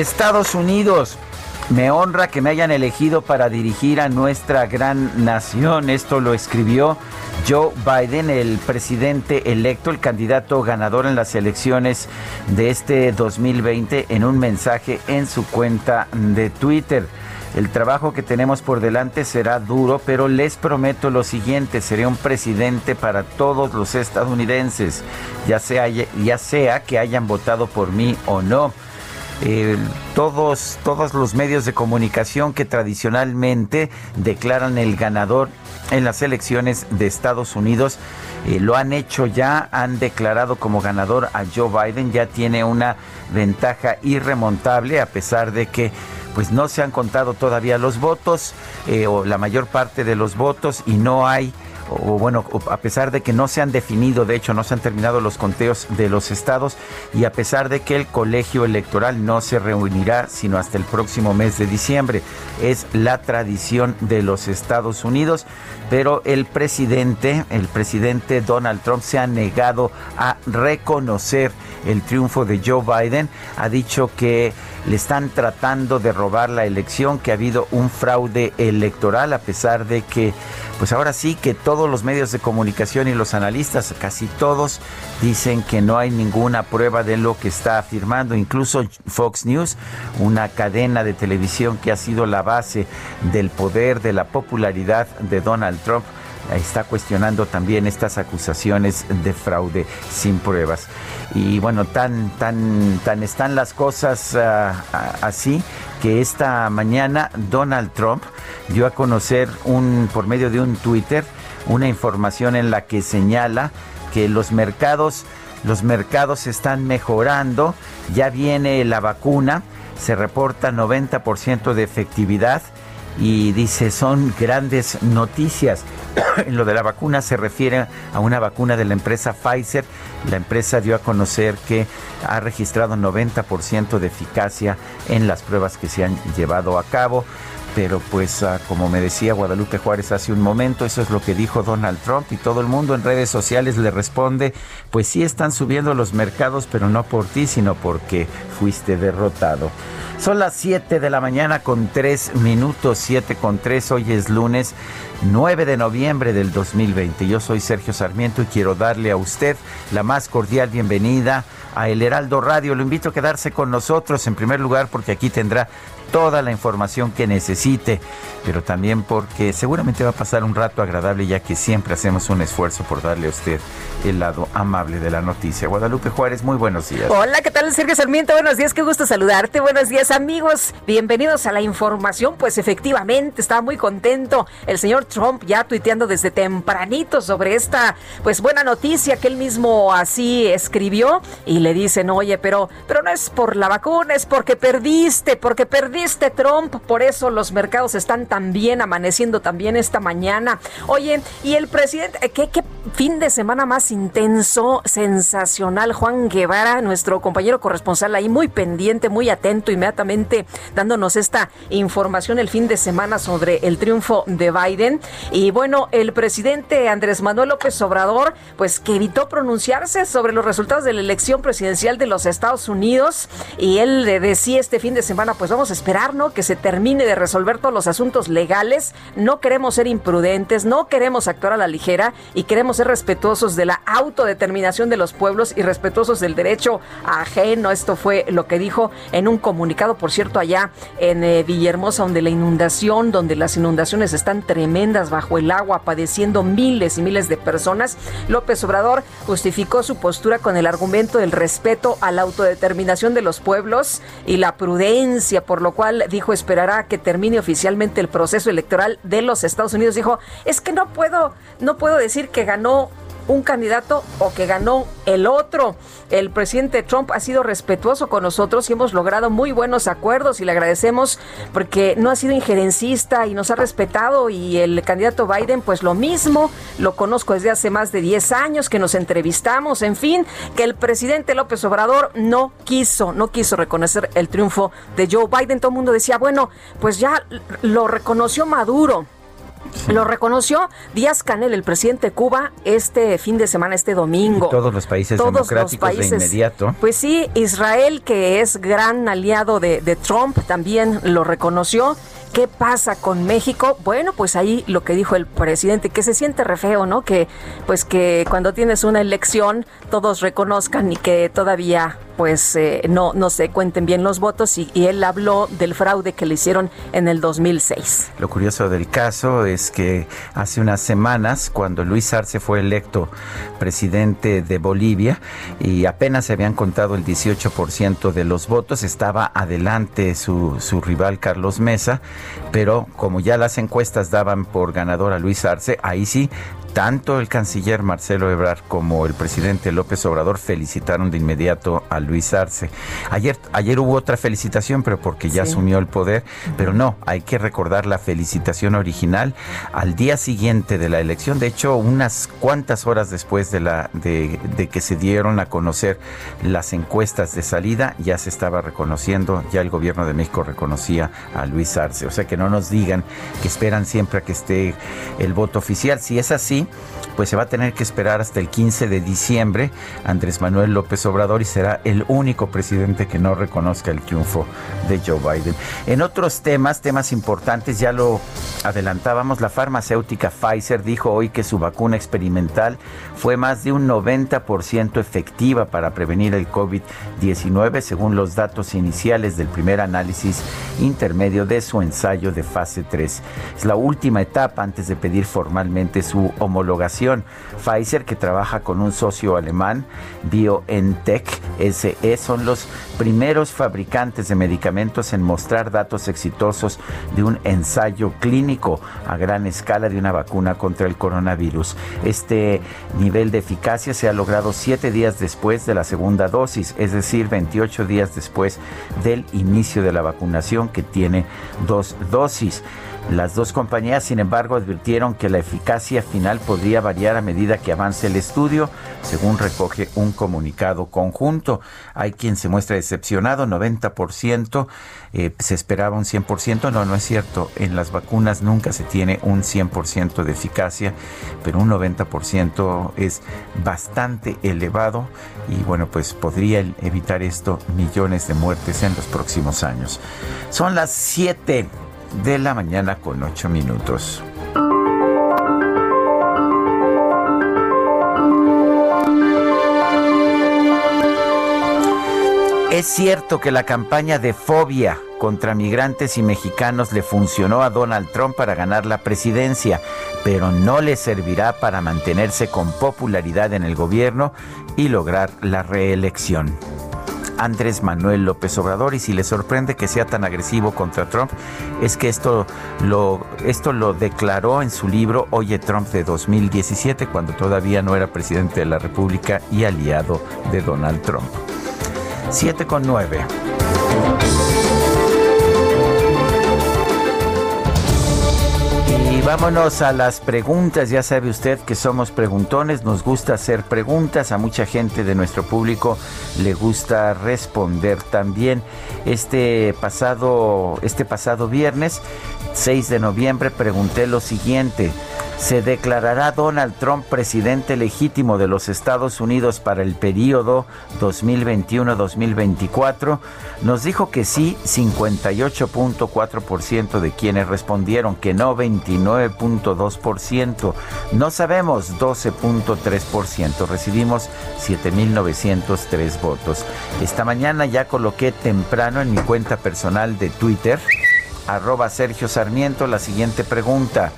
Estados Unidos. Me honra que me hayan elegido para dirigir a nuestra gran nación. Esto lo escribió Joe Biden, el presidente electo, el candidato ganador en las elecciones de este 2020, en un mensaje en su cuenta de Twitter. El trabajo que tenemos por delante será duro, pero les prometo lo siguiente, seré un presidente para todos los estadounidenses, ya sea, ya sea que hayan votado por mí o no. Eh, todos, todos los medios de comunicación que tradicionalmente declaran el ganador en las elecciones de Estados Unidos eh, lo han hecho ya, han declarado como ganador a Joe Biden, ya tiene una ventaja irremontable a pesar de que pues no se han contado todavía los votos eh, o la mayor parte de los votos y no hay o bueno, a pesar de que no se han definido, de hecho no se han terminado los conteos de los estados y a pesar de que el colegio electoral no se reunirá sino hasta el próximo mes de diciembre. Es la tradición de los Estados Unidos, pero el presidente, el presidente Donald Trump se ha negado a reconocer el triunfo de Joe Biden, ha dicho que le están tratando de robar la elección, que ha habido un fraude electoral, a pesar de que, pues ahora sí que todos los medios de comunicación y los analistas, casi todos, dicen que no hay ninguna prueba de lo que está afirmando. Incluso Fox News, una cadena de televisión que ha sido la base del poder, de la popularidad de Donald Trump, está cuestionando también estas acusaciones de fraude sin pruebas. Y bueno, tan, tan, tan están las cosas ah, ah, así que esta mañana Donald Trump dio a conocer un, por medio de un Twitter una información en la que señala que los mercados, los mercados están mejorando, ya viene la vacuna, se reporta 90% de efectividad y dice son grandes noticias. en lo de la vacuna se refiere a una vacuna de la empresa Pfizer. La empresa dio a conocer que ha registrado 90% de eficacia en las pruebas que se han llevado a cabo. Pero pues ah, como me decía Guadalupe Juárez hace un momento, eso es lo que dijo Donald Trump y todo el mundo en redes sociales le responde, pues sí están subiendo los mercados, pero no por ti, sino porque fuiste derrotado. Son las 7 de la mañana con 3 minutos, 7 con 3, hoy es lunes 9 de noviembre del 2020. Yo soy Sergio Sarmiento y quiero darle a usted la más cordial bienvenida a El Heraldo Radio. Lo invito a quedarse con nosotros en primer lugar porque aquí tendrá toda la información que necesite, pero también porque seguramente va a pasar un rato agradable ya que siempre hacemos un esfuerzo por darle a usted el lado amable de la noticia. Guadalupe Juárez, muy buenos días. Hola, ¿qué tal Sergio Sarmiento? Buenos días, qué gusto saludarte. Buenos días amigos, bienvenidos a la información. Pues efectivamente, estaba muy contento el señor Trump ya tuiteando desde tempranito sobre esta pues buena noticia que él mismo así escribió y le dicen, oye, pero, pero no es por la vacuna, es porque perdiste, porque perdiste este Trump, por eso los mercados están tan bien, amaneciendo también esta mañana. Oye, y el presidente, ¿qué, qué fin de semana más intenso, sensacional? Juan Guevara, nuestro compañero corresponsal ahí, muy pendiente, muy atento, inmediatamente dándonos esta información el fin de semana sobre el triunfo de Biden. Y bueno, el presidente Andrés Manuel López Obrador, pues que evitó pronunciarse sobre los resultados de la elección presidencial de los Estados Unidos. Y él le decía este fin de semana, pues vamos a esperar esperar, ¿no? Que se termine de resolver todos los asuntos legales. No queremos ser imprudentes, no queremos actuar a la ligera y queremos ser respetuosos de la autodeterminación de los pueblos y respetuosos del derecho ajeno. Esto fue lo que dijo en un comunicado, por cierto, allá en eh, Villahermosa, donde la inundación, donde las inundaciones están tremendas bajo el agua, padeciendo miles y miles de personas. López Obrador justificó su postura con el argumento del respeto a la autodeterminación de los pueblos y la prudencia, por lo cual dijo esperará que termine oficialmente el proceso electoral de los Estados Unidos. Dijo, es que no puedo, no puedo decir que ganó un candidato o que ganó el otro. El presidente Trump ha sido respetuoso con nosotros y hemos logrado muy buenos acuerdos y le agradecemos porque no ha sido injerencista y nos ha respetado y el candidato Biden pues lo mismo, lo conozco desde hace más de 10 años que nos entrevistamos, en fin, que el presidente López Obrador no quiso, no quiso reconocer el triunfo de Joe Biden. Todo el mundo decía, bueno, pues ya lo reconoció Maduro lo reconoció Díaz Canel, el presidente de Cuba, este fin de semana, este domingo. todos los países democráticos de inmediato. Pues sí, Israel, que es gran aliado de, de Trump, también lo reconoció. ¿Qué pasa con México? Bueno, pues ahí lo que dijo el presidente, que se siente re feo, ¿no? Que pues que cuando tienes una elección todos reconozcan y que todavía pues eh, no, no se cuenten bien los votos y, él habló del fraude que le hicieron en el 2006. Lo curioso del caso es que hace unas semanas, cuando Luis Arce fue electo presidente de Bolivia y apenas se habían contado el 18% de los votos, estaba adelante su, su rival Carlos Mesa, pero como ya las encuestas daban por ganador a Luis Arce, ahí sí tanto el canciller Marcelo Ebrard como el presidente López Obrador felicitaron de inmediato a Luis Arce. Ayer, ayer hubo otra felicitación, pero porque ya asumió el poder, pero no, hay que recordar la felicitación original al día siguiente de la elección. De hecho, unas cuantas horas después de, la, de, de que se dieron a conocer las encuestas de salida, ya se estaba reconociendo, ya el gobierno de México reconocía a Luis Arce. O sea que no nos digan que esperan siempre a que esté el voto oficial. Si es así, pues se va a tener que esperar hasta el 15 de diciembre Andrés Manuel López Obrador y será el único presidente que no reconozca el triunfo de Joe Biden. En otros temas, temas importantes, ya lo adelantábamos, la farmacéutica Pfizer dijo hoy que su vacuna experimental fue más de un 90% efectiva para prevenir el COVID-19 según los datos iniciales del primer análisis intermedio de su ensayo de fase 3. Es la última etapa antes de pedir formalmente su homologación. Pfizer, que trabaja con un socio alemán, BioNTech SE, son los primeros fabricantes de medicamentos en mostrar datos exitosos de un ensayo clínico a gran escala de una vacuna contra el coronavirus. Este nivel de eficacia se ha logrado siete días después de la segunda dosis, es decir, 28 días después del inicio de la vacunación que tiene dos dosis. Las dos compañías, sin embargo, advirtieron que la eficacia final podría variar a medida que avance el estudio, según recoge un comunicado conjunto. Hay quien se muestra decepcionado, 90%, eh, se esperaba un 100%, no, no es cierto, en las vacunas nunca se tiene un 100% de eficacia, pero un 90% es bastante elevado y bueno, pues podría evitar esto millones de muertes en los próximos años. Son las 7 de la mañana con 8 minutos. Es cierto que la campaña de fobia contra migrantes y mexicanos le funcionó a Donald Trump para ganar la presidencia, pero no le servirá para mantenerse con popularidad en el gobierno y lograr la reelección. Andrés Manuel López Obrador y si le sorprende que sea tan agresivo contra Trump es que esto lo, esto lo declaró en su libro Oye Trump de 2017 cuando todavía no era presidente de la República y aliado de Donald Trump. 7 con 9. Y vámonos a las preguntas. Ya sabe usted que somos preguntones, nos gusta hacer preguntas. A mucha gente de nuestro público le gusta responder también. Este pasado, este pasado viernes, 6 de noviembre, pregunté lo siguiente. Se declarará Donald Trump presidente legítimo de los Estados Unidos para el periodo 2021-2024, nos dijo que sí 58.4% de quienes respondieron que no 29.2%, no sabemos 12.3%, recibimos 7.903 votos. Esta mañana ya coloqué temprano en mi cuenta personal de Twitter arroba Sergio Sarmiento la siguiente pregunta.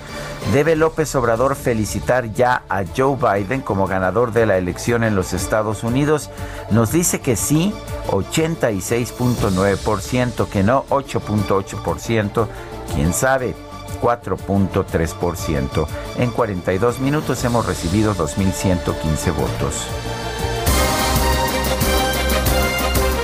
¿Debe López Obrador felicitar ya a Joe Biden como ganador de la elección en los Estados Unidos? Nos dice que sí, 86.9%, que no, 8.8%, quién sabe. 4.3%. En 42 minutos hemos recibido 2.115 votos.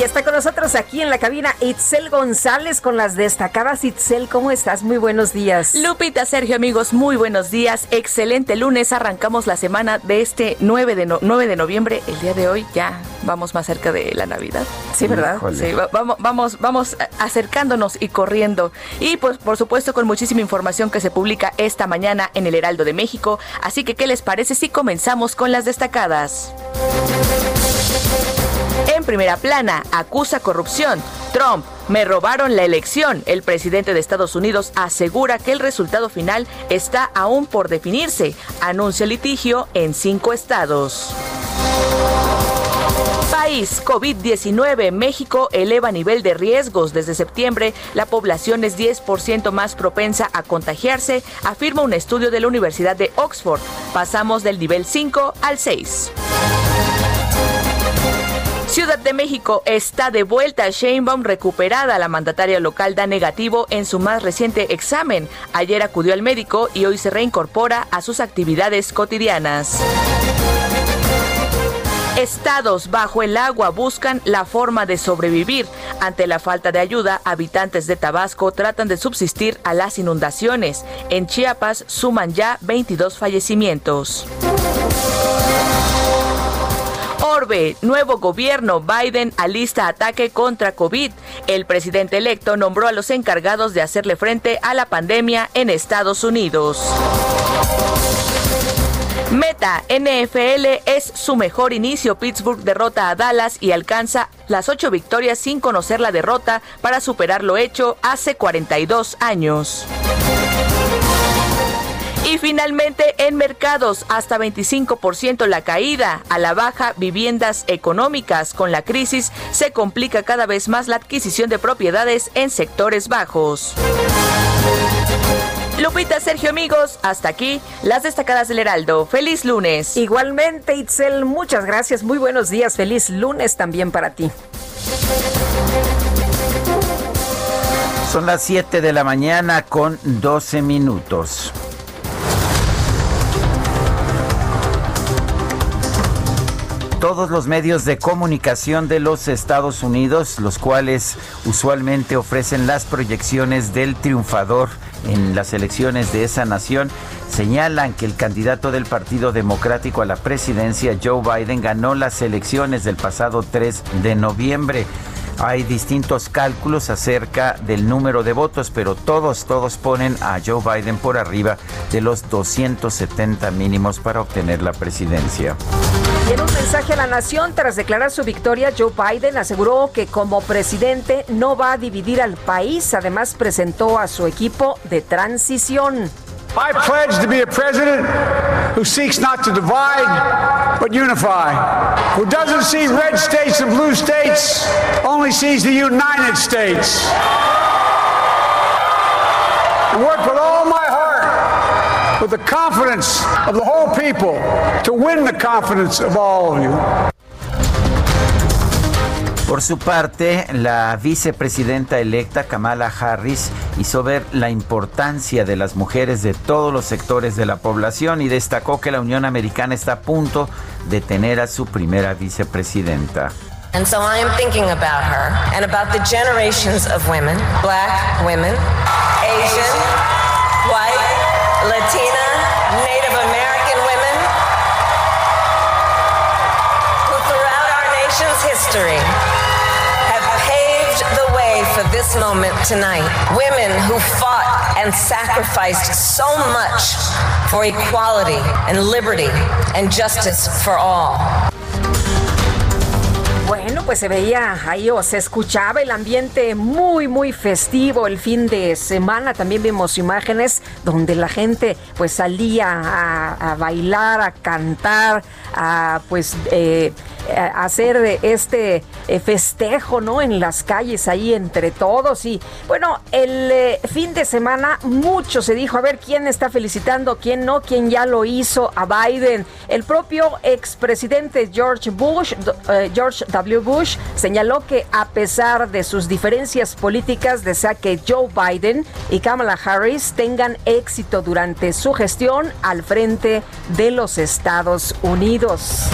Y ya está con nosotros aquí en la cabina Itzel González con las destacadas. Itzel, ¿cómo estás? Muy buenos días. Lupita, Sergio, amigos, muy buenos días. Excelente lunes. Arrancamos la semana de este 9 de, 9 de noviembre. El día de hoy ya vamos más cerca de la Navidad. Sí, ¿verdad? Sí, vamos, vamos, vamos acercándonos y corriendo. Y pues, por supuesto, con muchísima información que se publica esta mañana en el Heraldo de México. Así que, ¿qué les parece si comenzamos con las destacadas? Primera plana, acusa corrupción. Trump, me robaron la elección. El presidente de Estados Unidos asegura que el resultado final está aún por definirse. Anuncia litigio en cinco estados. País COVID-19. México eleva nivel de riesgos. Desde septiembre, la población es 10% más propensa a contagiarse, afirma un estudio de la Universidad de Oxford. Pasamos del nivel 5 al 6. Ciudad de México está de vuelta. Sheinbaum recuperada. La mandataria local da negativo en su más reciente examen. Ayer acudió al médico y hoy se reincorpora a sus actividades cotidianas. Estados bajo el agua buscan la forma de sobrevivir. Ante la falta de ayuda, habitantes de Tabasco tratan de subsistir a las inundaciones. En Chiapas suman ya 22 fallecimientos. Nuevo gobierno, Biden alista ataque contra COVID. El presidente electo nombró a los encargados de hacerle frente a la pandemia en Estados Unidos. Meta, NFL es su mejor inicio. Pittsburgh derrota a Dallas y alcanza las ocho victorias sin conocer la derrota para superar lo hecho hace 42 años. Y finalmente en mercados hasta 25% la caída, a la baja viviendas económicas. Con la crisis se complica cada vez más la adquisición de propiedades en sectores bajos. Lupita, Sergio, amigos, hasta aquí las destacadas del Heraldo. Feliz lunes. Igualmente, Itzel, muchas gracias. Muy buenos días. Feliz lunes también para ti. Son las 7 de la mañana con 12 minutos. Todos los medios de comunicación de los Estados Unidos, los cuales usualmente ofrecen las proyecciones del triunfador en las elecciones de esa nación, señalan que el candidato del Partido Democrático a la presidencia, Joe Biden, ganó las elecciones del pasado 3 de noviembre. Hay distintos cálculos acerca del número de votos, pero todos, todos ponen a Joe Biden por arriba de los 270 mínimos para obtener la presidencia. En un mensaje a la nación, tras declarar su victoria, Joe Biden aseguró que como presidente no va a dividir al país. Además, presentó a su equipo de transición. I pledge to be a president who seeks not to divide, but unify. Who doesn't see red states and blue states, only sees the United States. And work with the confidence of the whole people, to win the confidence of all of you. Por su parte, la vicepresidenta electa Kamala Harris hizo ver la importancia de las mujeres de todos los sectores de la población y destacó que la Unión Americana está a punto de tener a su primera vicepresidenta. And so I am thinking about her and about the generations of women, black women, Asian, Latina, Native American women, who throughout our nation's history have paved the way for this moment tonight. Women who fought and sacrificed so much for equality and liberty and justice for all. Pues se veía ahí o se escuchaba el ambiente muy, muy festivo el fin de semana. También vimos imágenes donde la gente pues salía a, a bailar, a cantar, a pues eh, hacer este eh, festejo, ¿no? En las calles ahí entre todos. Y bueno, el eh, fin de semana mucho se dijo, a ver quién está felicitando, quién no, quién ya lo hizo a Biden. El propio expresidente George Bush, eh, George W. Bush, señaló que a pesar de sus diferencias políticas, desea que Joe Biden y Kamala Harris tengan éxito durante su gestión al frente de los Estados Unidos.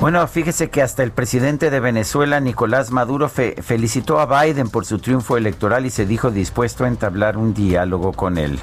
Bueno, fíjese que hasta el presidente de Venezuela, Nicolás Maduro, felicitó a Biden por su triunfo electoral y se dijo dispuesto a entablar un diálogo con él.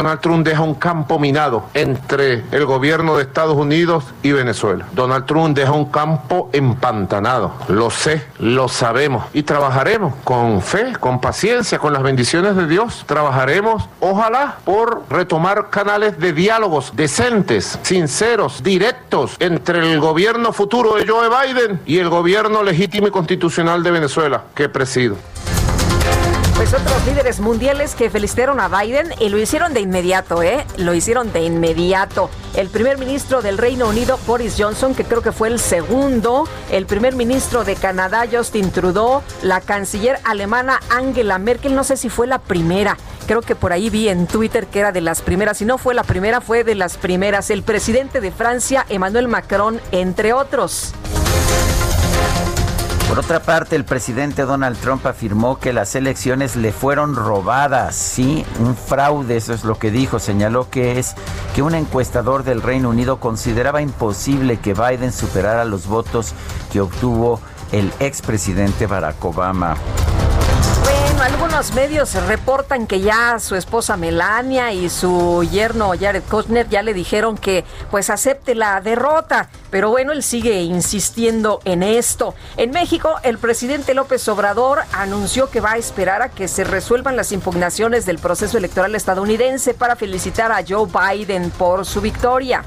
Donald Trump deja un campo minado entre el gobierno de Estados Unidos y Venezuela. Donald Trump deja un campo empantanado. Lo sé, lo sabemos. Y trabajaremos con fe, con paciencia, con las bendiciones de Dios. Trabajaremos, ojalá, por retomar canales de diálogos decentes, sinceros, directos entre el gobierno futuro de Joe Biden y el gobierno legítimo y constitucional de Venezuela que presido. Pues otros líderes mundiales que felicitaron a Biden y lo hicieron de inmediato, ¿eh? Lo hicieron de inmediato. El primer ministro del Reino Unido, Boris Johnson, que creo que fue el segundo. El primer ministro de Canadá, Justin Trudeau. La canciller alemana, Angela Merkel, no sé si fue la primera. Creo que por ahí vi en Twitter que era de las primeras. Si no fue la primera, fue de las primeras. El presidente de Francia, Emmanuel Macron, entre otros. Por otra parte, el presidente Donald Trump afirmó que las elecciones le fueron robadas, sí, un fraude, eso es lo que dijo. Señaló que es que un encuestador del Reino Unido consideraba imposible que Biden superara los votos que obtuvo el expresidente Barack Obama algunos medios reportan que ya su esposa Melania y su yerno Jared Kushner ya le dijeron que pues acepte la derrota, pero bueno, él sigue insistiendo en esto. En México, el presidente López Obrador anunció que va a esperar a que se resuelvan las impugnaciones del proceso electoral estadounidense para felicitar a Joe Biden por su victoria.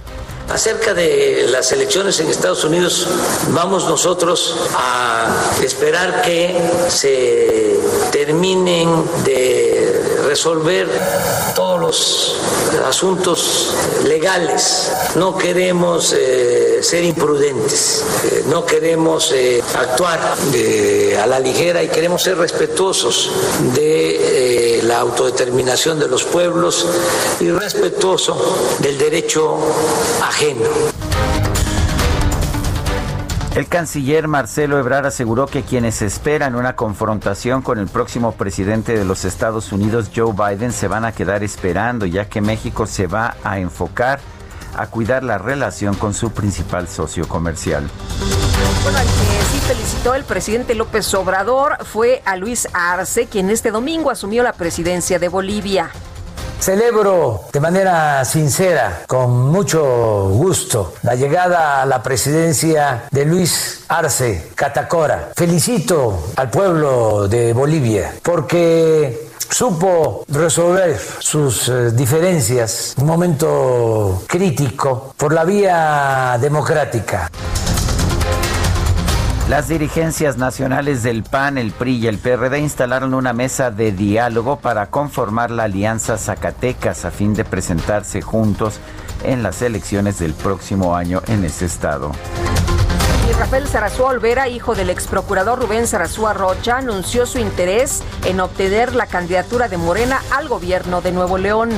Acerca de las elecciones en Estados Unidos, vamos nosotros a esperar que se terminen de resolver todos los asuntos legales. No queremos eh, ser imprudentes, eh, no queremos eh, actuar a la ligera y queremos ser respetuosos de la autodeterminación de los pueblos y respetuoso del derecho ajeno. El canciller Marcelo Ebrard aseguró que quienes esperan una confrontación con el próximo presidente de los Estados Unidos, Joe Biden, se van a quedar esperando, ya que México se va a enfocar a cuidar la relación con su principal socio comercial. Bueno, al que sí felicitó el presidente López Obrador fue a Luis Arce, quien este domingo asumió la presidencia de Bolivia. Celebro de manera sincera, con mucho gusto, la llegada a la presidencia de Luis Arce Catacora. Felicito al pueblo de Bolivia porque supo resolver sus eh, diferencias, un momento crítico, por la vía democrática. Las dirigencias nacionales del PAN, el PRI y el PRD instalaron una mesa de diálogo para conformar la Alianza Zacatecas a fin de presentarse juntos en las elecciones del próximo año en ese estado. Y Rafael Zarazúa Olvera, hijo del ex procurador Rubén Zarazúa Rocha, anunció su interés en obtener la candidatura de Morena al gobierno de Nuevo León.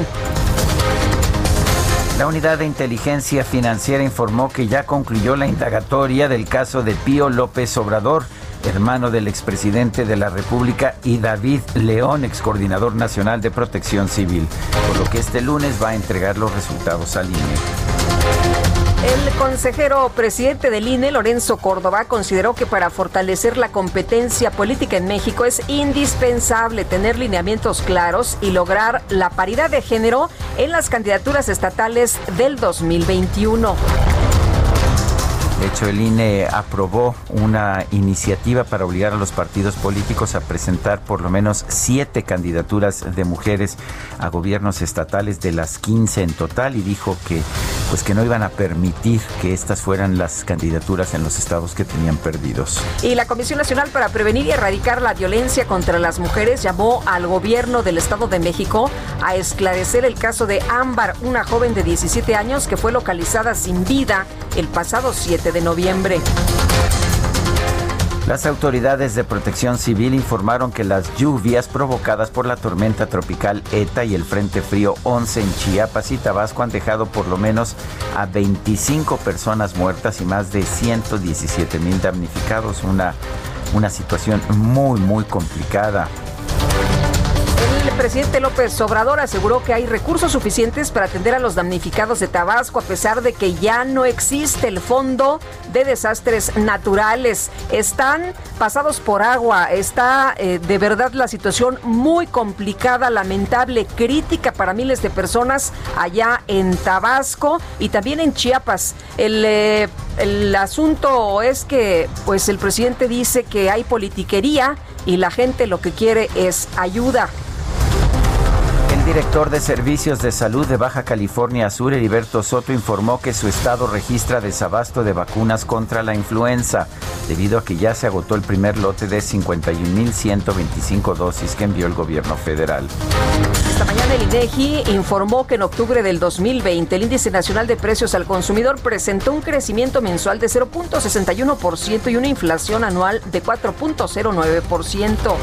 La unidad de inteligencia financiera informó que ya concluyó la indagatoria del caso de Pío López Obrador, hermano del expresidente de la República, y David León, excoordinador nacional de protección civil, por lo que este lunes va a entregar los resultados al INE. El consejero presidente del INE, Lorenzo Córdoba, consideró que para fortalecer la competencia política en México es indispensable tener lineamientos claros y lograr la paridad de género en las candidaturas estatales del 2021. De hecho, el INE aprobó una iniciativa para obligar a los partidos políticos a presentar por lo menos siete candidaturas de mujeres a gobiernos estatales de las 15 en total y dijo que pues que no iban a permitir que estas fueran las candidaturas en los estados que tenían perdidos. Y la Comisión Nacional para Prevenir y Erradicar la Violencia contra las Mujeres llamó al gobierno del Estado de México a esclarecer el caso de Ámbar, una joven de 17 años que fue localizada sin vida el pasado 7 de noviembre. Las autoridades de protección civil informaron que las lluvias provocadas por la tormenta tropical ETA y el Frente Frío 11 en Chiapas y Tabasco han dejado por lo menos a 25 personas muertas y más de 117 mil damnificados. Una, una situación muy, muy complicada. El presidente López Obrador aseguró que hay recursos suficientes para atender a los damnificados de Tabasco a pesar de que ya no existe el fondo de desastres naturales. Están pasados por agua, está eh, de verdad la situación muy complicada, lamentable, crítica para miles de personas allá en Tabasco y también en Chiapas. El, eh, el asunto es que pues el presidente dice que hay politiquería y la gente lo que quiere es ayuda. Director de Servicios de Salud de Baja California Sur, Heriberto Soto, informó que su estado registra desabasto de vacunas contra la influenza, debido a que ya se agotó el primer lote de 51.125 dosis que envió el gobierno federal. Esta mañana el INEGI informó que en octubre del 2020 el índice nacional de precios al consumidor presentó un crecimiento mensual de 0.61% y una inflación anual de 4.09%.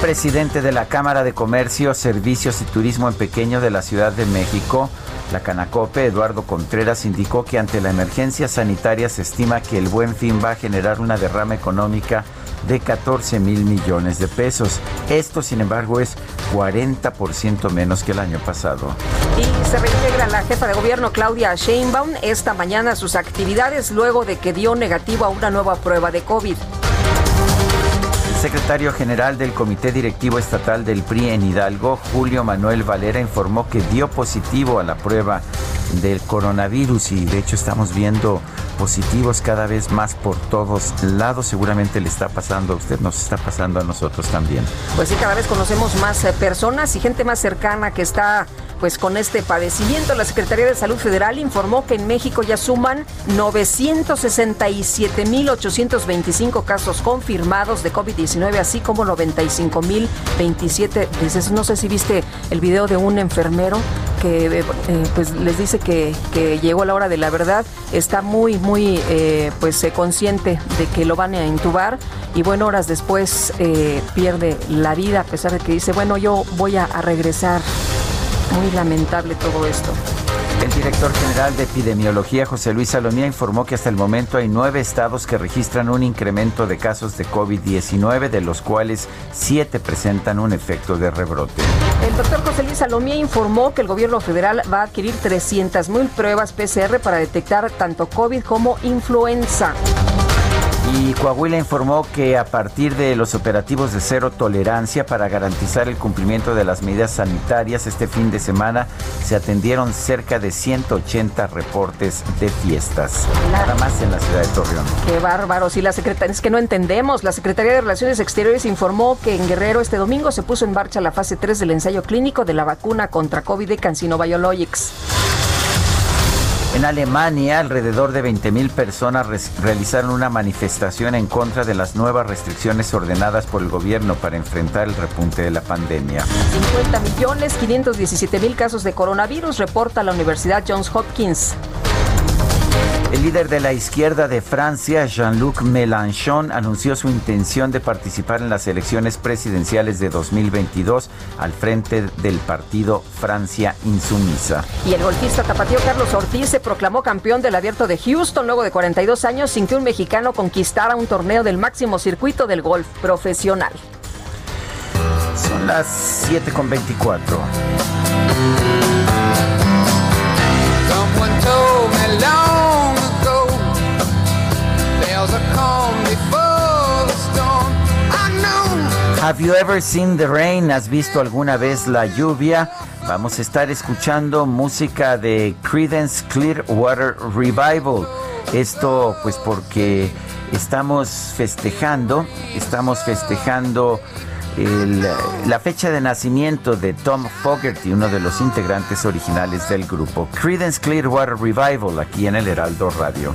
Presidente de la Cámara de Comercio, Servicios y Turismo en Pequeño de la Ciudad de México, la Canacope, Eduardo Contreras, indicó que ante la emergencia sanitaria se estima que el buen fin va a generar una derrama económica de 14 mil millones de pesos. Esto, sin embargo, es 40% menos que el año pasado. Y se reintegra la jefa de gobierno Claudia Sheinbaum esta mañana a sus actividades luego de que dio negativo a una nueva prueba de COVID. Secretario general del Comité Directivo Estatal del PRI en Hidalgo, Julio Manuel Valera, informó que dio positivo a la prueba del coronavirus y de hecho estamos viendo positivos cada vez más por todos lados. Seguramente le está pasando a usted, nos está pasando a nosotros también. Pues sí, cada vez conocemos más eh, personas y gente más cercana que está pues con este padecimiento. La Secretaría de Salud Federal informó que en México ya suman 967.825 casos confirmados de COVID-19, así como 95.027. Dices, no sé si viste el video de un enfermero que eh, pues les dice que, llegó la hora de la verdad, está muy, muy eh, pues eh, consciente de que lo van a intubar y bueno, horas después eh, pierde la vida a pesar de que dice, bueno, yo voy a regresar. Muy lamentable todo esto. El director general de epidemiología, José Luis Salomía, informó que hasta el momento hay nueve estados que registran un incremento de casos de COVID-19, de los cuales siete presentan un efecto de rebrote. El doctor José Luis Salomía informó que el gobierno federal va a adquirir 300 mil pruebas PCR para detectar tanto COVID como influenza. Y Coahuila informó que a partir de los operativos de cero tolerancia para garantizar el cumplimiento de las medidas sanitarias, este fin de semana se atendieron cerca de 180 reportes de fiestas. Nada más en la ciudad de Torreón. Qué bárbaro. Sí, la secretaria, es que no entendemos. La Secretaría de Relaciones Exteriores informó que en Guerrero este domingo se puso en marcha la fase 3 del ensayo clínico de la vacuna contra COVID de Cancino Biologics. En Alemania, alrededor de 20.000 personas realizaron una manifestación en contra de las nuevas restricciones ordenadas por el gobierno para enfrentar el repunte de la pandemia. 50 millones 517 mil casos de coronavirus, reporta la Universidad Johns Hopkins. El líder de la izquierda de Francia, Jean-Luc Mélenchon, anunció su intención de participar en las elecciones presidenciales de 2022 al frente del partido Francia Insumisa. Y el golfista tapatío Carlos Ortiz se proclamó campeón del abierto de Houston luego de 42 años sin que un mexicano conquistara un torneo del máximo circuito del golf profesional. Son las 7.24. Have you ever seen the rain? ¿Has visto alguna vez la lluvia? vamos a estar escuchando música de Credence Clearwater Revival. Esto pues porque estamos festejando, estamos festejando la fecha de nacimiento de Tom Fogerty, uno de los integrantes originales del grupo. Credence Clearwater Revival aquí en el Heraldo Radio.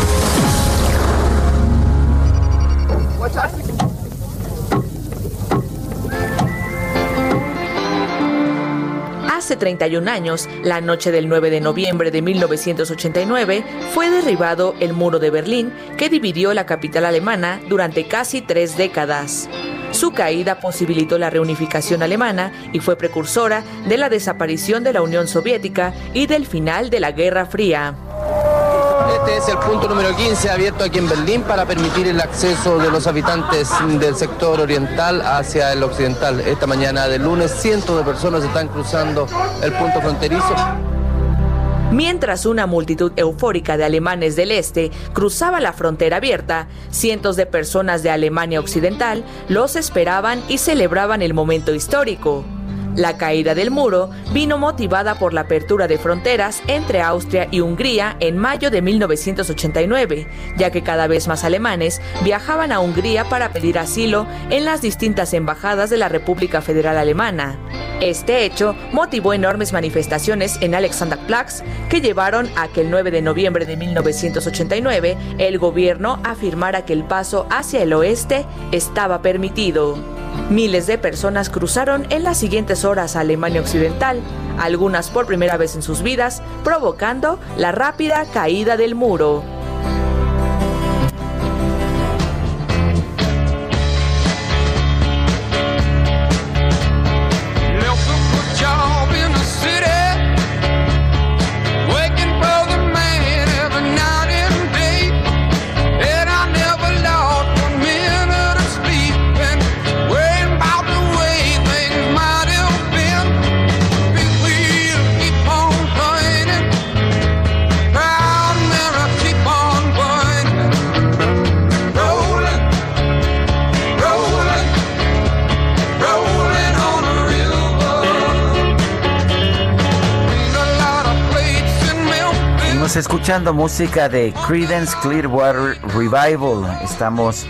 Hace 31 años, la noche del 9 de noviembre de 1989, fue derribado el muro de Berlín que dividió la capital alemana durante casi tres décadas. Su caída posibilitó la reunificación alemana y fue precursora de la desaparición de la Unión Soviética y del final de la Guerra Fría. Este es el punto número 15 abierto aquí en Berlín para permitir el acceso de los habitantes del sector oriental hacia el occidental. Esta mañana de lunes cientos de personas están cruzando el punto fronterizo. Mientras una multitud eufórica de alemanes del este cruzaba la frontera abierta, cientos de personas de Alemania Occidental los esperaban y celebraban el momento histórico. La caída del muro vino motivada por la apertura de fronteras entre Austria y Hungría en mayo de 1989, ya que cada vez más alemanes viajaban a Hungría para pedir asilo en las distintas embajadas de la República Federal Alemana. Este hecho motivó enormes manifestaciones en Alexanderplatz que llevaron a que el 9 de noviembre de 1989 el gobierno afirmara que el paso hacia el oeste estaba permitido. Miles de personas cruzaron en las siguientes horas a Alemania Occidental, algunas por primera vez en sus vidas, provocando la rápida caída del muro. Escuchando música de Credence Clearwater Revival. Estamos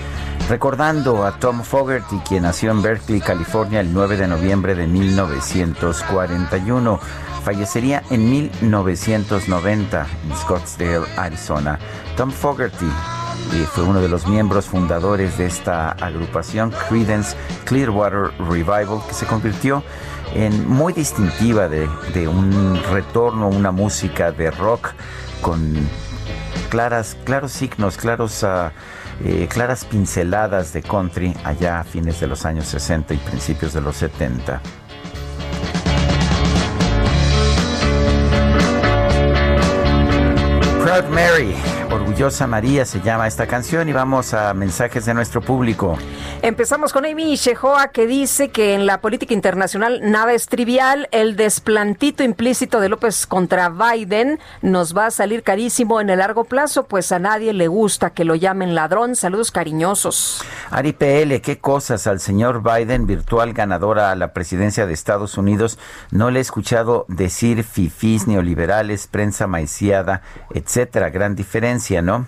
recordando a Tom Fogerty, quien nació en Berkeley, California, el 9 de noviembre de 1941. Fallecería en 1990 en Scottsdale, Arizona. Tom Fogerty eh, fue uno de los miembros fundadores de esta agrupación, Credence Clearwater Revival, que se convirtió en muy distintiva de, de un retorno a una música de rock con claras, claros signos, claros, ah, eh, claras pinceladas de country allá a fines de los años 60 y principios de los 70. Proud Mary Orgullosa María se llama esta canción y vamos a mensajes de nuestro público. Empezamos con Amy Shehoa que dice que en la política internacional nada es trivial. El desplantito implícito de López contra Biden nos va a salir carísimo en el largo plazo, pues a nadie le gusta que lo llamen ladrón. Saludos cariñosos. Ari PL, qué cosas al señor Biden, virtual ganadora a la presidencia de Estados Unidos. No le he escuchado decir fifís neoliberales, prensa maiciada, etcétera. Gran diferencia ¿no?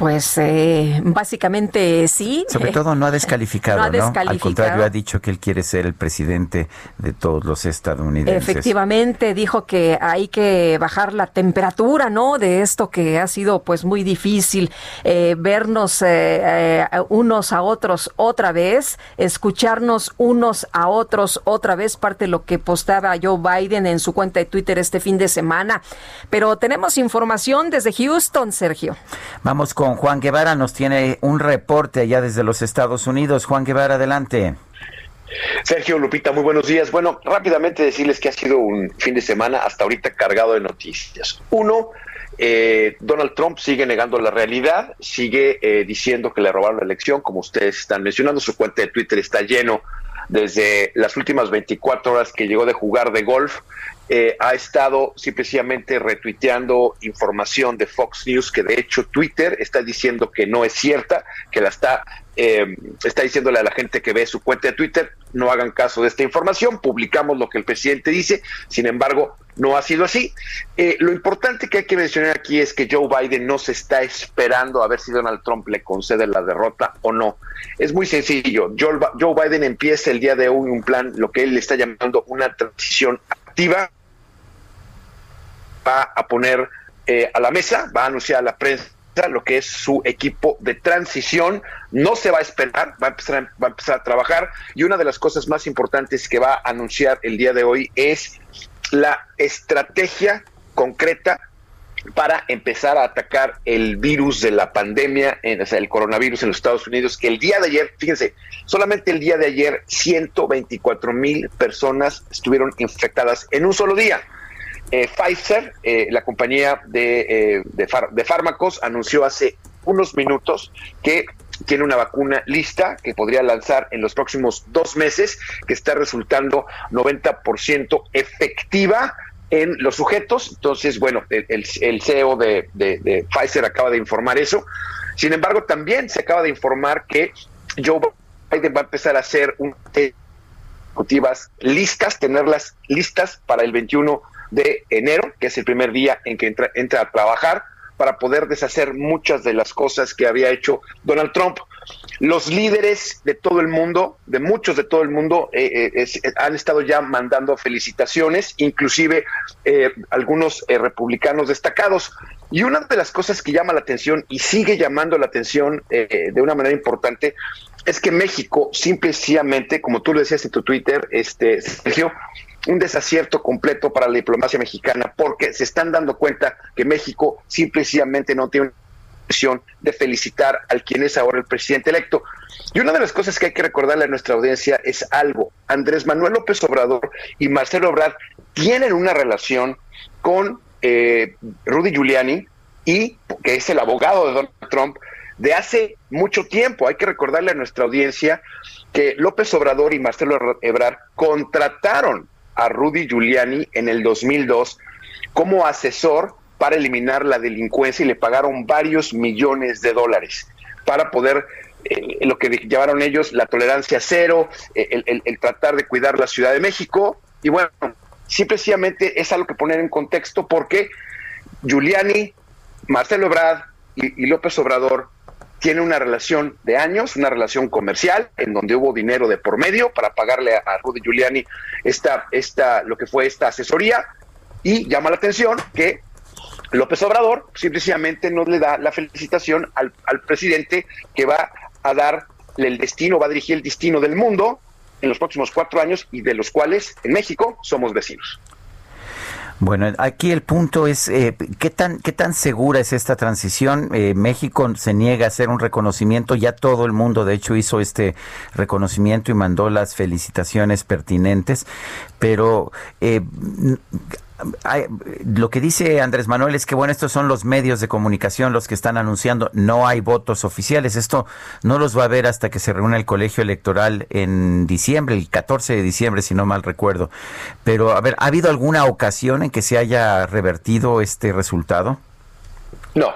Pues eh, básicamente sí. Sobre todo no ha descalificado, no, ha ¿no? descalificado. Al contrario, ha dicho que él quiere ser el presidente de todos los estadounidenses. Efectivamente, dijo que hay que bajar la temperatura, ¿no? De esto que ha sido pues muy difícil eh, vernos eh, unos a otros otra vez, escucharnos unos a otros otra vez, parte de lo que postaba Joe Biden en su cuenta de Twitter este fin de semana. Pero tenemos información desde Houston, Sergio. Vamos con Juan Guevara, nos tiene un reporte allá desde los Estados Unidos. Juan Guevara, adelante. Sergio Lupita, muy buenos días. Bueno, rápidamente decirles que ha sido un fin de semana hasta ahorita cargado de noticias. Uno, eh, Donald Trump sigue negando la realidad, sigue eh, diciendo que le robaron la elección, como ustedes están mencionando, su cuenta de Twitter está lleno desde las últimas 24 horas que llegó de jugar de golf eh, ha estado simplemente retuiteando información de Fox News que de hecho Twitter está diciendo que no es cierta, que la está, eh, está diciéndole a la gente que ve su cuenta de Twitter, no hagan caso de esta información, publicamos lo que el presidente dice, sin embargo, no ha sido así. Eh, lo importante que hay que mencionar aquí es que Joe Biden no se está esperando a ver si Donald Trump le concede la derrota o no. Es muy sencillo. Joe, Joe Biden empieza el día de hoy un plan, lo que él está llamando una transición activa va a poner eh, a la mesa, va a anunciar a la prensa lo que es su equipo de transición, no se va a esperar, va a empezar, a, empezar a trabajar y una de las cosas más importantes que va a anunciar el día de hoy es la estrategia concreta para empezar a atacar el virus de la pandemia, en, o sea, el coronavirus en los Estados Unidos, que el día de ayer, fíjense, solamente el día de ayer 124 mil personas estuvieron infectadas en un solo día. Eh, Pfizer, eh, la compañía de, eh, de, fármacos, anunció hace unos minutos que tiene una vacuna lista que podría lanzar en los próximos dos meses, que está resultando 90% efectiva en los sujetos. Entonces, bueno, el, CEO de, Pfizer acaba de informar eso. Sin embargo, también se acaba de informar que Joe Biden va a empezar a hacer un ejecutivas listas, tenerlas listas para el 21 de enero, que es el primer día en que entra, entra a trabajar para poder deshacer muchas de las cosas que había hecho Donald Trump. Los líderes de todo el mundo, de muchos de todo el mundo, eh, eh, han estado ya mandando felicitaciones, inclusive eh, algunos republicanos destacados. Y una de las cosas que llama la atención y sigue llamando la atención de una manera importante es que México, simplemente, como tú lo decías en tu Twitter, este, Sergio, un desacierto completo para la diplomacia mexicana porque se están dando cuenta que México simplemente no tiene una presión de felicitar al quien es ahora el presidente electo. Y una de las cosas que hay que recordarle a nuestra audiencia es algo. Andrés Manuel López Obrador y Marcelo Obrador tienen una relación con eh, Rudy Giuliani y que es el abogado de Donald Trump de hace mucho tiempo. Hay que recordarle a nuestra audiencia que López Obrador y Marcelo Ebrard contrataron a Rudy Giuliani en el 2002 como asesor para eliminar la delincuencia y le pagaron varios millones de dólares para poder eh, lo que llamaron ellos la tolerancia cero, eh, el, tratar de cuidar la Ciudad de México. Y bueno, simplemente es algo que poner en contexto porque Giuliani, Marcelo Ebrard y López Obrador tiene una relación de años, una relación comercial, en donde hubo dinero de por medio para pagarle a, Rudy Giuliani esta, esta, lo que fue esta asesoría, y llama la atención que López Obrador simplemente no le da la felicitación al, al presidente que va a dar el destino, va a dirigir el destino del mundo en los próximos cuatro años y de los cuales en México somos vecinos. Bueno, aquí el punto es eh, qué tan qué tan segura es esta transición. Eh, México se niega a hacer un reconocimiento. Ya todo el mundo, de hecho, hizo este reconocimiento y mandó las felicitaciones pertinentes. Pero eh, lo que dice Andrés Manuel es que, bueno, estos son los medios de comunicación los que están anunciando, no hay votos oficiales. Esto no los va a ver hasta que se reúna el colegio electoral en diciembre, el 14 de diciembre, si no mal recuerdo. Pero, a ver, ¿ha habido alguna ocasión en que se haya revertido este resultado? No,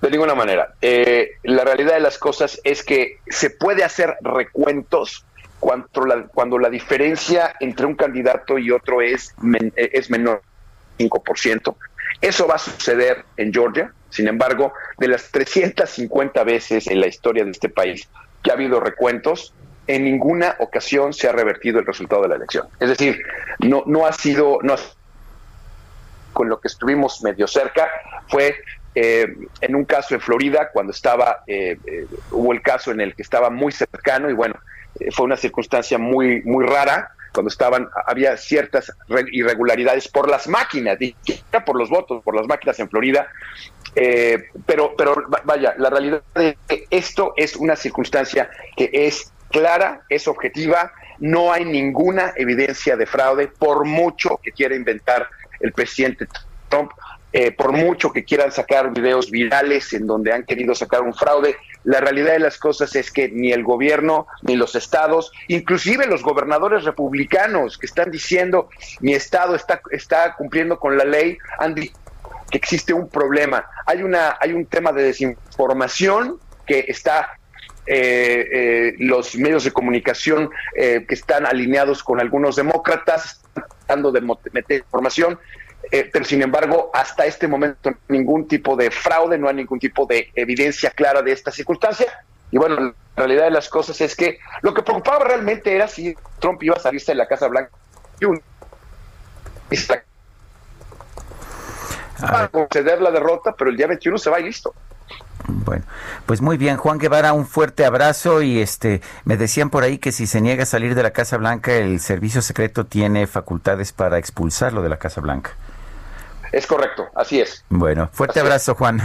de ninguna manera. Eh, la realidad de las cosas es que se puede hacer recuentos cuando la, cuando la diferencia entre un candidato y otro es, es menor 5%. Eso va a suceder en Georgia, Sin embargo, de las 350 veces en la historia de este país que ha habido recuentos, en ninguna ocasión se ha revertido el resultado de la elección. Es decir, no, no ha sido, no con lo que estuvimos medio cerca fue eh, en un caso en Florida, cuando estaba, eh, eh, hubo el caso en el que estaba muy cercano y bueno, fue una circunstancia muy, muy rara, cuando estaban, había ciertas irregularidades por las máquinas, por los votos, por las máquinas en Florida, pero, pero vaya, la realidad es que esto es una circunstancia que es clara, es objetiva, no hay ninguna evidencia de fraude, por mucho que quiera inventar el presidente Trump, eh, por mucho que quieran sacar videos virales en donde han querido sacar un fraude, la realidad de las cosas es que ni el gobierno, ni los estados, inclusive los gobernadores republicanos que están diciendo mi estado está, está cumpliendo con la ley, han dicho que existe un problema. Hay, una, hay un tema de desinformación que está eh, eh, los medios de comunicación que están alineados con algunos demócratas, tratando de meter información. Eh, pero sin embargo, hasta este momento ningún tipo de fraude, no hay ningún tipo de evidencia clara de esta circunstancia. Y bueno, la realidad de las cosas es que lo que preocupaba realmente era si Trump iba a salirse de la Casa Blanca a conceder la derrota, pero el día 21 se va y listo. Bueno, pues muy bien, Juan Guevara, un fuerte abrazo y este me decían por ahí que si se niega a salir de la Casa Blanca, el servicio secreto tiene facultades para expulsarlo de la Casa Blanca. Es correcto, así es. Bueno, fuerte abrazo, Juan.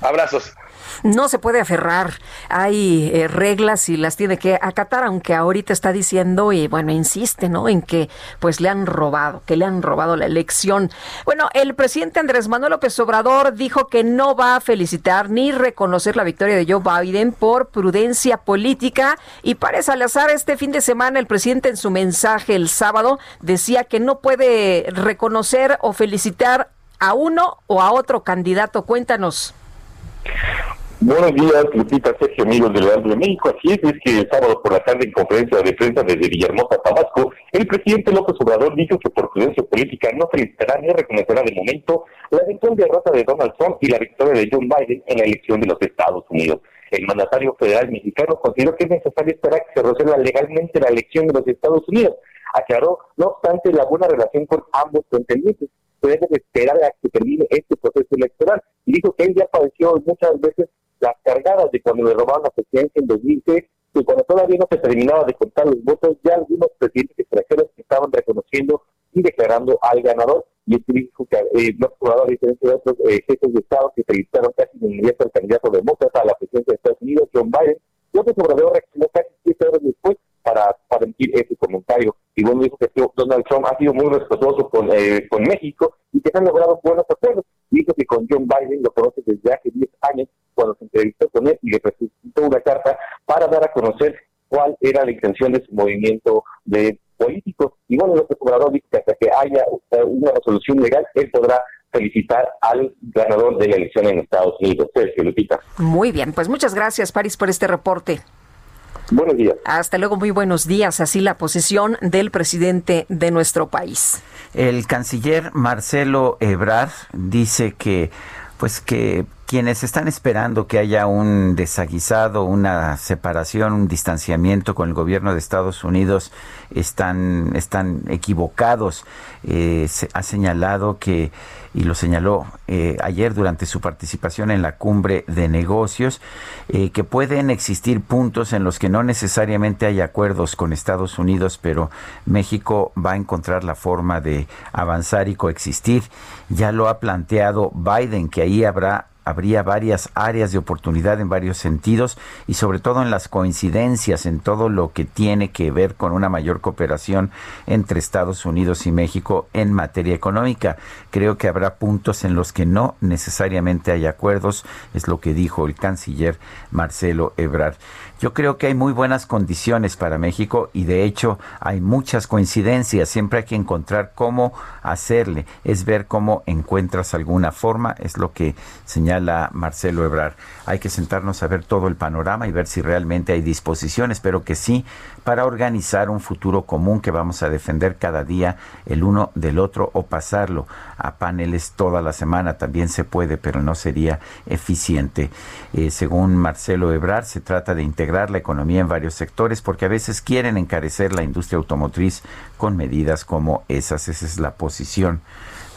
Abrazos no se puede aferrar. Hay eh, reglas y las tiene que acatar, aunque ahorita está diciendo y bueno, insiste, ¿no? En que pues le han robado, que le han robado la elección. Bueno, el presidente Andrés Manuel López Obrador dijo que no va a felicitar ni reconocer la victoria de Joe Biden por prudencia política y para Salazar este fin de semana el presidente en su mensaje el sábado decía que no puede reconocer o felicitar a uno o a otro candidato. Cuéntanos. Buenos días, Lupita Sergio, amigos del Heraldo de México. Así es, es que el sábado por la tarde en conferencia de prensa desde Villahermosa, Tabasco, el presidente López Obrador dijo que por prudencia política no felicitará ni reconocerá de momento la eventual derrota de Donald Trump y la victoria de John Biden en la elección de los Estados Unidos. El mandatario federal mexicano consideró que es necesario esperar que se resuelva legalmente la elección de los Estados Unidos. Aclaró, no obstante, la buena relación con ambos contendientes debe esperar a que termine este proceso electoral. Y dijo que él ya padeció muchas veces las cargadas de cuando le robaron la presidencia en 2006, que cuando todavía no se terminaba de contar los votos, ya algunos presidentes extranjeros estaban reconociendo y declarando al ganador. Y este dijo que eh, los jugadores, diferentes de otros eh, jefes de Estado que felicitaron casi de inmediato al candidato demócrata a la presidencia de Estados Unidos, John Biden, López Obrador reaccionó casi siete horas después para, para emitir ese comentario. Y bueno, dijo que Donald Trump ha sido muy respetuoso con, eh, con México y que se han logrado buenos acuerdos. Dijo que con John Biden lo conoce desde hace 10 años, cuando se entrevistó con él y le presentó una carta para dar a conocer cuál era la intención de su movimiento de políticos. Y bueno, López Obrador dijo que hasta que haya una resolución legal, él podrá felicitar al ganador de la elección en Estados Unidos, Sergio Lupita. Muy bien, pues muchas gracias, París, por este reporte. Buenos días. Hasta luego, muy buenos días. Así la posición del presidente de nuestro país. El canciller Marcelo Ebrard dice que pues que quienes están esperando que haya un desaguisado, una separación, un distanciamiento con el gobierno de Estados Unidos están, están equivocados. Eh, ha señalado que y lo señaló eh, ayer durante su participación en la cumbre de negocios, eh, que pueden existir puntos en los que no necesariamente hay acuerdos con Estados Unidos, pero México va a encontrar la forma de avanzar y coexistir. Ya lo ha planteado Biden, que ahí habrá habría varias áreas de oportunidad en varios sentidos y sobre todo en las coincidencias, en todo lo que tiene que ver con una mayor cooperación entre Estados Unidos y México en materia económica. Creo que habrá puntos en los que no necesariamente hay acuerdos, es lo que dijo el canciller Marcelo Ebrard. Yo creo que hay muy buenas condiciones para México y de hecho hay muchas coincidencias. Siempre hay que encontrar cómo hacerle. Es ver cómo encuentras alguna forma. Es lo que señala Marcelo Ebrar. Hay que sentarnos a ver todo el panorama y ver si realmente hay disposición, espero que sí, para organizar un futuro común que vamos a defender cada día el uno del otro o pasarlo a paneles toda la semana. También se puede, pero no sería eficiente. Eh, según Marcelo Ebrar, se trata de integrar la economía en varios sectores porque a veces quieren encarecer la industria automotriz con medidas como esas. Esa es la posición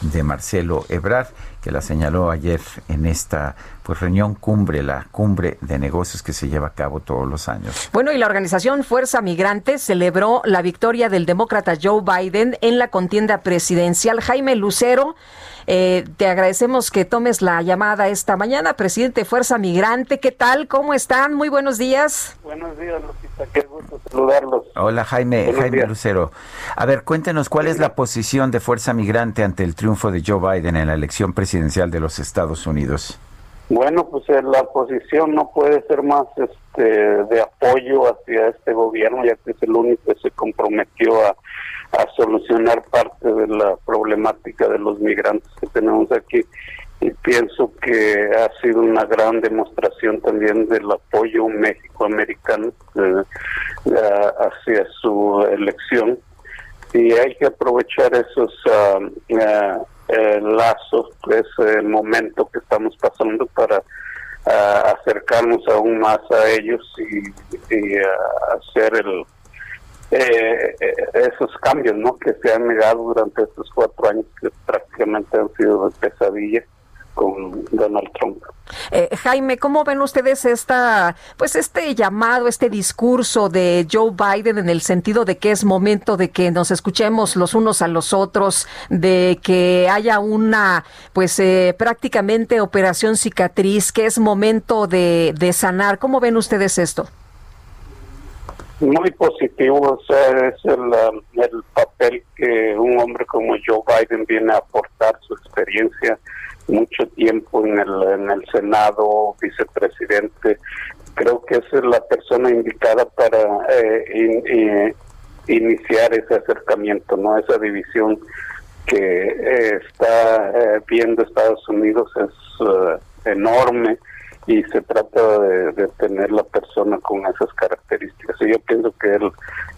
de Marcelo Ebrard, que la señaló ayer en esta pues reunión cumbre, la cumbre de negocios que se lleva a cabo todos los años. Bueno, y la organización Fuerza Migrante celebró la victoria del demócrata Joe Biden en la contienda presidencial. Jaime Lucero eh, te agradecemos que tomes la llamada esta mañana, presidente Fuerza Migrante. ¿Qué tal? ¿Cómo están? Muy buenos días. Buenos días, Lupita. Qué gusto saludarlos. Hola, Jaime, Jaime Lucero. A ver, cuéntenos cuál es la posición de Fuerza Migrante ante el triunfo de Joe Biden en la elección presidencial de los Estados Unidos. Bueno, pues eh, la posición no puede ser más este, de apoyo hacia este gobierno, ya que es el único que se comprometió a a solucionar parte de la problemática de los migrantes que tenemos aquí. Y pienso que ha sido una gran demostración también del apoyo méxico-americano eh, hacia su elección. Y hay que aprovechar esos ah, eh, lazos, ese momento que estamos pasando para ah, acercarnos aún más a ellos y, y hacer el eh, esos cambios ¿no? que se han negado durante estos cuatro años que prácticamente han sido de pesadilla con Donald Trump. Eh, Jaime, ¿cómo ven ustedes esta, pues este llamado, este discurso de Joe Biden en el sentido de que es momento de que nos escuchemos los unos a los otros, de que haya una, pues eh, prácticamente operación cicatriz, que es momento de, de sanar? ¿Cómo ven ustedes esto? Muy positivo, es el, um, el papel que un hombre como Joe Biden viene a aportar, su experiencia, mucho tiempo en el, en el Senado, vicepresidente. Creo que es la persona indicada para eh, iniciar ese acercamiento, no esa división que eh, está eh, viendo Estados Unidos es enorme y se trata de, tener la persona con esas características. Y yo pienso que él,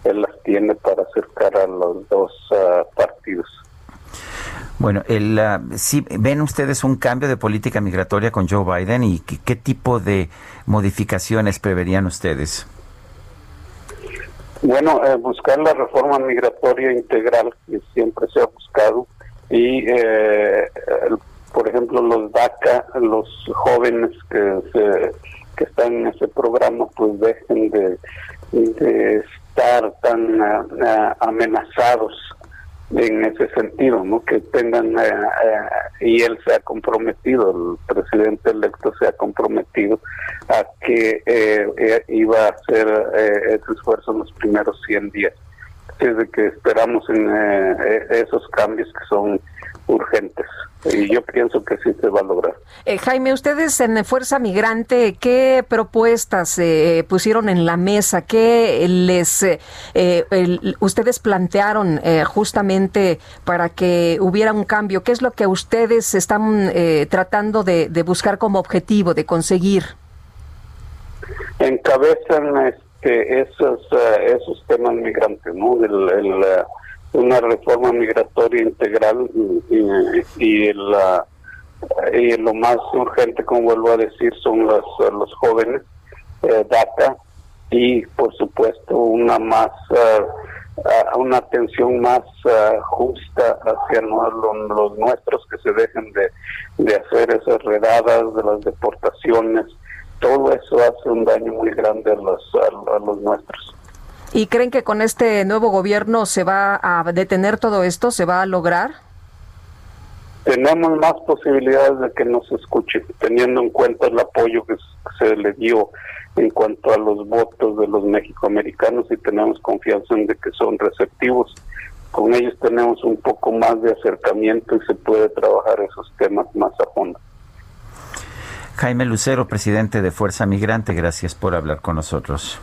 él las tiene para acercar a los dos ah, partidos. Bueno, el, uh, ven ustedes un cambio de política migratoria con Joe Biden y qué, tipo de modificaciones preverían ustedes. Bueno, eh, buscar la reforma migratoria integral que siempre se ha buscado y eh, el por ejemplo, los DACA, los jóvenes que, se, que están en ese programa, pues dejen de, estar tan eh, amenazados en ese sentido, ¿no? Que tengan, eh, eh, y él se ha comprometido, el presidente electo se ha comprometido a que iba a hacer ese esfuerzo en los primeros 100 días. Desde que esperamos en esos cambios que son urgentes y yo pienso que sí se va a lograr. Eh, Jaime, ustedes en Fuerza Migrante, ¿qué propuestas eh, pusieron en la mesa? ¿Qué les eh, ustedes plantearon justamente para que hubiera un cambio? ¿Qué es lo que ustedes están tratando de, buscar como objetivo, de conseguir? Encabezan este, esos, esos temas migrantes, ¿no? el una reforma migratoria integral y, la, y lo más urgente, como vuelvo a decir, son los, los jóvenes, eh, DACA, y por supuesto una más eh, una atención más eh, justa hacia los, nuestros que se dejen de, de hacer esas redadas de las deportaciones. Todo eso hace un daño muy grande a los a los nuestros ¿Y creen que con este nuevo gobierno se va a detener todo esto? ¿Se va a lograr? Tenemos más posibilidades de que nos escuchen, teniendo en cuenta el apoyo que se le dio en cuanto a los votos de los mexicoamericanos y tenemos confianza en de que son receptivos. Con ellos tenemos un poco más de acercamiento y se puede trabajar esos temas más a fondo. Jaime Lucero, presidente de Fuerza Migrante, gracias por hablar con nosotros.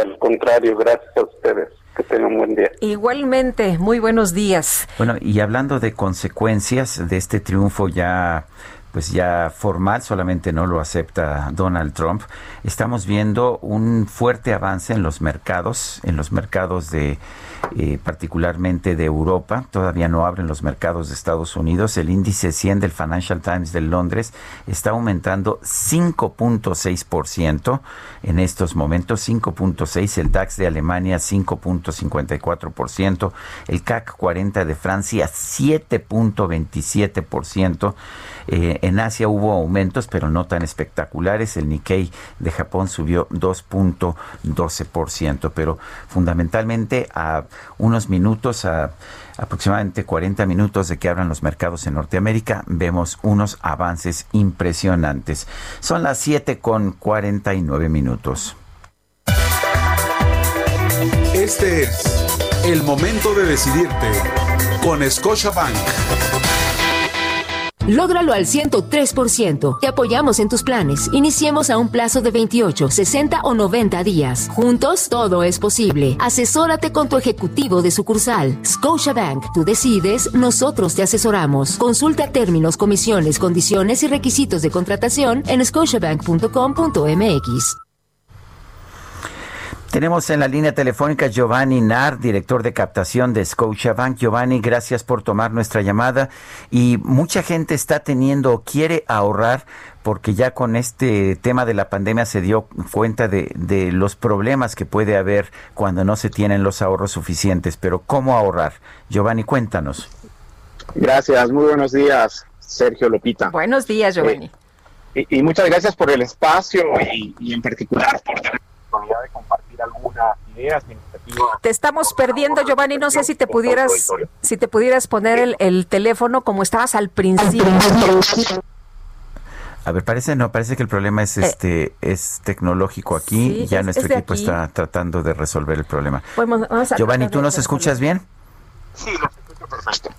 Al contrario, gracias a ustedes. Que tengan un buen día. Igualmente, muy buenos días. Bueno, y hablando de consecuencias de este triunfo ya pues ya formal, solamente no lo acepta Donald Trump. Estamos viendo un fuerte avance en los mercados, en los mercados de eh, particularmente de Europa. Todavía no abren los mercados de Estados Unidos. El índice 100 del Financial Times de Londres está aumentando 5.6% en estos momentos, 5.6. El DAX de Alemania 5.54%. El CAC 40 de Francia 7.27%. Eh, en Asia hubo aumentos, pero no tan espectaculares. El Nikkei de Japón subió 2.12%, pero fundamentalmente a unos minutos, a aproximadamente 40 minutos de que abran los mercados en Norteamérica, vemos unos avances impresionantes. Son las 7 con 49 minutos. Este es el momento de decidirte con Scotiabank. Lógralo al 103%. Te apoyamos en tus planes. Iniciemos a un plazo de 28, 60 o 90 días. Juntos, todo es posible. Asesórate con tu ejecutivo de sucursal. Scotiabank. Tú decides, nosotros te asesoramos. Consulta términos, comisiones, condiciones y requisitos de contratación en scotiabank.com.mx. Tenemos en la línea telefónica Giovanni Nar, director de captación de Scotiabank. Giovanni, gracias por tomar nuestra llamada. Y mucha gente está teniendo, quiere ahorrar, porque ya con este tema de la pandemia se dio cuenta de, de los problemas que puede haber cuando no se tienen los ahorros suficientes. Pero ¿cómo ahorrar? Giovanni, cuéntanos. Gracias, muy buenos días, Sergio Lopita. Buenos días, Giovanni. Eh, y, y, muchas gracias por el espacio y, y en particular por tener la oportunidad de compartir algunas ideas, iniciativas. Te estamos perdiendo, Giovanni. No sé si te pudieras, si te pudieras poner el, el teléfono como estabas al principio. A ver, parece no, parece que el problema es este es tecnológico aquí. Sí, ya es- nuestro es equipo aquí. está tratando de resolver el problema. Vamos- vamos a Giovanni, ¿tú nos escuchas bien? Sí, lo escucho perfecto.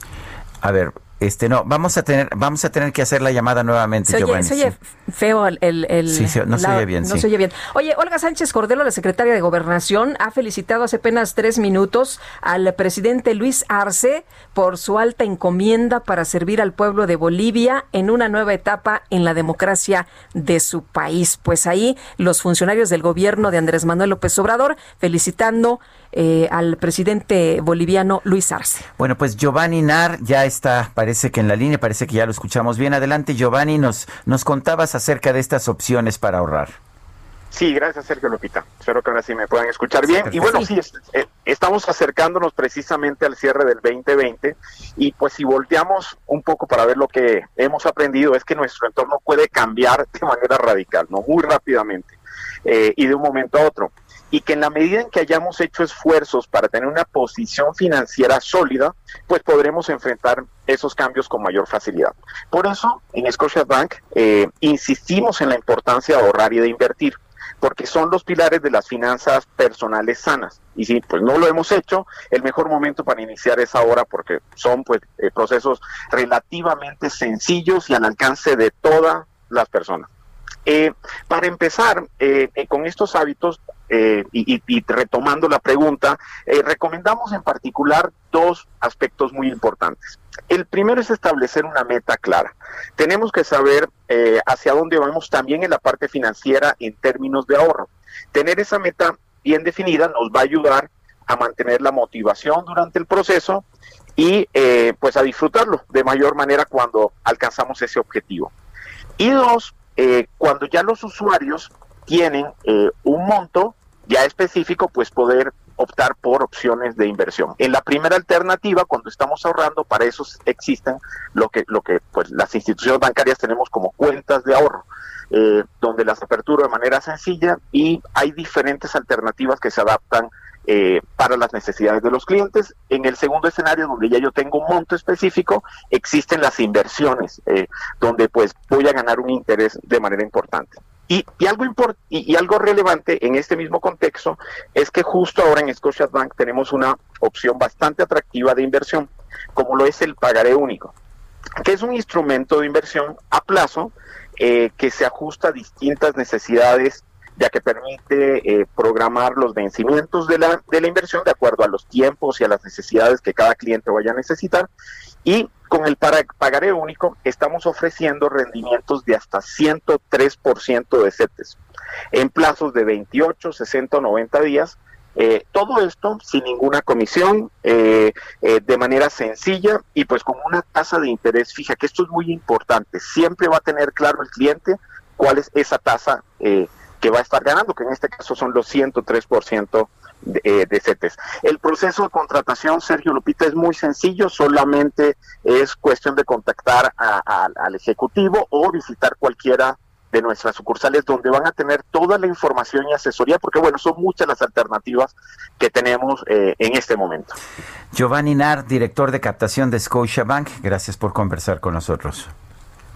A ver, este no, vamos a tener vamos a tener que hacer la llamada nuevamente, Se oye, Giovanni. se oye sí. feo el... el- el- Sí, se- no se oye bien, No sí. se oye bien. Oye, Olga Sánchez Cordero, la secretaria de Gobernación, ha felicitado hace apenas tres minutos al presidente Luis Arce por su alta encomienda para servir al pueblo de Bolivia en una nueva etapa en la democracia de su país. Pues ahí los funcionarios del gobierno de Andrés Manuel López Obrador felicitando eh, al presidente boliviano Luis Arce. Bueno, pues Giovanni Nar ya está, parece que en la línea, parece que ya lo escuchamos bien. Adelante, Giovanni, nos nos contabas acerca de estas opciones para ahorrar. Sí, gracias Sergio Lopita. Espero que ahora sí me puedan escuchar bien. Y bueno, sí, es- eh, estamos acercándonos precisamente al cierre del 2020 y pues si volteamos un poco para ver lo que hemos aprendido es que nuestro entorno puede cambiar de manera radical, no muy rápidamente eh, y de un momento a otro. Y que en la medida en que hayamos hecho esfuerzos para tener una posición financiera sólida, pues podremos enfrentar esos cambios con mayor facilidad. Por eso, en Scotiabank eh, insistimos en la importancia de ahorrar y de invertir porque son los pilares de las finanzas personales sanas. Y si pues no lo hemos hecho, el mejor momento para iniciar es ahora porque son pues eh, procesos relativamente sencillos y al alcance de todas las personas. Eh, para empezar, eh, con estos hábitos eh, y, retomando la pregunta, eh, recomendamos en particular dos aspectos muy importantes. El primero es establecer una meta clara. Tenemos que saber eh, hacia dónde vamos también en la parte financiera en términos de ahorro. Tener esa meta bien definida nos va a ayudar a mantener la motivación durante el proceso y eh, pues a disfrutarlo de mayor manera cuando alcanzamos ese objetivo. Y dos, cuando ya los usuarios tienen un monto ya específico, pues poder optar por opciones de inversión. En la primera alternativa, cuando estamos ahorrando, para eso existen lo que, lo que pues, las instituciones bancarias tenemos como cuentas de ahorro, eh, donde las aperturo de manera sencilla y hay diferentes alternativas que se adaptan eh, para las necesidades de los clientes. En el segundo escenario, donde ya yo tengo un monto específico, existen las inversiones, eh, donde pues voy a ganar un interés de manera importante. Y, y algo import- y, algo relevante en este mismo contexto es que justo ahora en Scotiabank tenemos una opción bastante atractiva de inversión, como lo es el pagaré único, que es un instrumento de inversión a plazo eh, que se ajusta a distintas necesidades ya que permite eh, programar los vencimientos de la, de la inversión de acuerdo a los tiempos y a las necesidades que cada cliente vaya a necesitar Y con el pagaré único estamos ofreciendo rendimientos de hasta 103% de CETES en plazos de 28, 60 o 90 días. Eh, todo esto sin ninguna comisión, eh, eh, de manera sencilla y pues con una tasa de interés fija, que esto es muy importante. Siempre va a tener claro el cliente cuál es esa tasa que va a estar ganando, que en este caso son los 103% de, eh, de CETES. El proceso de contratación, Sergio Lupita, es muy sencillo, solamente es cuestión de contactar al Ejecutivo o visitar cualquiera de nuestras sucursales donde van a tener toda la información y asesoría, porque bueno, son muchas las alternativas que tenemos eh, en este momento. Giovanni Nar, director de captación de Scotiabank, gracias por conversar con nosotros.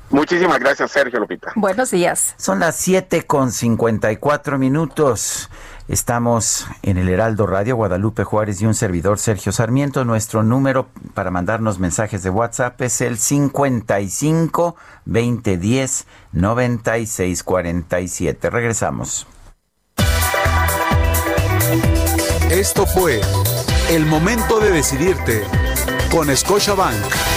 Muchísimas gracias, Sergio Lupita. Buenos días. Son las 7 con 54 minutos. Estamos en el Heraldo Radio Guadalupe Juárez y un servidor Sergio Sarmiento. Nuestro número para mandarnos mensajes de WhatsApp es el 55 2010 9647. Regresamos. Esto fue el momento de decidirte con Scotiabank.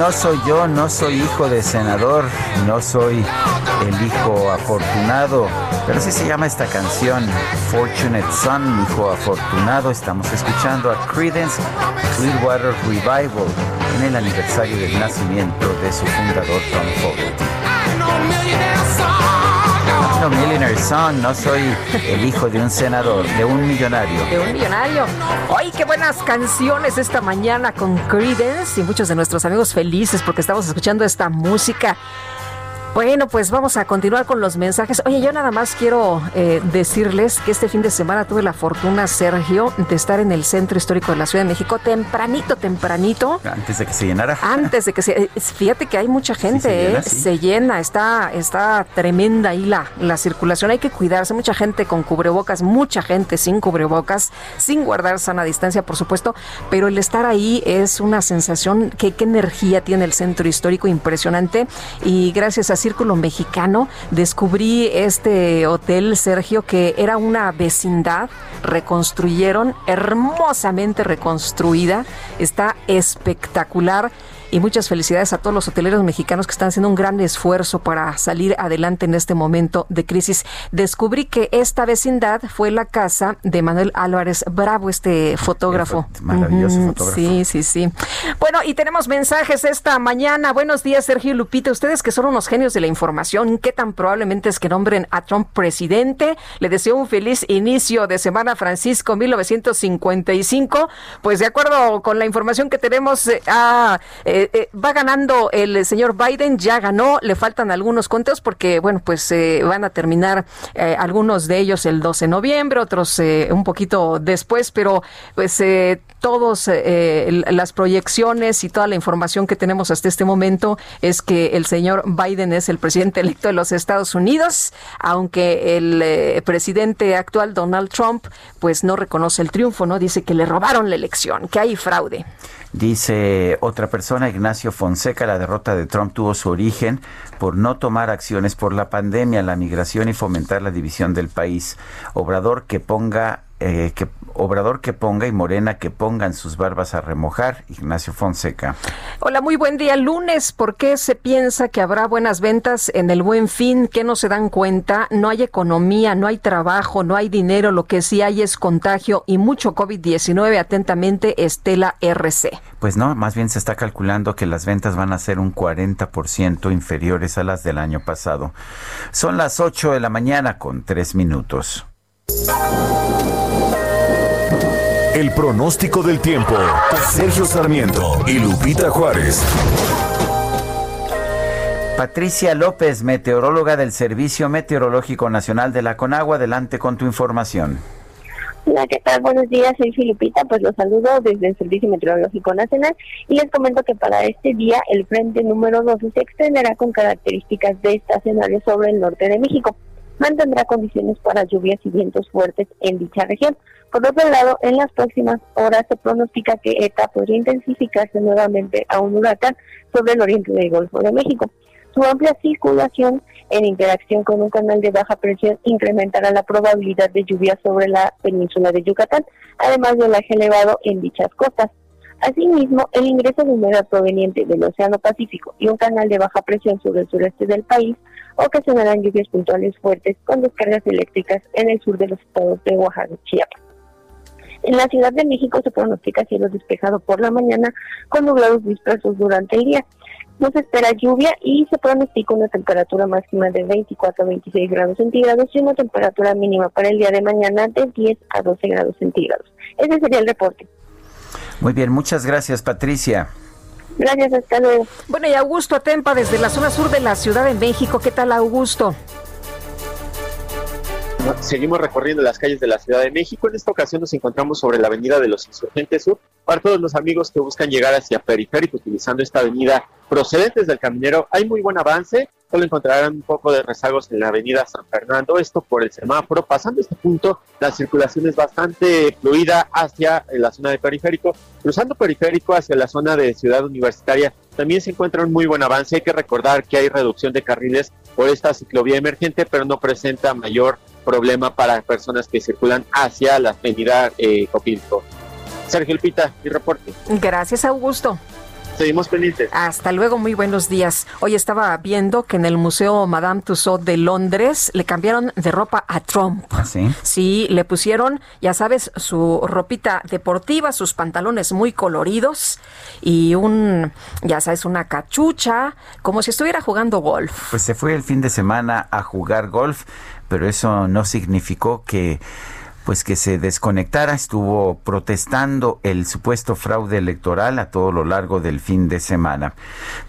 No soy yo, no soy hijo de senador, no soy el hijo afortunado, pero así se llama esta canción, Fortunate Son, hijo afortunado. Estamos escuchando a Credence Clearwater Revival en el aniversario del nacimiento de su fundador Tom Fogerty. No, Millionaire Son, no soy el hijo de un senador, de un millonario. De un millonario. ¡Ay, qué buenas canciones esta mañana con Credence! Y muchos de nuestros amigos felices porque estamos escuchando esta música. Bueno, pues vamos a continuar con los mensajes. Oye, yo nada más quiero eh, decirles que este fin de semana tuve la fortuna, Sergio, de estar en el Centro Histórico de la Ciudad de México tempranito, tempranito. Antes de que se llenara. Antes de que se... Eh, fíjate que hay mucha gente, se, llena, ¿eh? se, llena, está, está tremenda ahí la, la circulación. Hay que cuidarse, mucha gente con cubrebocas, mucha gente sin cubrebocas, sin guardar sana distancia, por supuesto, pero el estar ahí es una sensación, que qué energía tiene el Centro Histórico, impresionante. Y gracias a Círculo Mexicano descubrí este hotel, Sergio, que era una vecindad, reconstruyeron, hermosamente reconstruida, está espectacular y muchas felicidades a todos los hoteleros mexicanos que están haciendo un gran esfuerzo para salir adelante en este momento de crisis. Descubrí que esta vecindad fue la casa de Manuel Álvarez Bravo, este fotógrafo. Maravilloso fotógrafo. Sí, sí, sí. Bueno, y tenemos mensajes esta mañana. Buenos días, Sergio y Lupita. Ustedes que son unos genios de la información, ¿qué tan probablemente es que nombren a Trump presidente? Le deseo un feliz inicio de semana, Francisco, 1955. Pues de acuerdo con la información que tenemos, eh, a, eh, eh, eh, va ganando el señor Biden, ya ganó, le faltan algunos conteos porque, bueno, pues eh, van a terminar algunos de ellos el 12 de noviembre, otros un poquito después, pero pues todos las proyecciones y toda la información que tenemos hasta este momento es que el señor Biden es el presidente electo de los Estados Unidos, aunque el presidente actual Donald Trump pues no reconoce el triunfo, no dice que le robaron la elección, que hay fraude. Dice otra persona, Ignacio Fonseca, la derrota de Trump tuvo su origen por no tomar acciones por la pandemia, la migración y fomentar la división del país. Obrador que ponga eh, que Obrador que ponga y Morena que pongan sus barbas a remojar. Ignacio Fonseca. Hola, muy buen día. Lunes, ¿por qué se piensa que habrá buenas ventas en el buen fin? ¿Qué no se dan cuenta? No hay economía, no hay trabajo, no hay dinero. Lo que sí hay es contagio y mucho COVID-19. Atentamente, Estela RC. Pues no, más bien se está calculando que las ventas van a ser un 40% inferiores a las del año pasado. Son las 8 de la mañana con 3 minutos. El pronóstico del tiempo. Sergio Sarmiento y Lupita Juárez. Patricia López, meteoróloga del Servicio Meteorológico Nacional de la Conagua, adelante con tu información. Hola, ¿qué tal? Buenos días, soy Filipita, pues los saludo desde el Servicio Meteorológico Nacional y les comento que para este día el frente número 12 se extenderá con características de estacionario sobre el norte de México. Mantendrá condiciones para lluvias y vientos fuertes en dicha región. Por otro lado, en las próximas horas se pronostica que ETA podría intensificarse nuevamente a un huracán sobre el oriente del Golfo de México. Su amplia circulación en interacción con un canal de baja presión incrementará la probabilidad de lluvia sobre la península de Yucatán, además del oleaje elevado en dichas costas. Asimismo, el ingreso de humedad proveniente del Océano Pacífico y un canal de baja presión sobre el sureste del país ocasionarán lluvias puntuales fuertes con descargas eléctricas en el sur de los estados de Oaxaca y Chiapas. En la Ciudad de México se pronostica cielo despejado por la mañana con nublados dispersos durante el día. No se espera lluvia y se pronostica una temperatura máxima de 24 a 26 grados centígrados y una temperatura mínima para el día de mañana de 10 a 12 grados centígrados. Ese sería el reporte. Muy bien, muchas gracias Patricia. Gracias, hasta luego. Bueno, y Augusto Atempa desde la zona sur de la Ciudad de México. ¿Qué tal, Augusto? Seguimos recorriendo las calles de la Ciudad de México. En esta ocasión nos encontramos sobre la avenida de los Insurgentes Sur. Para todos los amigos que buscan llegar hacia Periférico utilizando esta avenida procedentes del Caminero, hay muy buen avance. Solo encontrarán un poco de rezagos en la avenida San Fernando, esto por el semáforo. Pasando este punto, la circulación es bastante fluida hacia la zona de Periférico. Cruzando Periférico hacia la zona de Ciudad Universitaria, también se encuentra un muy buen avance. Hay que recordar que hay reducción de carriles por esta ciclovía emergente, pero no presenta mayor problema para personas que circulan hacia la avenida eh, Copilco. Sergio Elpita, mi reporte. Gracias, Augusto. Seguimos pendientes. Hasta luego, muy buenos días. Hoy estaba viendo que en el Museo Madame Tussauds de Londres le cambiaron de ropa a Trump. ¿Ah, sí? Sí, le pusieron, ya sabes, su ropita deportiva, sus pantalones muy coloridos y un, ya sabes, una cachucha, como si estuviera jugando golf. Pues se fue el fin de semana a jugar golf, pero eso no significó que pues que se desconectara, estuvo protestando el supuesto fraude electoral a todo lo largo del fin de semana.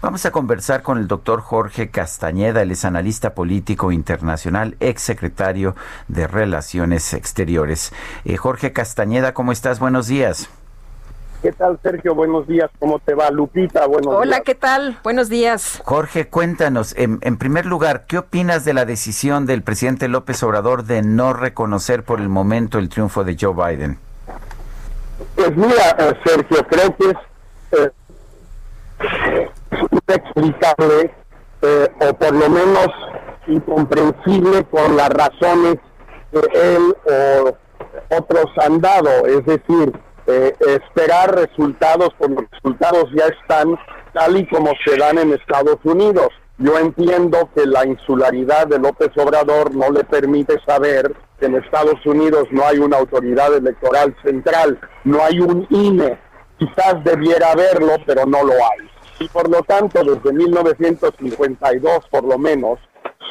Vamos a conversar con el doctor Jorge Castañeda, él es analista político internacional, exsecretario de Relaciones Exteriores. Eh, Jorge Castañeda, ¿cómo estás? Buenos días. ¿Qué tal, Sergio? Buenos días. ¿Cómo te va, Lupita? Buenos Hola, días. ¿qué tal? Buenos días. Jorge, cuéntanos, en, en, primer lugar, ¿qué opinas de la decisión del presidente López Obrador de no reconocer por el momento el triunfo de Joe Biden? Pues mira, eh, Sergio, creo que es eh, inexplicable eh, o por lo menos incomprensible por las razones que él o otros han dado. Es decir, eh, esperar resultados, cuando los resultados ya están tal y como se dan en Estados Unidos. Yo entiendo que la insularidad de López Obrador no le permite saber que en Estados Unidos no hay una autoridad electoral central, no hay un INE. Quizás debiera haberlo, pero no lo hay. Y por lo tanto, desde 1952 por lo menos,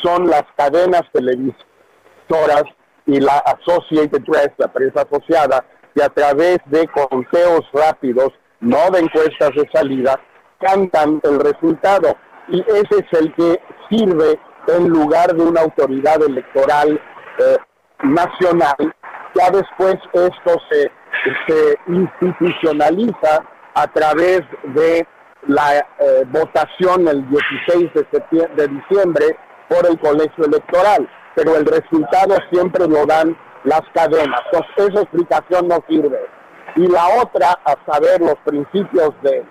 son las cadenas televisoras y la Associated Press, la prensa asociada, que a través de conteos rápidos, no de encuestas de salida, cantan el resultado. Y ese es el que sirve en lugar de una autoridad electoral eh, nacional. Ya después esto se, institucionaliza a través de la eh, votación el 16 de, septiembre, de diciembre por el colegio electoral, pero el resultado siempre lo dan las cadenas. Entonces, esa explicación no sirve. Y la otra, a saber los principios de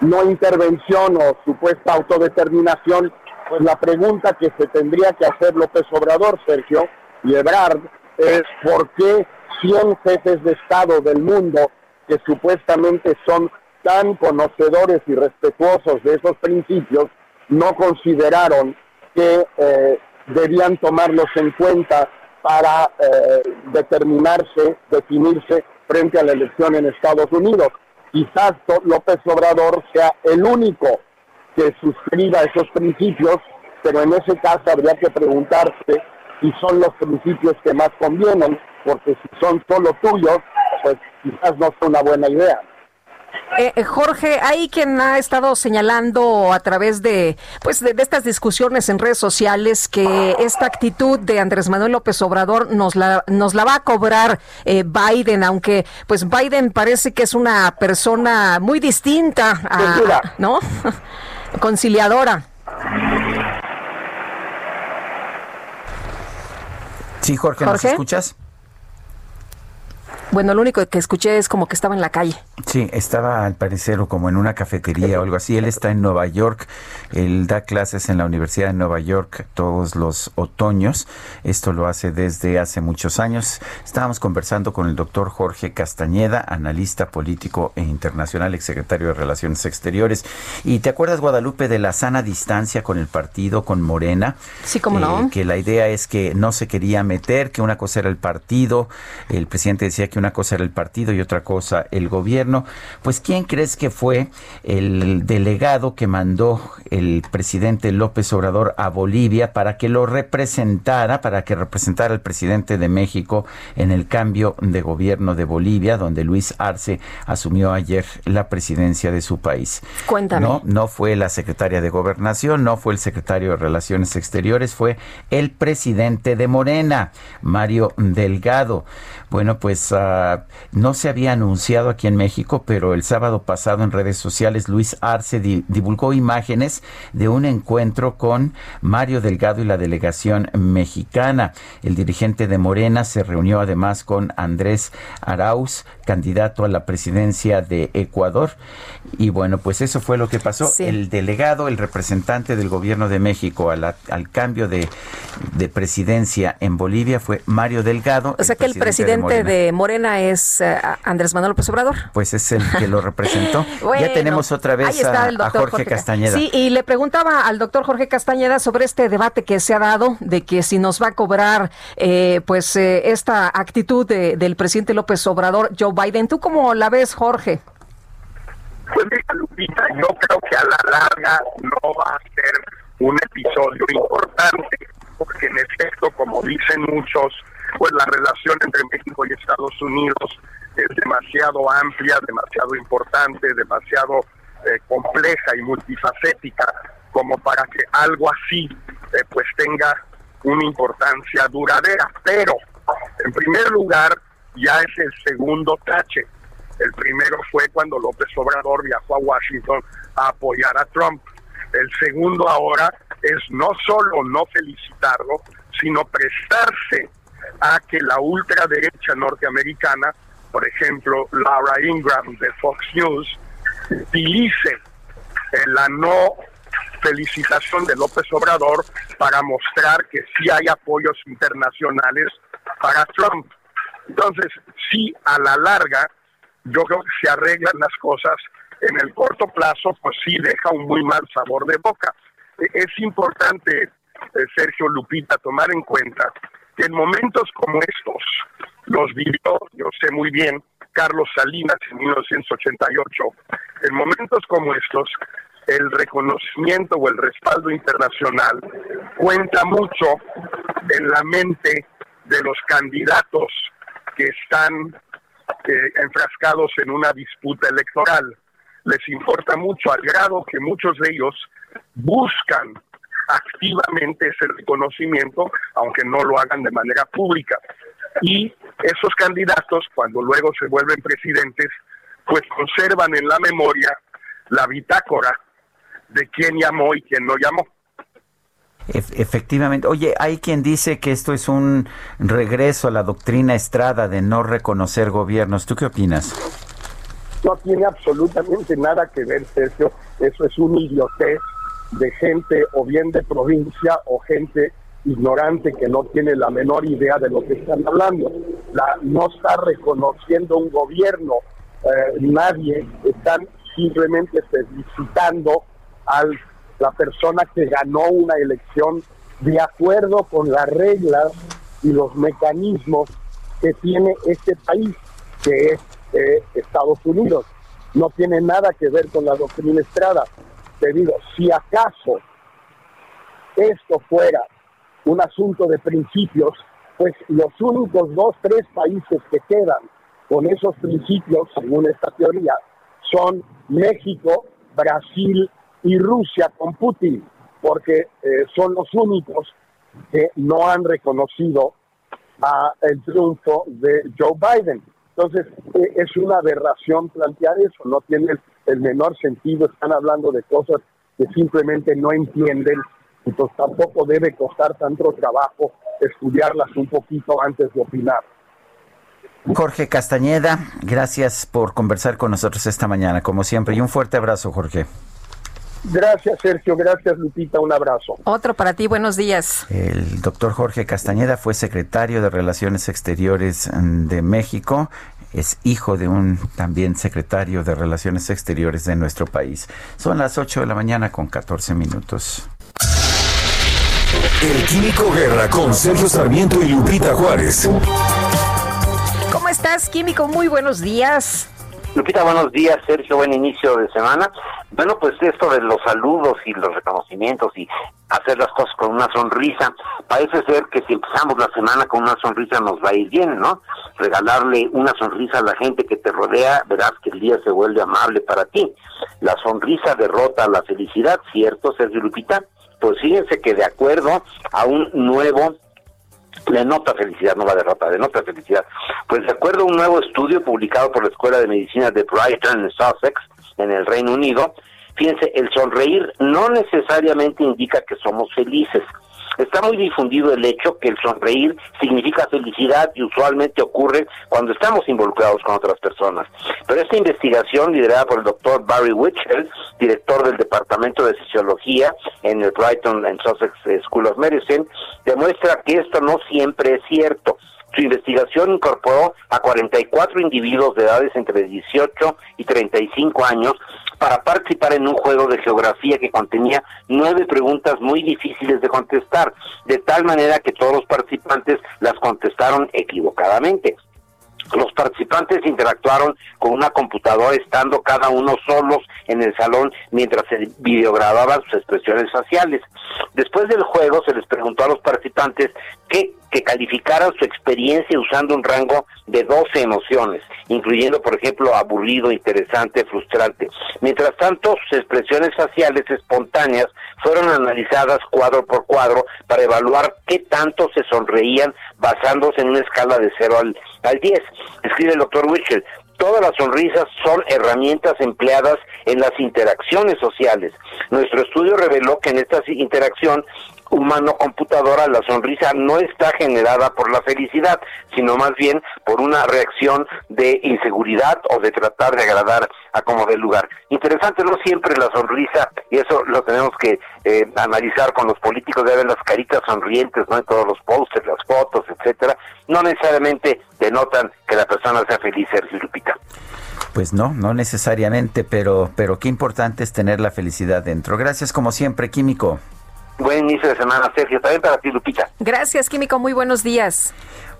no intervención o supuesta autodeterminación, pues la pregunta que se tendría que hacer López Obrador, Sergio y Ebrard, es por qué 100 jefes de Estado del mundo que supuestamente son tan conocedores y respetuosos de esos principios, no consideraron que eh, debían tomarlos en cuenta para eh, determinarse, definirse frente a la elección en Estados Unidos. Quizás López Obrador sea el único que suscriba esos principios, pero en ese caso habría que preguntarse si son los principios que más convienen, porque si son solo tuyos, pues quizás no sea una buena idea. Eh, eh, Jorge, hay quien ha estado señalando a través de, pues, de, estas discusiones en redes sociales que esta actitud de Andrés Manuel López Obrador nos la, nos la va a cobrar eh, Biden, aunque pues Biden parece que es una persona muy distinta, a, ¿no? Conciliadora. Sí, Jorge, ¿nos escuchas? Bueno, lo único que escuché es como que estaba en la calle. Sí, estaba al parecer o como en una cafetería o algo así. Él está en Nueva York, él da clases en la Universidad de Nueva York todos los otoños. Esto lo hace desde hace muchos años. Estábamos conversando con el doctor Jorge Castañeda, analista político e internacional, exsecretario de Relaciones Exteriores. ¿Y te acuerdas, Guadalupe, de la sana distancia con el partido, con Morena? Sí, cómo no. Eh, que la idea es que no se quería meter, que una cosa era el partido, el presidente decía que una cosa era el partido y otra cosa el gobierno. Pues ¿quién crees que fue el delegado que mandó el presidente López Obrador a Bolivia para que lo representara, para que representara al presidente de México en el cambio de gobierno de Bolivia, donde Luis Arce asumió ayer la presidencia de su país? Cuéntame. No, no fue la secretaria de Gobernación, no fue el secretario de Relaciones Exteriores, fue el presidente de Morena, Mario Delgado. Bueno, pues ah, no se había anunciado aquí en México, pero el sábado pasado en redes sociales Luis Arce divulgó imágenes de un encuentro con Mario Delgado y la delegación mexicana. El dirigente de Morena se reunió además con Andrés Arauz, candidato a la presidencia de Ecuador. Y bueno, pues eso fue lo que pasó. El delegado, el representante del gobierno de México al cambio de, presidencia en Bolivia fue Mario Delgado. O sea que el presidente de Morena, es eh, Andrés Manuel López Obrador. Pues es el que lo representó. ya tenemos otra vez a, Jorge, Castañeda. Sí, y le preguntaba al doctor Jorge Castañeda sobre este debate que se ha dado de que si nos va a cobrar eh, pues eh, esta actitud del presidente López Obrador, Joe Biden. ¿Tú cómo la ves, Jorge? Pues mira, Lupita, yo creo que a la larga no va a ser un episodio importante, porque en efecto, como dicen muchos, pues la relación entre México y Estados Unidos es demasiado amplia, demasiado importante, demasiado eh, compleja y multifacética como para que algo así eh, pues tenga una importancia duradera. Pero, en primer lugar, ya es el segundo tache. El primero fue cuando López Obrador viajó a Washington a apoyar a Trump. El segundo ahora es no solo no felicitarlo, sino prestarse a que la ultraderecha norteamericana, por ejemplo, Laura Ingram de Fox News, utilice eh, la no felicitación de López Obrador para mostrar que sí hay apoyos internacionales para Trump. Entonces, sí, a la larga, yo creo que se arreglan las cosas. En el corto plazo, pues sí deja un muy mal sabor de boca. E, es importante, eh, Sergio Lupita, tomar en cuenta que en momentos como estos los vivió, yo sé muy bien, Carlos Salinas en 1988, en momentos como estos el reconocimiento o el respaldo internacional cuenta mucho en la mente de los candidatos que están eh, enfrascados en una disputa electoral. Les importa mucho al grado que muchos de ellos buscan activamente ese reconocimiento, aunque no lo hagan de manera pública. Y esos candidatos, cuando luego se vuelven presidentes, pues conservan en la memoria la bitácora de quién llamó y quién no llamó. Efectivamente. Oye, hay quien dice que esto es un regreso a la doctrina Estrada de no reconocer gobiernos. ¿Tú qué opinas? No tiene absolutamente nada que ver, Sergio. Eso es un idiotez de gente o bien de provincia o gente ignorante que no tiene la menor idea de lo que están hablando. La, no está reconociendo un gobierno, eh, nadie, están simplemente felicitando a la persona que ganó una elección de acuerdo con las reglas y los mecanismos que tiene este país, que es eh, Estados Unidos. No tiene nada que ver con la doctrina Estrada. Te digo, si acaso esto fuera un asunto de principios, pues los únicos dos, tres países que quedan con esos principios, según esta teoría, son México, Brasil y Rusia con Putin, porque eh, son los únicos que no han reconocido a el triunfo de Joe Biden. Entonces, eh, es una aberración plantear eso, no tiene el menor sentido, están hablando de cosas que simplemente no entienden pues tampoco debe costar tanto trabajo estudiarlas un poquito antes de opinar. Jorge Castañeda, gracias por conversar con nosotros esta mañana, como siempre, y un fuerte abrazo, Jorge. Gracias, Sergio. Gracias, Lupita. Un abrazo. Otro para ti. Buenos días. El doctor Jorge Castañeda fue secretario de Relaciones Exteriores de México. Es hijo de un también secretario de Relaciones Exteriores de nuestro país. Son las 8 de la mañana con 14 minutos. El Químico Guerra con Sergio Sarmiento y Lupita Juárez. ¿Cómo estás, Químico? Muy buenos días. Lupita, buenos días, Sergio, buen inicio de semana. Bueno, pues esto de los saludos y los reconocimientos y hacer las cosas con una sonrisa, parece ser que si empezamos la semana con una sonrisa nos va a ir bien, ¿no? Regalarle una sonrisa a la gente que te rodea, verás que el día se vuelve amable para ti. La sonrisa derrota la felicidad, ¿cierto, Sergio Lupita? pues fíjense que de acuerdo a un nuevo le nota felicidad, no la derrota, de nota felicidad. Pues de acuerdo a un nuevo estudio publicado por la Escuela de Medicina de Brighton en Sussex, en el Reino Unido, fíjense, el sonreír no necesariamente indica que somos felices. Está muy difundido el hecho que el sonreír significa felicidad y usualmente ocurre cuando estamos involucrados con otras personas. Pero esta investigación, liderada por el doctor Barry Witchell, director del Departamento de Fisiología en el Brighton and Sussex School of Medicine, demuestra que esto no siempre es cierto. Su investigación incorporó a 44 individuos de edades entre 18 y 35 años para participar en un juego de geografía que contenía nueve preguntas muy difíciles de contestar, de tal manera que todos los participantes las contestaron equivocadamente. Los participantes interactuaron con una computadora estando cada uno solos en el salón mientras se videogrababan sus expresiones faciales. Después del juego se les preguntó a los participantes que, que calificaran su experiencia usando un rango de 12 emociones, incluyendo, por ejemplo, aburrido, interesante, frustrante. Mientras tanto, sus expresiones faciales espontáneas fueron analizadas cuadro por cuadro para evaluar qué tanto se sonreían basándose en una escala de 0 al, al 10. Escribe el doctor Wichel, todas las sonrisas son herramientas empleadas en las interacciones sociales. Nuestro estudio reveló que en esta interacción humano-computadora, la sonrisa no está generada por la felicidad, sino más bien por una reacción de inseguridad o de tratar de agradar a como del lugar. Interesante, no siempre la sonrisa, y eso lo tenemos que eh, analizar con los políticos, de ver las caritas sonrientes, ¿no? En todos los posters, las fotos, etcétera, no necesariamente denotan que la persona sea feliz, Sergio Lupita. Pues no, no necesariamente, pero, pero qué importante es tener la felicidad dentro. Gracias como siempre, Químico. Buen inicio de semana, Sergio. También para ti, Lupita. Gracias, Químico. Muy buenos días.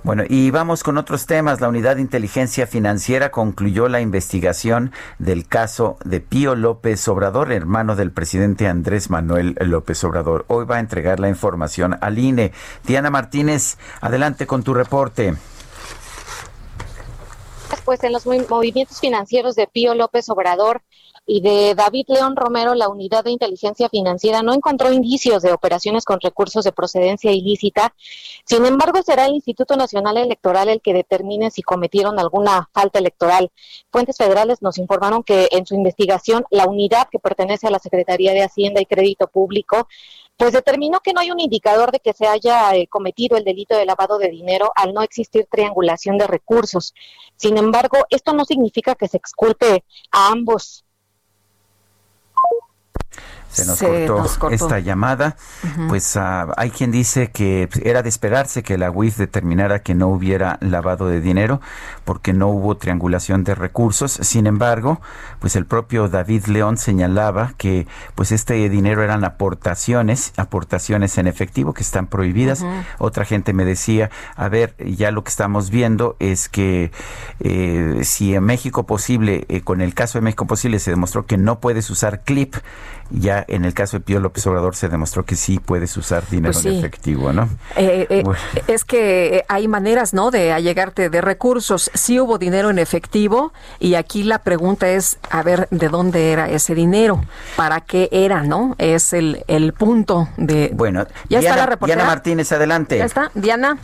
Bueno, y vamos con otros temas. La Unidad de Inteligencia Financiera concluyó la investigación del caso de Pío López Obrador, hermano del presidente Andrés Manuel López Obrador. Hoy va a entregar la información al INE. Diana Martínez, adelante con tu reporte. Pues en los movimientos financieros de Pío López Obrador y de David León Romero, la unidad de inteligencia financiera no encontró indicios de operaciones con recursos de procedencia ilícita. Sin embargo, será el Instituto Nacional Electoral el que determine si cometieron alguna falta electoral. Fuentes federales nos informaron que en su investigación, la unidad que pertenece a la Secretaría de Hacienda y Crédito Público pues determinó que no hay un indicador de que se haya eh, cometido el delito de lavado de dinero al no existir triangulación de recursos. Sin embargo, esto no significa que se exculpe a ambos se nos, cortó, esta llamada. Pues ah, hay quien dice que era de esperarse que la UIF determinara que no hubiera lavado de dinero porque no hubo triangulación de recursos. Sin embargo, pues el propio David León señalaba que pues este dinero eran aportaciones, aportaciones en efectivo que están prohibidas. Otra gente me decía, a ver, ya lo que estamos viendo es que eh, si en México posible, eh, con el caso de México posible se demostró que no puedes usar clip, ya en el caso de Pío López Obrador se demostró que sí puedes usar dinero Pues en efectivo, ¿no? Eh, eh, Bueno. Es que eh, hay maneras, ¿no?, de allegarte de recursos. Sí hubo dinero en efectivo y aquí la pregunta es, a ver, ¿de dónde era ese dinero? ¿Para qué era, no? Es el, el punto de... Bueno, ¿Ya está Diana, la reportera? Diana Martínez, adelante. ¿Ya está? Diana.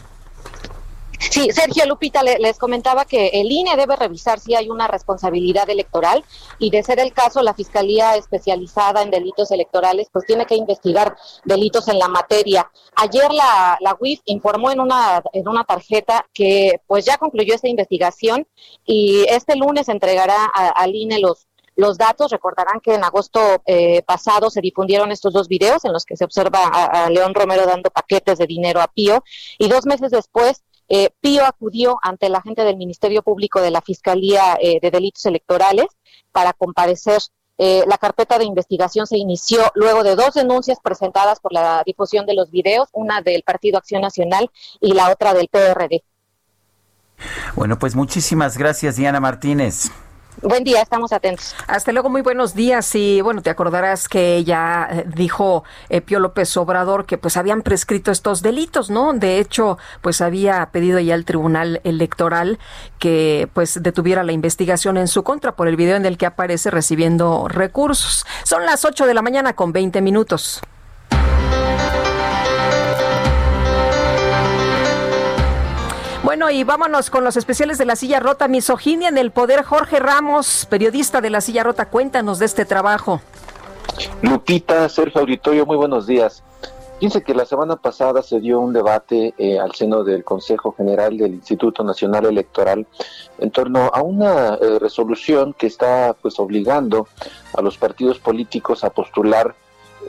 Sí, Sergio Lupita, le- les comentaba que el INE debe revisar si hay una responsabilidad electoral y de ser el caso, la Fiscalía especializada en delitos electorales pues tiene que investigar delitos en la materia. Ayer la, la UIF informó en una, en una tarjeta que pues ya concluyó esta investigación y este lunes entregará a- al INE los los datos. Recordarán que en agosto eh, pasado se difundieron estos dos videos en los que se observa a, a León Romero dando paquetes de dinero a Pío y dos meses después eh, Pío acudió ante la gente del Ministerio Público de la Fiscalía eh, de Delitos Electorales para comparecer. Eh, la carpeta de investigación se inició luego de dos denuncias presentadas por la difusión de los videos, una del Partido Acción Nacional y la otra del PRD. Bueno, pues muchísimas gracias, Diana Martínez. Buen día, estamos atentos. Hasta luego, muy buenos días. Y bueno, te acordarás que ella eh, dijo eh, Pío López Obrador que pues habían prescrito estos delitos, ¿no? De hecho, pues había pedido ya al Tribunal Electoral que pues detuviera la investigación en su contra por el video en el que aparece recibiendo recursos. Son las 8 de la mañana con 20 minutos. Bueno, y vámonos con los especiales de la silla rota, misoginia en el poder. Jorge Ramos, periodista de la silla rota, cuéntanos de este trabajo. Lupita, Sergio Auditorio, muy buenos días. Fíjense que la semana pasada se dio un debate eh, al seno del Consejo General del Instituto Nacional Electoral en torno a una eh, resolución que está pues obligando a los partidos políticos a postular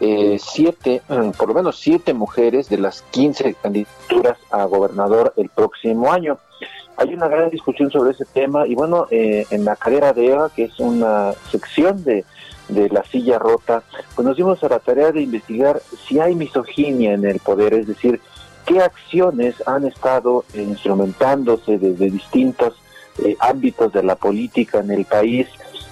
eh, siete, mm, por lo menos siete mujeres de las 15 candidaturas a gobernador el próximo año. Hay una gran discusión sobre ese tema y bueno, eh, en la carrera de Eva, que es una sección de, de la silla rota, pues nos dimos a la tarea de investigar si hay misoginia en el poder, es decir, qué acciones han estado instrumentándose desde distintos eh, ámbitos de la política en el país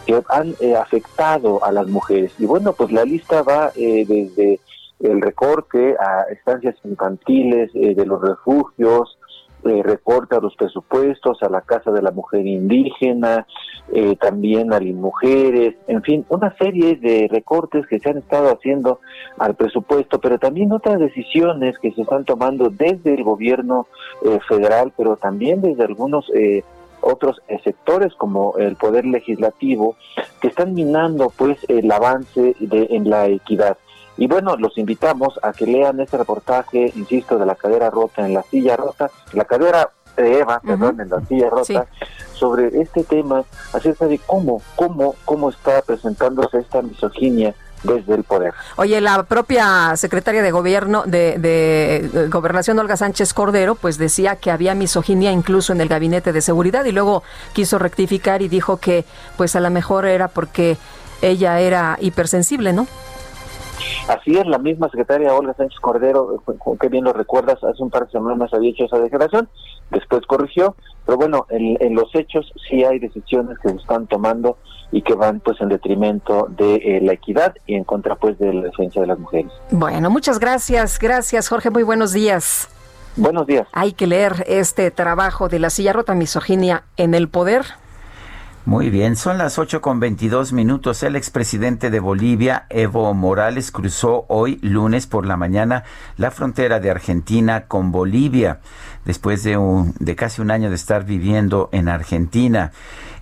que han eh, afectado a las mujeres. Y bueno, pues la lista va eh, desde el recorte a estancias infantiles eh, de los refugios, eh, recorte a los presupuestos, a la Casa de la Mujer Indígena, eh, también a las mujeres, en fin, una serie de recortes que se han estado haciendo al presupuesto, pero también otras decisiones que se están tomando desde el gobierno eh, federal, pero también desde algunos eh, otros sectores como el poder legislativo que están minando pues el avance de, en la equidad. Y bueno, los invitamos a que lean este reportaje, insisto, de la cadera rota en la silla rota, la cadera de Eva, perdón, en la silla rota, sobre este tema, acerca de cómo, cómo, cómo está presentándose esta misoginia desde el poder. Oye, la propia secretaria de gobierno de, de, gobernación Olga Sánchez Cordero, pues decía que había misoginia incluso en el gabinete de seguridad y luego quiso rectificar y dijo que pues a lo mejor era porque ella era hipersensible, ¿no? Así es, la misma secretaria Olga Sánchez Cordero, eh, con- que bien lo recuerdas, hace un par de semanas había hecho esa declaración, después corrigió, pero bueno, en, en los hechos sí hay decisiones que se están tomando y que van pues en detrimento de eh, la equidad y en contra pues de la defensa de las mujeres. Bueno, muchas gracias, gracias Jorge, muy buenos días. Buenos días. Hay que leer este trabajo de la silla rota misoginia en el poder. Muy bien, son las 8 con 22 minutos. El expresidente de Bolivia, Evo Morales, cruzó hoy, lunes por la mañana, la frontera de Argentina con Bolivia, después de, un, de casi un año de estar viviendo en Argentina.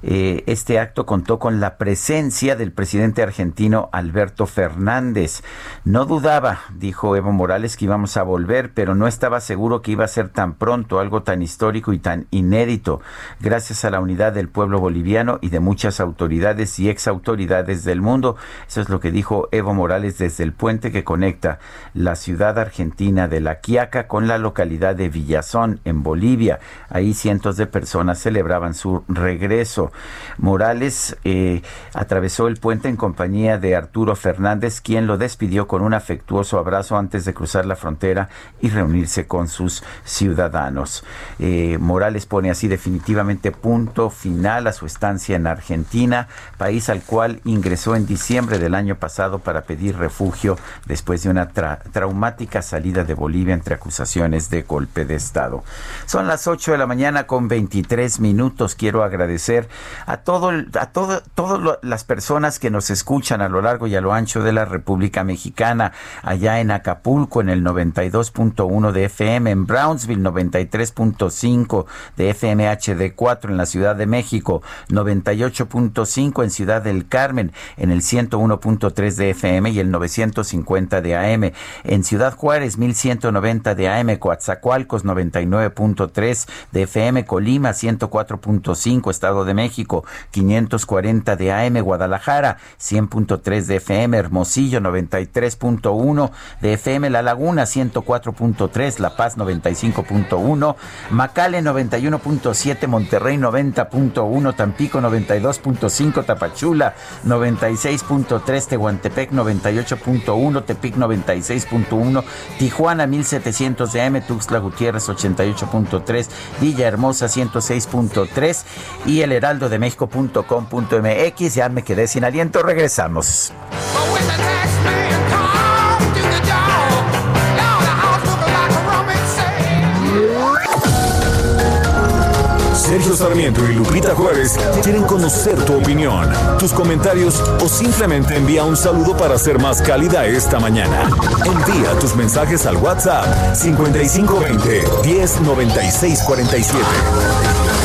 Eh, este acto contó con la presencia del presidente argentino Alberto Fernández. No dudaba, dijo Evo Morales, que íbamos a volver, pero no estaba seguro que iba a ser tan pronto, algo tan histórico y tan inédito, gracias a la unidad del pueblo boliviano y de muchas autoridades y exautoridades del mundo. Eso es lo que dijo Evo Morales desde el puente que conecta la ciudad argentina de La Quiaca con la localidad de Villazón, en Bolivia. Ahí cientos de personas celebraban su regreso. Morales eh, atravesó el puente en compañía de Arturo Fernández, quien lo despidió con un afectuoso abrazo antes de cruzar la frontera y reunirse con sus ciudadanos. Eh, Morales pone así definitivamente punto final a su estancia en Argentina, país al cual ingresó en diciembre del año pasado para pedir refugio después de una traumática salida de Bolivia entre acusaciones de golpe de Estado. Son las 8 de la mañana con 23 minutos. Quiero agradecer a todo, a todo, todas las personas que nos escuchan a lo largo y a lo ancho de la República Mexicana, allá en Acapulco en el 92.1 de FM, en Brownsville 93.5 de FM HD4 en la Ciudad de México, 98.5 en Ciudad del Carmen, en el 101.3 de FM y el 950 de AM, en Ciudad Juárez 1190 de AM, Coatzacoalcos 99.3 de FM, Colima 104.5, Estado de México 540 de AM, Guadalajara 100.3 de FM, Hermosillo 93.1 de FM, La Laguna 104.3, La Paz 95.1, Macale 91.7, Monterrey 90.1, Tampico 92.5, Tapachula 96.3, Tehuantepec 98.1, Tepic 96.1, Tijuana 1700 de AM, Tuxtla Gutiérrez 88.3, Villahermosa 106.3 y el heraldo de México.com.mx. Ya me quedé sin aliento, regresamos. Sergio Sarmiento y Lupita Juárez quieren conocer tu opinión, tus comentarios o simplemente envía un saludo para ser más cálida esta mañana. Envía tus mensajes al WhatsApp 5520 109647.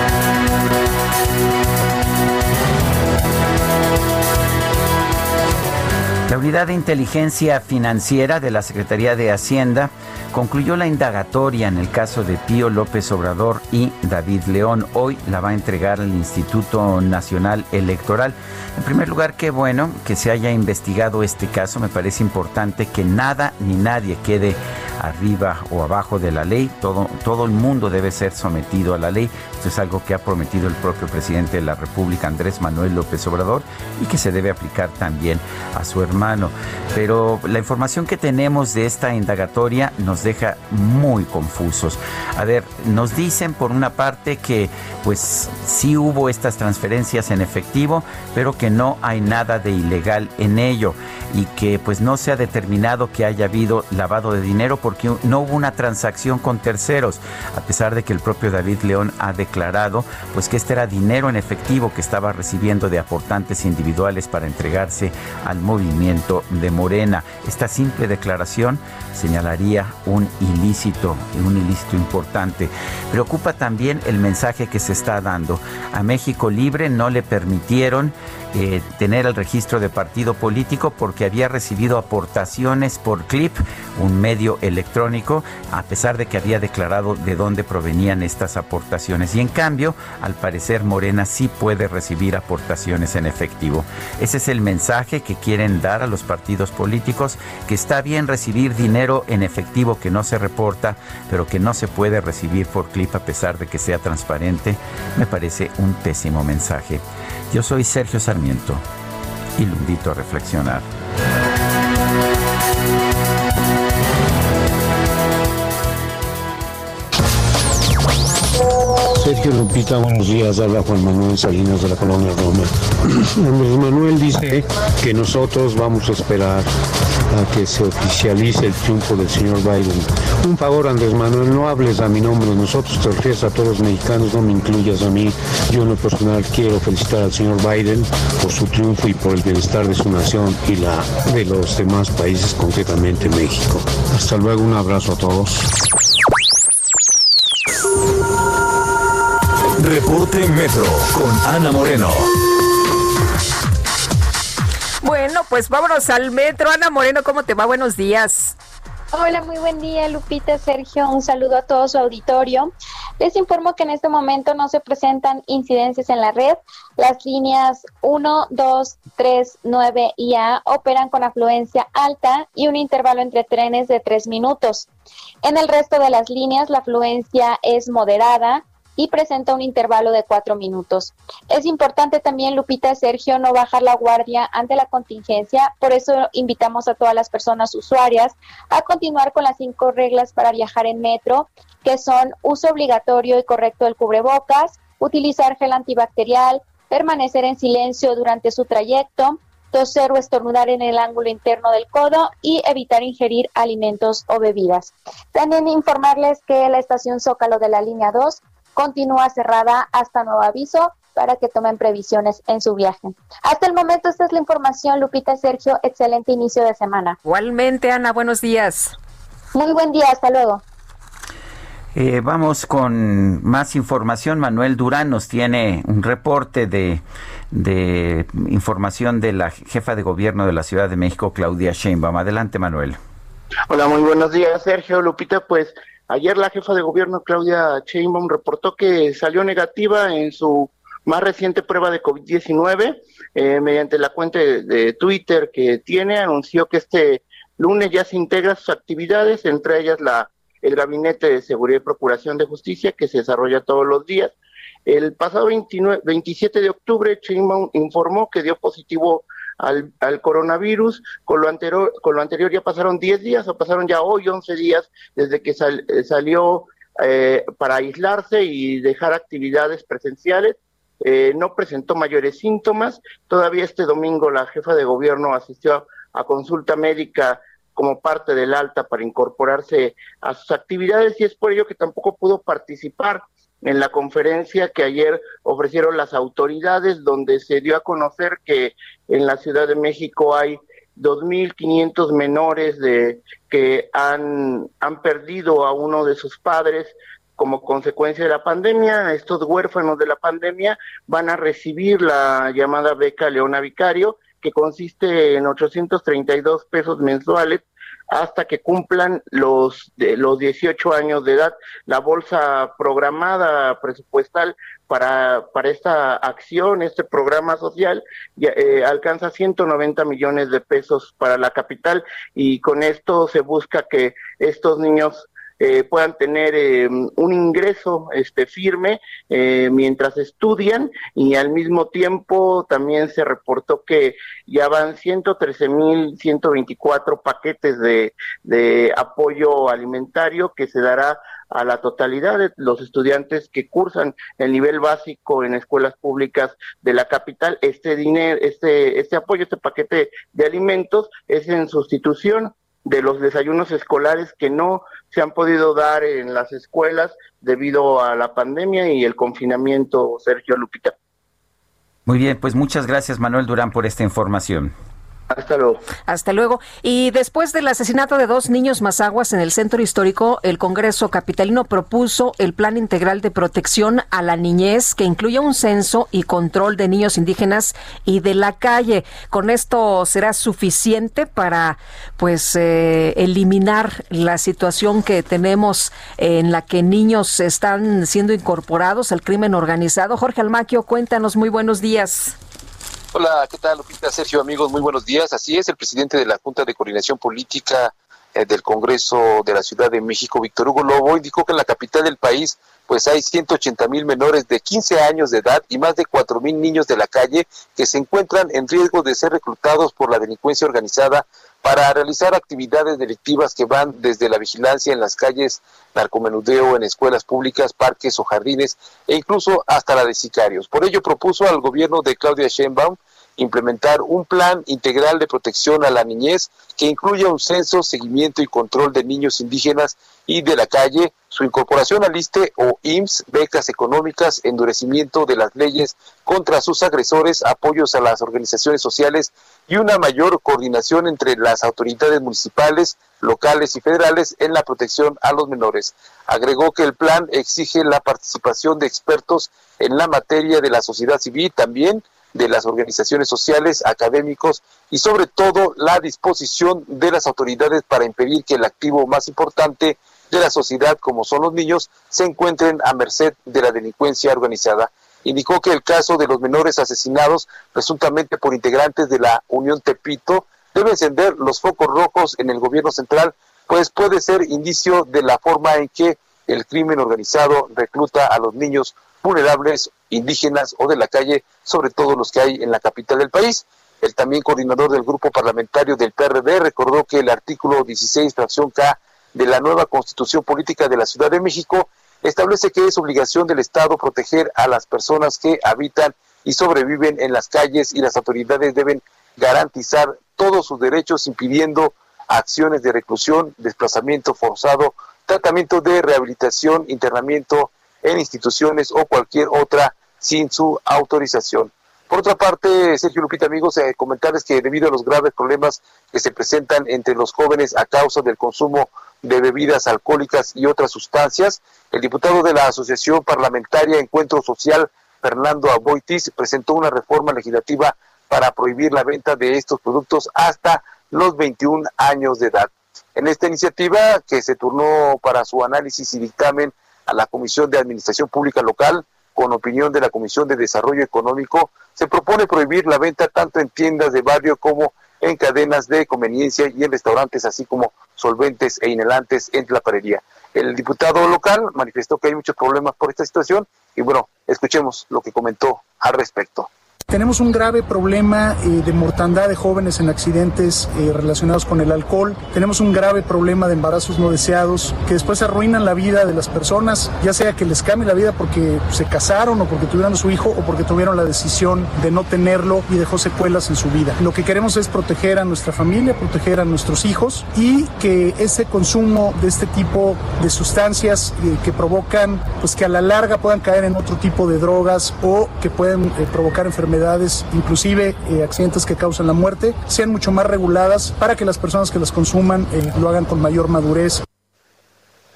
La Unidad de Inteligencia Financiera de la Secretaría de Hacienda concluyó la indagatoria en el caso de Pío López Obrador y David León. Hoy la va a entregar al Instituto Nacional Electoral. En primer lugar, qué bueno que se haya investigado este caso. Me parece importante que nada ni nadie quede arriba o abajo de la ley. Todo, todo el mundo debe ser sometido a la ley. Esto es algo que ha prometido el propio presidente de la República, Andrés Manuel López Obrador, y que se debe aplicar también a su hermano. Pero la información que tenemos de esta indagatoria nos deja muy confusos. A ver, nos dicen por una parte que pues sí hubo estas transferencias en efectivo, pero que no hay nada de ilegal en ello y que pues no se ha determinado que haya habido lavado de dinero porque no hubo una transacción con terceros, a pesar de que el propio David León ha declarado pues que este era dinero en efectivo que estaba recibiendo de aportantes individuales para entregarse al movimiento de Morena. Esta simple declaración señalaría un ilícito, un ilícito importante. Preocupa también el mensaje que se está dando. A México Libre no le permitieron eh, tener el registro de partido político porque había recibido aportaciones por CLIP, un medio electrónico, a pesar de que había declarado de dónde provenían estas aportaciones. Y en cambio, al parecer Morena sí puede recibir aportaciones en efectivo. Ese es el mensaje que quieren dar a los partidos políticos, que está bien recibir dinero en efectivo que no se reporta, pero que no se puede recibir por CLIP a pesar de que sea transparente. Me parece un pésimo mensaje. Yo soy Sergio Sarmiento y lo invito a reflexionar. Sergio Lupita, buenos días. Habla Juan Manuel Salinas de la colonia Roma. Andrés Manuel dice que nosotros vamos a esperar a que se oficialice el triunfo del señor Biden. Un favor, Andrés Manuel, no hables a mi nombre. Nosotros te refieres a todos los mexicanos, no me incluyas a mí. Yo en lo personal quiero felicitar al señor Biden por su triunfo y por el bienestar de su nación y la de los demás países, concretamente México. Hasta luego, un abrazo a todos. Reporte Metro con Ana Moreno. Bueno, pues vámonos al metro. Ana Moreno, ¿cómo te va? Buenos días. Hola, muy buen día, Lupita, Sergio. Un saludo a todo su auditorio. Les informo que en este momento no se presentan incidencias en la red. Las líneas 1, 2, 3, 9 y A operan con afluencia alta y un intervalo entre trenes de 3 minutos. En el resto de las líneas, la afluencia es moderada y presenta un intervalo de cuatro minutos. Es importante también, Lupita Sergio, no bajar la guardia ante la contingencia, por eso invitamos a todas las personas usuarias a continuar con las cinco reglas para viajar en metro, que son uso obligatorio y correcto del cubrebocas, utilizar gel antibacterial, permanecer en silencio durante su trayecto, toser o estornudar en el ángulo interno del codo y evitar ingerir alimentos o bebidas. También informarles que la estación Zócalo de la línea 2 continúa cerrada hasta nuevo aviso para que tomen previsiones en su viaje. Hasta el momento esta es la información, Lupita Sergio, excelente inicio de semana. Igualmente, Ana, buenos días. Muy buen día, hasta luego. Eh, vamos con más información. Manuel Durán nos tiene un reporte de, de información de la jefa de gobierno de la Ciudad de México, Claudia Sheinbaum. Adelante, Manuel. Hola, muy buenos días, Sergio. Lupita, pues Ayer la jefa de gobierno, Claudia Sheinbaum, reportó que salió negativa en su más reciente prueba de COVID-19. Eh, mediante la cuenta de, Twitter que tiene, anunció que este lunes ya se integra sus actividades, entre ellas la el Gabinete de Seguridad y Procuración de Justicia, que se desarrolla todos los días. El pasado 29, 27 de octubre, Sheinbaum informó que dio positivo al, al coronavirus. Con lo, anterior, con lo anterior ya pasaron 10 días o pasaron ya hoy 11 días desde que eh, salió eh, para aislarse y dejar actividades presenciales. Eh, no presentó mayores síntomas. Todavía este domingo la jefa de gobierno asistió a consulta médica como parte del alta para incorporarse a sus actividades y es por ello que tampoco pudo participar en la conferencia que ayer ofrecieron las autoridades, donde se dio a conocer que en la Ciudad de México hay 2.500 menores de, que han, han perdido a uno de sus padres como consecuencia de la pandemia. Estos huérfanos de la pandemia van a recibir la llamada beca Leona Vicario, que consiste en 832 pesos mensuales hasta que cumplan los, de, los 18 años de edad. La bolsa programada presupuestal para, para esta acción, este programa social, eh, alcanza 190 millones de pesos para la capital y con esto se busca que estos niños eh, puedan tener eh, un ingreso este firme eh, mientras estudian y al mismo tiempo también se reportó que ya van 113.124 paquetes de, de apoyo alimentario que se dará a la totalidad de los estudiantes que cursan el nivel básico en escuelas públicas de la capital. Este dinero, este, este apoyo, este paquete de alimentos es en sustitución de los desayunos escolares que no se han podido dar en las escuelas debido a la pandemia y el confinamiento, Sergio Lupita. Muy bien, pues muchas gracias Manuel Durán por esta información. Hasta luego. Hasta luego. Y después del asesinato de dos niños mazaguas en el centro histórico, el Congreso Capitalino propuso el Plan Integral de Protección a la Niñez, que incluye un censo y control de niños indígenas y de la calle. Con esto será suficiente para, pues, eh, eliminar la situación que tenemos en la que niños están siendo incorporados al crimen organizado. Jorge Almaquio, cuéntanos. Muy buenos días. Hola, ¿qué tal, Lupita? Sergio, amigos, muy buenos días. Así es, el presidente de la Junta de Coordinación Política eh, del Congreso de la Ciudad de México, Víctor Hugo Lobo, indicó que en la capital del país pues hay 180 mil menores de 15 años de edad y más de 4 mil niños de la calle que se encuentran en riesgo de ser reclutados por la delincuencia organizada para realizar actividades delictivas que van desde la vigilancia en las calles, narcomenudeo en escuelas públicas, parques o jardines e incluso hasta la de sicarios. Por ello propuso al gobierno de Claudia Sheinbaum implementar un plan integral de protección a la niñez que incluya un censo, seguimiento y control de niños indígenas y de la calle, su incorporación al ISTE o IMSS, becas económicas, endurecimiento de las leyes contra sus agresores, apoyos a las organizaciones sociales y una mayor coordinación entre las autoridades municipales, locales y federales en la protección a los menores. Agregó que el plan exige la participación de expertos en la materia de la sociedad civil, también de las organizaciones sociales, académicos y sobre todo la disposición de las autoridades para impedir que el activo más importante de la sociedad, como son los niños, se encuentren a merced de la delincuencia organizada. Indicó que el caso de los menores asesinados presuntamente por integrantes de la Unión Tepito debe encender los focos rojos en el gobierno central, pues puede ser indicio de la forma en que el crimen organizado recluta a los niños vulnerables, indígenas o de la calle, sobre todo los que hay en la capital del país. El también coordinador del grupo parlamentario del PRD recordó que el artículo 16, fracción K de la nueva Constitución Política de la Ciudad de México establece que es obligación del Estado proteger a las personas que habitan y sobreviven en las calles y las autoridades deben garantizar todos sus derechos impidiendo acciones de reclusión, desplazamiento forzado, tratamiento de rehabilitación, internamiento en instituciones o cualquier otra sin su autorización. Por otra parte, Sergio Lupita, amigos, eh, comentarles que debido a los graves problemas que se presentan entre los jóvenes a causa del consumo de bebidas alcohólicas y otras sustancias, el diputado de la Asociación Parlamentaria Encuentro Social, Fernando Aboitis, presentó una reforma legislativa para prohibir la venta de estos productos hasta los 21 años de edad. En esta iniciativa, que se turnó para su análisis y dictamen a la Comisión de Administración Pública Local, con opinión de la Comisión de Desarrollo Económico, se propone prohibir la venta tanto en tiendas de barrio como en cadenas de conveniencia y en restaurantes, así como solventes e inhelantes en la parería. El diputado local manifestó que hay muchos problemas por esta situación y bueno, escuchemos lo que comentó al respecto. Tenemos un grave problema eh, de mortandad de jóvenes en accidentes eh, relacionados con el alcohol. Tenemos un grave problema de embarazos no deseados que después arruinan la vida de las personas, ya sea que les cambie la vida porque se casaron o porque tuvieron su hijo o porque tuvieron la decisión de no tenerlo y dejó secuelas en su vida. Lo que queremos es proteger a nuestra familia, proteger a nuestros hijos y que ese consumo de este tipo de sustancias eh, que provocan, pues que a la larga puedan caer en otro tipo de drogas o que pueden provocar enfermedades inclusive eh, accidentes que causan la muerte, sean mucho más reguladas para que las personas que las consuman eh, lo hagan con mayor madurez.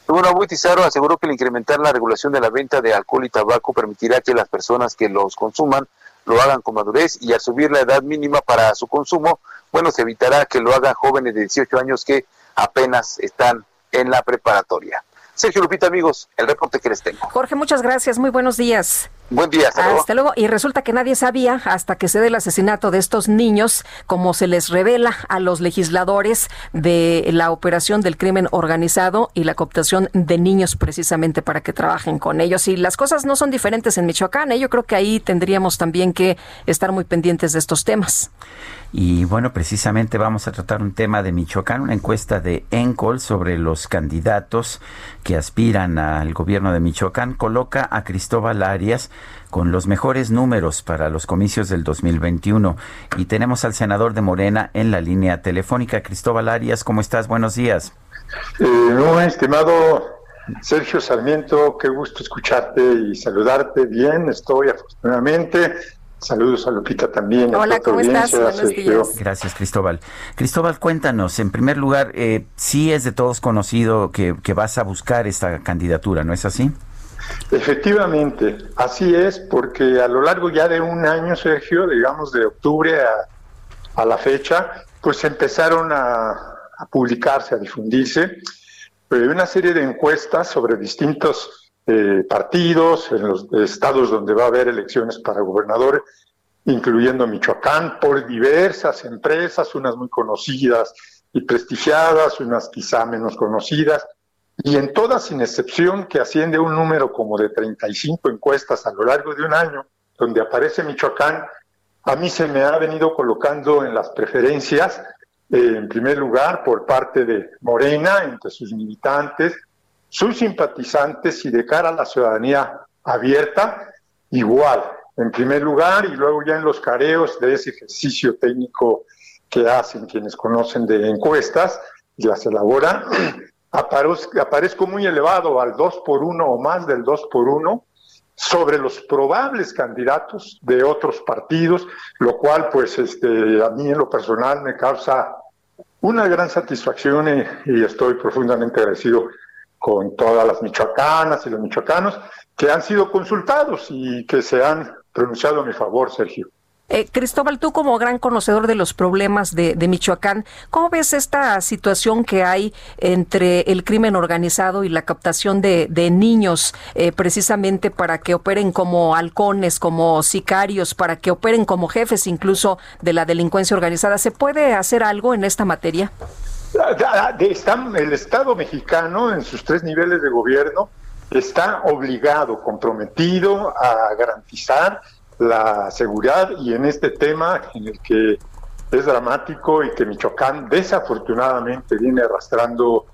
Bueno, Tizarro aseguró que el incrementar la regulación de la venta de alcohol y tabaco permitirá que las personas que los consuman lo hagan con madurez y al subir la edad mínima para su consumo, bueno, se evitará que lo hagan jóvenes de 18 años que apenas están en la preparatoria. Sergio Lupita, amigos, el reporte que les tengo. Jorge, muchas gracias. Muy buenos días. Buen día, hasta, luego. Y resulta que nadie sabía hasta que se dé el asesinato de estos niños, como se les revela a los legisladores de la operación del crimen organizado y la cooptación de niños precisamente para que trabajen con ellos. Y las cosas no son diferentes en Michoacán. ¿eh? Yo creo que ahí tendríamos también que estar muy pendientes de estos temas. Y bueno, precisamente vamos a tratar un tema de Michoacán, una encuesta de Encol sobre los candidatos que aspiran al gobierno de Michoacán coloca a Cristóbal Arias con los mejores números para los comicios del 2021. Y tenemos al senador de Morena en la línea telefónica. Cristóbal Arias, ¿cómo estás? Buenos días. Eh, estimado Sergio Sarmiento, qué gusto escucharte y saludarte. Bien, estoy afortunadamente Saludos a Lupita también. Hola, ¿cómo estás? Buenos días. Gracias, Cristóbal. Cristóbal, cuéntanos, en primer lugar, eh, sí es de todos conocido que, que vas a buscar esta candidatura, ¿no es así? Efectivamente, así es, porque a lo largo ya de un año, Sergio, digamos de octubre a, a la fecha, pues empezaron a, a publicarse, a difundirse eh, una serie de encuestas sobre distintos eh, partidos, en los estados donde va a haber elecciones para gobernadores, incluyendo Michoacán, por diversas empresas, unas muy conocidas y prestigiadas, unas quizá menos conocidas, y en todas, sin excepción, que asciende un número como de 35 encuestas a lo largo de un año, donde aparece Michoacán, a mí se me ha venido colocando en las preferencias, eh, en primer lugar, por parte de Morena, entre sus militantes, sus simpatizantes y de cara a la ciudadanía abierta, igual. en primer lugar, y luego ya en los careos de ese ejercicio técnico que hacen quienes conocen de encuestas y las elaboran, aparezco muy elevado al 2 por 1 o más del 2 por 1 sobre los probables candidatos de otros partidos, lo cual pues este a mí en lo personal me causa una gran satisfacción y, estoy profundamente agradecido con todas las michoacanas y los michoacanos que han sido consultados y que se han pronunciado a mi favor, Sergio. Eh, Cristóbal, tú como gran conocedor de los problemas de, Michoacán, ¿cómo ves esta situación que hay entre el crimen organizado y la captación de, niños eh, precisamente para que operen como halcones, como sicarios, para que operen como jefes incluso de la delincuencia organizada? ¿Se puede hacer algo en esta materia? el Estado mexicano en sus tres niveles de gobierno está obligado, comprometido a garantizar la seguridad y en este tema en el que es dramático y que Michoacán desafortunadamente viene arrastrando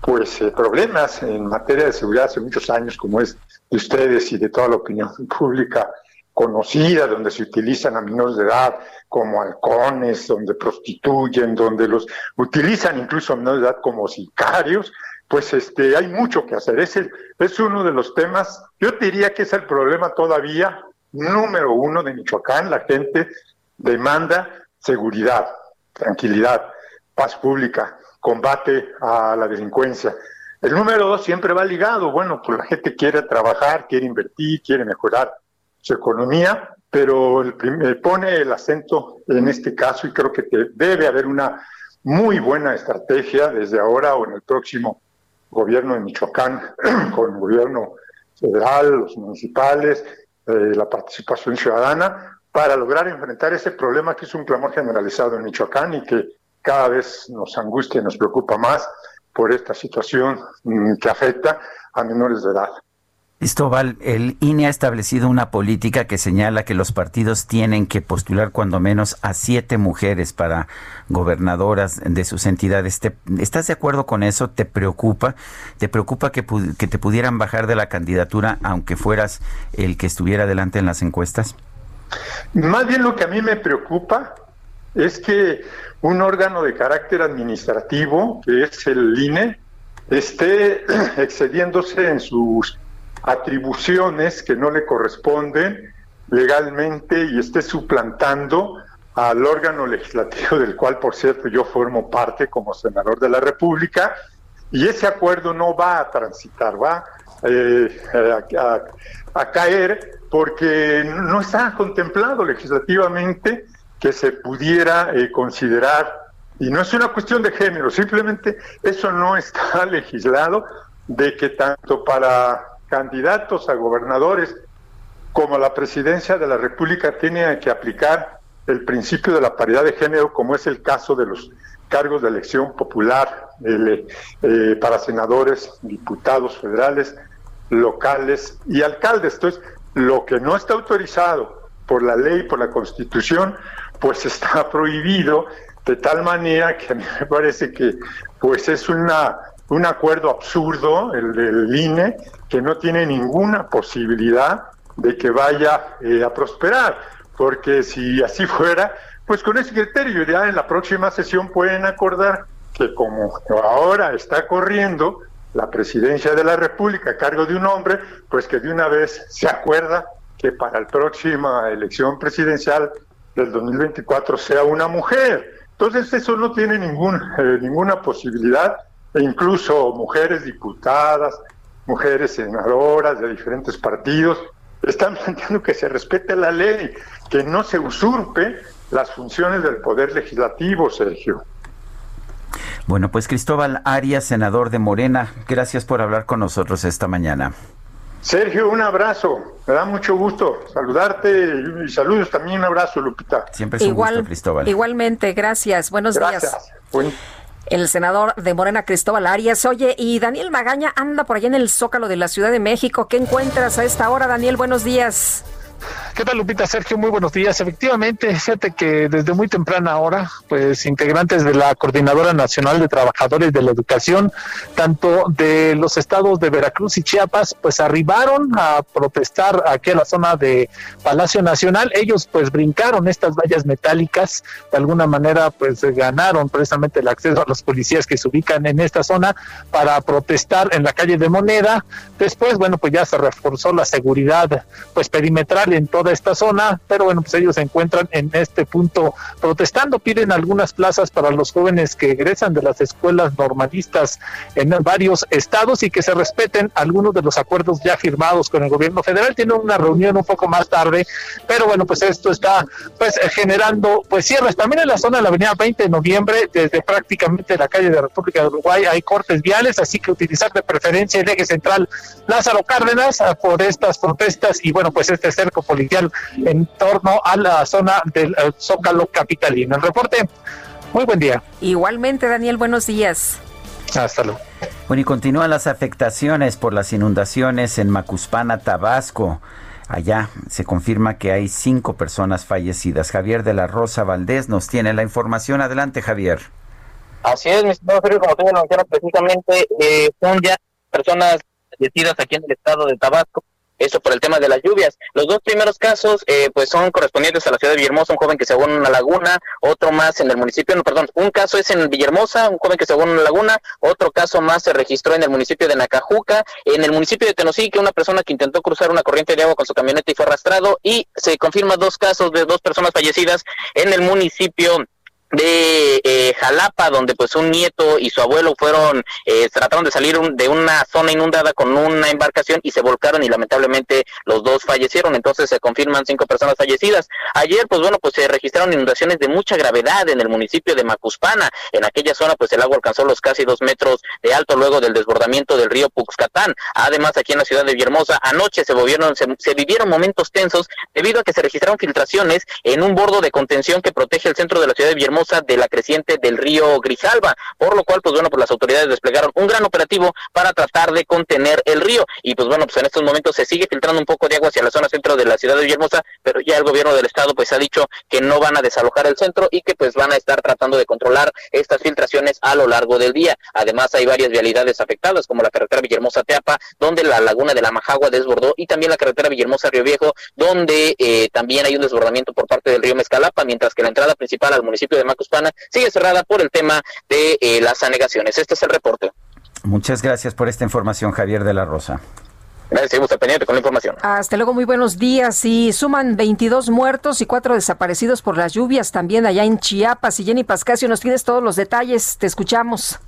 pues eh, problemas en materia de seguridad hace muchos años como es de ustedes y de toda la opinión pública conocida donde se utilizan a menores de edad como halcones, donde prostituyen, donde los utilizan incluso a menores de edad como sicarios, pues este hay mucho que hacer. Es, es uno de los temas, yo diría que es el problema todavía número uno de Michoacán, la gente demanda seguridad, tranquilidad, paz pública, combate a la delincuencia. El número dos siempre va ligado, bueno, pues la gente quiere trabajar, quiere invertir, quiere mejorar su economía, pero el pone el acento en este caso y creo que debe haber una muy buena estrategia desde ahora o en el próximo gobierno de Michoacán, con el gobierno federal, los municipales, eh, la participación ciudadana para lograr enfrentar ese problema que es un clamor generalizado en Michoacán y que cada vez nos angustia y nos preocupa más por esta situación mm, que afecta a menores de edad. Cristóbal, el INE ha establecido una política que señala que los partidos tienen que postular cuando menos a siete mujeres para gobernadoras de sus entidades. ¿Estás de acuerdo con eso? ¿Te preocupa? ¿Te preocupa que, que te pudieran bajar de la candidatura aunque fueras el que estuviera adelante en las encuestas? Más bien lo que a mí me preocupa es que un órgano de carácter administrativo, que es el INE, esté excediéndose en sus atribuciones que no le corresponden legalmente y esté suplantando al órgano legislativo del cual, por cierto, yo formo parte como senador de la República, y ese acuerdo no va a transitar, va eh, a, caer porque no está contemplado legislativamente que se pudiera eh, considerar, y no es una cuestión de género, simplemente eso no está legislado, de que tanto para candidatos a gobernadores como la presidencia de la República tiene que aplicar el principio de la paridad de género, como es el caso de los cargos de elección popular eh, para senadores, diputados federales, locales y alcaldes. Entonces, lo que no está autorizado por la ley, por la constitución, pues está prohibido de tal manera que a mí me parece que pues es una un acuerdo absurdo, el del INE, que no tiene ninguna posibilidad de que vaya eh, a prosperar, porque si así fuera, pues con ese criterio ya en la próxima sesión pueden acordar que como ahora está corriendo la presidencia de la República a cargo de un hombre, pues que de una vez se acuerda que para la próxima elección presidencial del 2024 sea una mujer. Entonces eso no tiene ningún, eh, ninguna posibilidad e incluso mujeres diputadas, mujeres senadoras de diferentes partidos, están planteando que se respete la ley, que no se usurpe las funciones del Poder Legislativo, Sergio. Bueno, pues Cristóbal Arias, senador de Morena, gracias por hablar con nosotros esta mañana. Sergio, un abrazo. Me da mucho gusto saludarte y saludos también. Un abrazo, Lupita. Siempre es un gusto, Cristóbal. Igualmente, gracias. Buenos días. Gracias el senador de Morena Cristóbal Arias. Oye, y Daniel Magaña anda por allá en el Zócalo de la Ciudad de México. ¿Qué encuentras a esta hora, Daniel? Buenos días. ¿Qué tal, Lupita? Sergio, muy buenos días. Efectivamente, fíjate que desde muy temprana hora, pues integrantes de la Coordinadora Nacional de Trabajadores de la Educación, tanto de los estados de Veracruz y Chiapas, pues arribaron a protestar aquí a la zona de Palacio Nacional. Ellos pues brincaron estas vallas metálicas, de alguna manera pues ganaron precisamente el acceso a los policías que se ubican en esta zona para protestar en la calle de Moneda. Después, bueno, pues ya se reforzó la seguridad pues perimetral en todo de esta zona, pero bueno, pues ellos se encuentran en este punto protestando, piden algunas plazas para los jóvenes que egresan de las escuelas normalistas en varios estados y que se respeten algunos de los acuerdos ya firmados con el gobierno federal. Tienen una reunión un poco más tarde, pero bueno, pues esto está pues generando pues cierres también en la zona de la avenida 20 de noviembre, desde prácticamente la calle de República de Uruguay hay cortes viales, así que utilizar de preferencia el eje central Lázaro Cárdenas ah, por estas protestas y bueno, pues este cerco policial en torno a la zona del eh, Zócalo Capitalino. El reporte, muy buen día. Igualmente, Daniel, buenos días. Hasta luego. Bueno, y continúan las afectaciones por las inundaciones en Macuspana, Tabasco. Allá se confirma que hay cinco personas fallecidas. Javier de la Rosa Valdés nos tiene la información. Adelante, Javier. Así es, mi estimado como tú lo precisamente, eh, son ya personas fallecidas aquí en el estado de Tabasco eso por el tema de las lluvias. Los dos primeros casos, eh, pues son correspondientes a la ciudad de Villahermosa, un joven que se ahogó en una laguna, otro más en el municipio, no, perdón, un caso es en Villahermosa, un joven que se ahogó en una laguna, otro caso más se registró en el municipio de Nacajuca, en el municipio de Tenosí, una persona que intentó cruzar una corriente de agua con su camioneta y fue arrastrado, y se confirma dos casos de dos personas fallecidas en el municipio de eh, Jalapa, donde pues un nieto y su abuelo fueron, eh, trataron de salir de una zona inundada con una embarcación y se volcaron y lamentablemente los dos fallecieron, entonces se confirman cinco personas fallecidas. Ayer pues bueno pues se registraron inundaciones de mucha gravedad en el municipio de Macuspana, en aquella zona pues el agua alcanzó los casi dos metros de alto luego del desbordamiento del río Puxcatán. Además aquí en la ciudad de Villahermosa anoche se, volvieron, se, se vivieron momentos tensos debido a que se registraron filtraciones en un bordo de contención que protege el centro de la ciudad de Villahermosa de la creciente del río Grijalba, por lo cual, pues bueno, pues las autoridades desplegaron un gran operativo para tratar de contener el río. Y pues bueno, pues en estos momentos se sigue filtrando un poco de agua hacia la zona centro de la ciudad de Villahermosa, pero ya el gobierno del estado pues ha dicho que no van a desalojar el centro y que pues van a estar tratando de controlar estas filtraciones a lo largo del día. Además hay varias vialidades afectadas, como la carretera Villahermosa-Teapa, donde la laguna de la Majagua desbordó, y también la carretera Villahermosa-Río Viejo, donde eh, también hay un desbordamiento por parte del río Mezcalapa, mientras que la entrada principal al municipio de Macuspana sigue cerrada por el tema de eh, las anegaciones. Este es el reporte. Muchas gracias por esta información, Javier de la Rosa. Gracias, pendiente con la información. Hasta luego, muy buenos días. Y suman 22 muertos y cuatro desaparecidos por las lluvias también allá en Chiapas. Y Jenny Pascasio, nos tienes todos los detalles. Te escuchamos.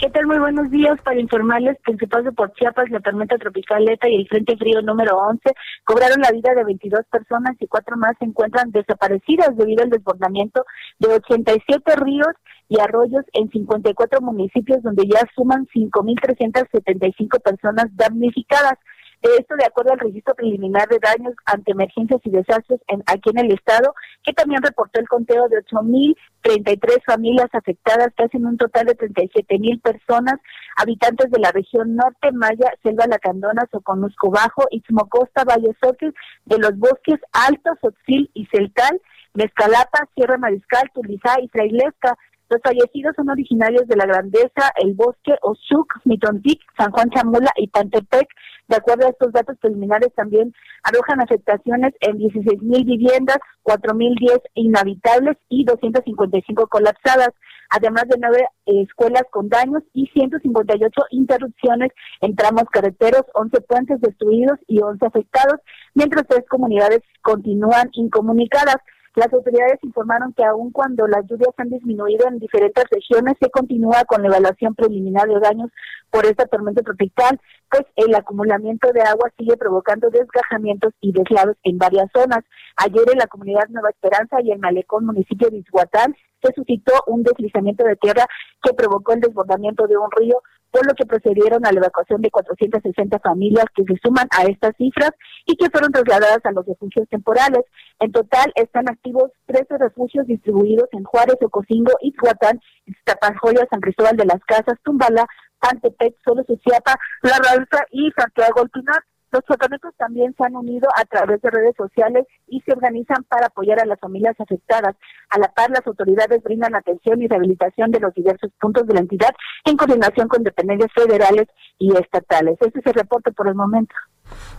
¿Qué tal? Muy buenos días. Para informarles que en su paso por Chiapas, la tormenta tropical ETA y el Frente Frío número 11 cobraron la vida de 22 personas y cuatro más se encuentran desaparecidas debido al desbordamiento de 87 ríos y arroyos en 54 municipios donde ya suman 5.375 personas damnificadas. Esto de acuerdo al registro preliminar de daños ante emergencias y desastres en, aquí en el estado, que también reportó el conteo de 8.033 familias afectadas, que hacen un total de 37.000 personas, habitantes de la región norte, Maya, Selva Lacandona, Soconusco Bajo, Itzmocosta, Valle Soques, de los bosques Altos, Oxil y Celtal, Mezcalapa, Sierra Mariscal, Tulizá y Trailesca. Los fallecidos son originarios de la Grandeza, El Bosque, Osuc, Mitontic, San Juan Chamula y Pantepec. De acuerdo a estos datos preliminares, también arrojan afectaciones en 16 mil viviendas, 4 mil 10 inhabitables y 255 colapsadas, además de nueve escuelas con daños y 158 interrupciones en tramos carreteros, 11 puentes destruidos y 11 afectados, mientras tres comunidades continúan incomunicadas. Las autoridades informaron que aun cuando las lluvias han disminuido en diferentes regiones, se continúa con la evaluación preliminar de daños por esta tormenta tropical, pues el acumulamiento de agua sigue provocando desgajamientos y deslaves en varias zonas. Ayer en la comunidad Nueva Esperanza y el Malecón, municipio de Izhuatán, se suscitó un deslizamiento de tierra que provocó el desbordamiento de un río, por lo que procedieron a la evacuación de 460 familias que se suman a estas cifras y que fueron trasladadas a los refugios temporales. En total están activos 13 refugios distribuidos en Juárez, Ocosingo, Izhuatán, Iztapanjoya, San Cristóbal de las Casas, Tumbala, Antepec, Solo Suciapa, La Raza y Santiago Alpinar. Los fotógrafos también se han unido a través de redes sociales y se organizan para apoyar a las familias afectadas. A la par, las autoridades brindan atención y rehabilitación de los diversos puntos de la entidad en coordinación con dependencias federales y estatales. Este es el reporte por el momento.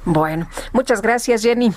Bueno, muchas gracias, Jenny.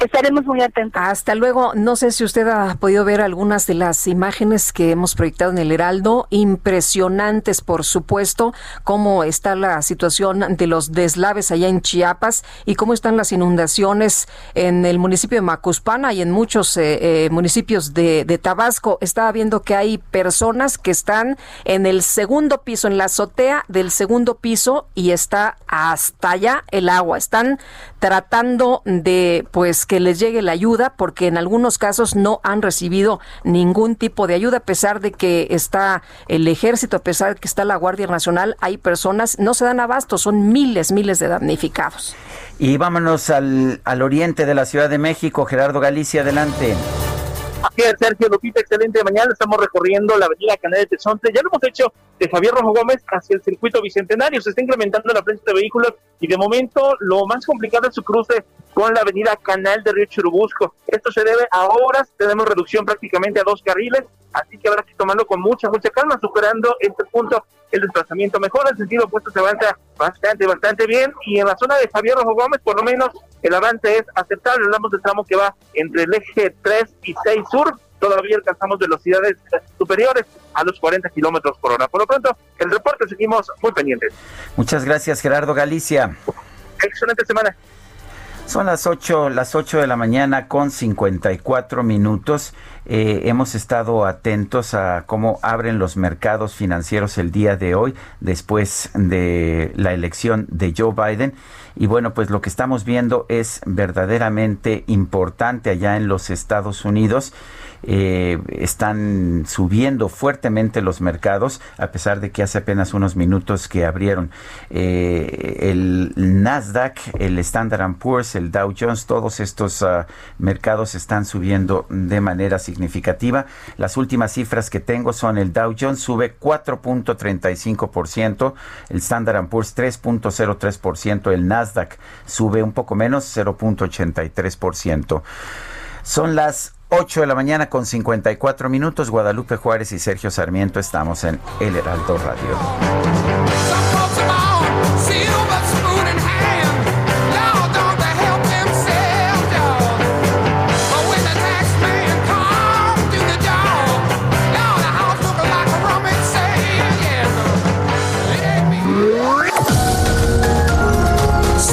Estaremos muy atentos. Hasta luego. No sé si usted ha podido ver algunas de las imágenes que hemos proyectado en el Heraldo. Impresionantes, por supuesto, cómo está la situación de los deslaves allá en Chiapas y cómo están las inundaciones en el municipio de Macuspana y en muchos eh, eh, municipios de, de Tabasco. Estaba viendo que hay personas que están en el segundo piso, en la azotea del segundo piso y está hasta allá el agua. Están tratando de, pues, que les llegue la ayuda, porque en algunos casos no han recibido ningún tipo de ayuda, a pesar de que está el ejército, a pesar de que está la Guardia Nacional, hay personas, no se dan abasto, son miles, miles de damnificados. Y vámonos al, al oriente de la Ciudad de México, Gerardo Galicia, adelante. Aquí es Sergio Lupita, excelente mañana. Estamos recorriendo la avenida Canal de Tesonte. Ya lo hemos hecho de Javier Rojo Gómez hacia el circuito bicentenario. Se está incrementando la presencia de vehículos y de momento lo más complicado es su cruce con la avenida Canal de Río Churubusco. Esto se debe a obras, tenemos reducción prácticamente a dos carriles, así que habrá que tomarlo con mucha, mucha calma, superando este punto el desplazamiento mejora, el sentido opuesto se avanza bastante, bastante bien, y en la zona de Javier Rojo Gómez, por lo menos, el avance es aceptable, hablamos del tramo que va entre el eje 3 y 6 sur, todavía alcanzamos velocidades superiores a los 40 kilómetros por hora. Por lo pronto, el reporte seguimos muy pendientes. Muchas gracias, Gerardo Galicia. Excelente semana. Son las 8, las 8 de la mañana con 54 minutos. Eh, hemos estado atentos a cómo abren los mercados financieros el día de hoy, después de la elección de Joe Biden. Y bueno, pues lo que estamos viendo es verdaderamente importante allá en los Estados Unidos eh, están subiendo fuertemente los mercados, a pesar de que hace apenas unos minutos que abrieron eh, el Nasdaq, el Standard Poor's, el Dow Jones, todos estos uh, mercados están subiendo de manera significativa. Las últimas cifras que tengo son el Dow Jones sube 4.35%, el Standard Poor's 3.03%, el Nasdaq sube un poco menos 0.83%. Son las 8 de la mañana con 54 minutos. Guadalupe Juárez y Sergio Sarmiento estamos en El Heraldo Radio.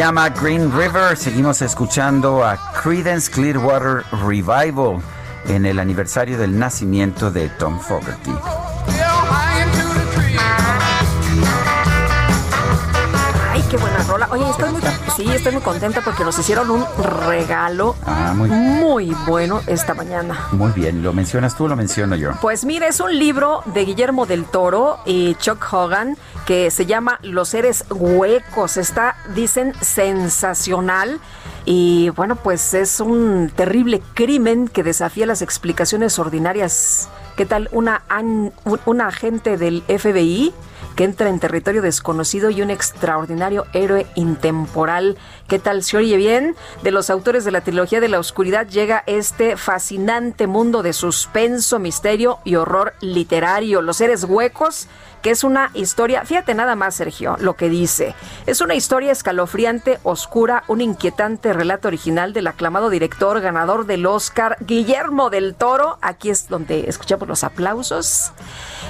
Llama Green River. Seguimos escuchando a Credence Clearwater Revival en el aniversario del nacimiento de Tom Fogerty. Qué buena rola. Oye, estoy muy, sí, estoy muy contenta porque nos hicieron un regalo Ah, muy, muy bueno esta mañana. muy bien. ¿Lo mencionas tú o lo menciono yo? Pues mira, es un libro de Guillermo del Toro y Chuck Hogan que se llama Los seres huecos. Está, dicen, sensacional. Y bueno, pues es un terrible crimen que desafía las explicaciones ordinarias. ¿Qué tal una, an- un- una agente del FBI que entra en territorio desconocido y un extraordinario héroe intemporal? ¿Qué tal se oye bien? De los autores de la trilogía de la oscuridad llega este fascinante mundo de suspenso, misterio y horror literario. Los seres huecos que es una historia, fíjate nada más Sergio, lo que dice, es una historia escalofriante, oscura, un inquietante relato original del aclamado director ganador del Oscar, Guillermo del Toro, aquí es donde escuchamos los aplausos,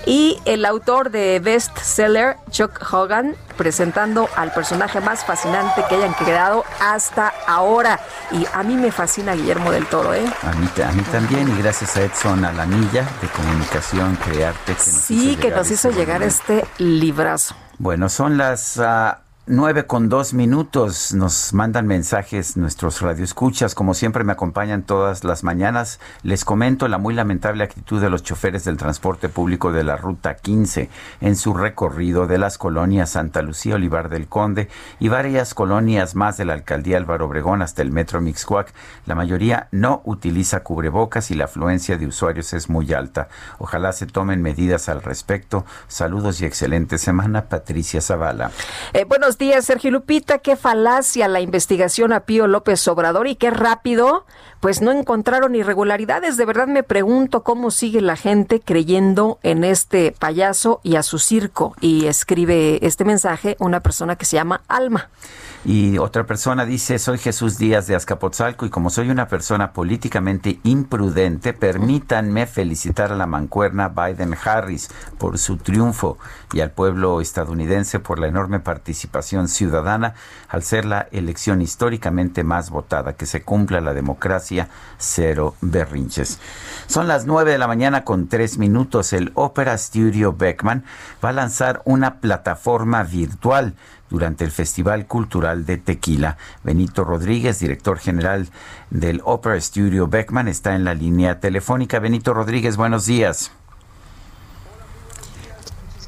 y el autor de bestseller, Chuck Hogan, presentando al personaje más fascinante que hayan creado hasta ahora. Y a mí me fascina Guillermo del Toro, ¿eh? A mí, a mí también, y gracias a Edson Alanilla de Comunicación Crearte. Que nos sí, que nos hizo este llegar este librazo. Bueno, son las... Uh, 9 con dos minutos nos mandan mensajes nuestros radioescuchas. Como siempre me acompañan todas las mañanas. Les comento la muy lamentable actitud de los choferes del transporte público de la Ruta 15 en su recorrido de las colonias Santa Lucía, Olivar del Conde y varias colonias más de la alcaldía Álvaro Obregón hasta el metro Mixcuac. La mayoría no utiliza cubrebocas y la afluencia de usuarios es muy alta. Ojalá se tomen medidas al respecto. Saludos y excelente semana, Patricia Zavala. Eh, días, Sergio Lupita. Qué falacia la investigación a Pío López Obrador y qué rápido, pues no encontraron irregularidades. De verdad me pregunto cómo sigue la gente creyendo en este payaso y a su circo. Y escribe este mensaje una persona que se llama Alma. Y otra persona dice, soy Jesús Díaz de Azcapotzalco y como soy una persona políticamente imprudente, permítanme felicitar a la mancuerna Biden-Harris por su triunfo y al pueblo estadounidense por la enorme participación ciudadana al ser la elección históricamente más votada. Que se cumpla la democracia, cero berrinches. Son las nueve de la mañana con tres minutos. El Opera Studio Beckman va a lanzar una plataforma virtual durante el Festival Cultural de Tequila. Benito Rodríguez, director general del Opera Studio Beckman, está en la línea telefónica. Benito Rodríguez, buenos días.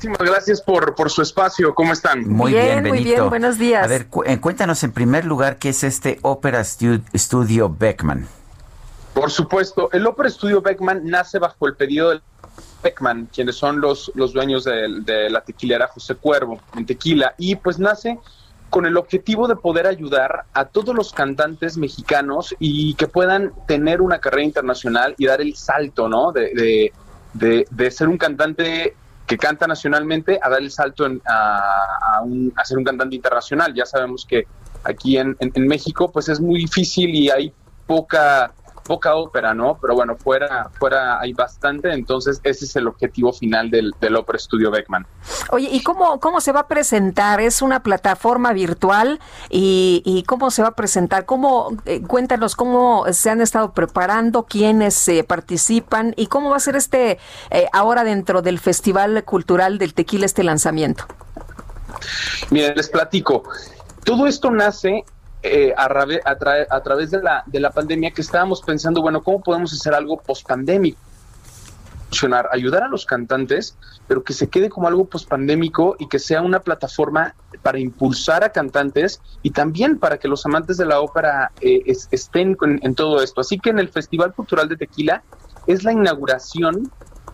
Muchísimas gracias por, por su espacio. ¿Cómo están? Muy bien, Benito. Muy bien, buenos días. A ver, eh, cuéntanos en primer lugar qué es este Opera Studio Beckman. Por supuesto, el Opera Studio Beckman nace bajo el pedido del Beckman, quienes son los, los dueños de, la tequilera José Cuervo en Tequila, y pues nace con el objetivo de poder ayudar a todos los cantantes mexicanos y que puedan tener una carrera internacional y dar el salto, ¿no? De, de, ser un cantante que canta nacionalmente a dar el salto a, a, ser un cantante internacional. Ya sabemos que aquí en, en México pues es muy difícil y hay poca poca ópera, ¿no? Pero bueno, fuera, fuera hay bastante, entonces ese es el objetivo final del, del Opera Studio Beckman. Oye, ¿y cómo, cómo se va a presentar? ¿Es una plataforma virtual? ¿Y, cómo se va a presentar? ¿Cómo, eh, cuéntanos cómo se han estado preparando, quiénes eh, participan y cómo va a ser este, eh, ahora dentro del Festival Cultural del Tequila, este lanzamiento? Miren, les platico. Todo esto nace eh, a, a, través de la, de la pandemia que estábamos pensando, bueno, ¿cómo podemos hacer algo post-pandémico? ayudar a los cantantes, pero que se quede como algo pospandémico y que sea una plataforma para impulsar a cantantes y también para que los amantes de la ópera eh, estén en todo esto. Así que en el Festival Cultural de Tequila es la inauguración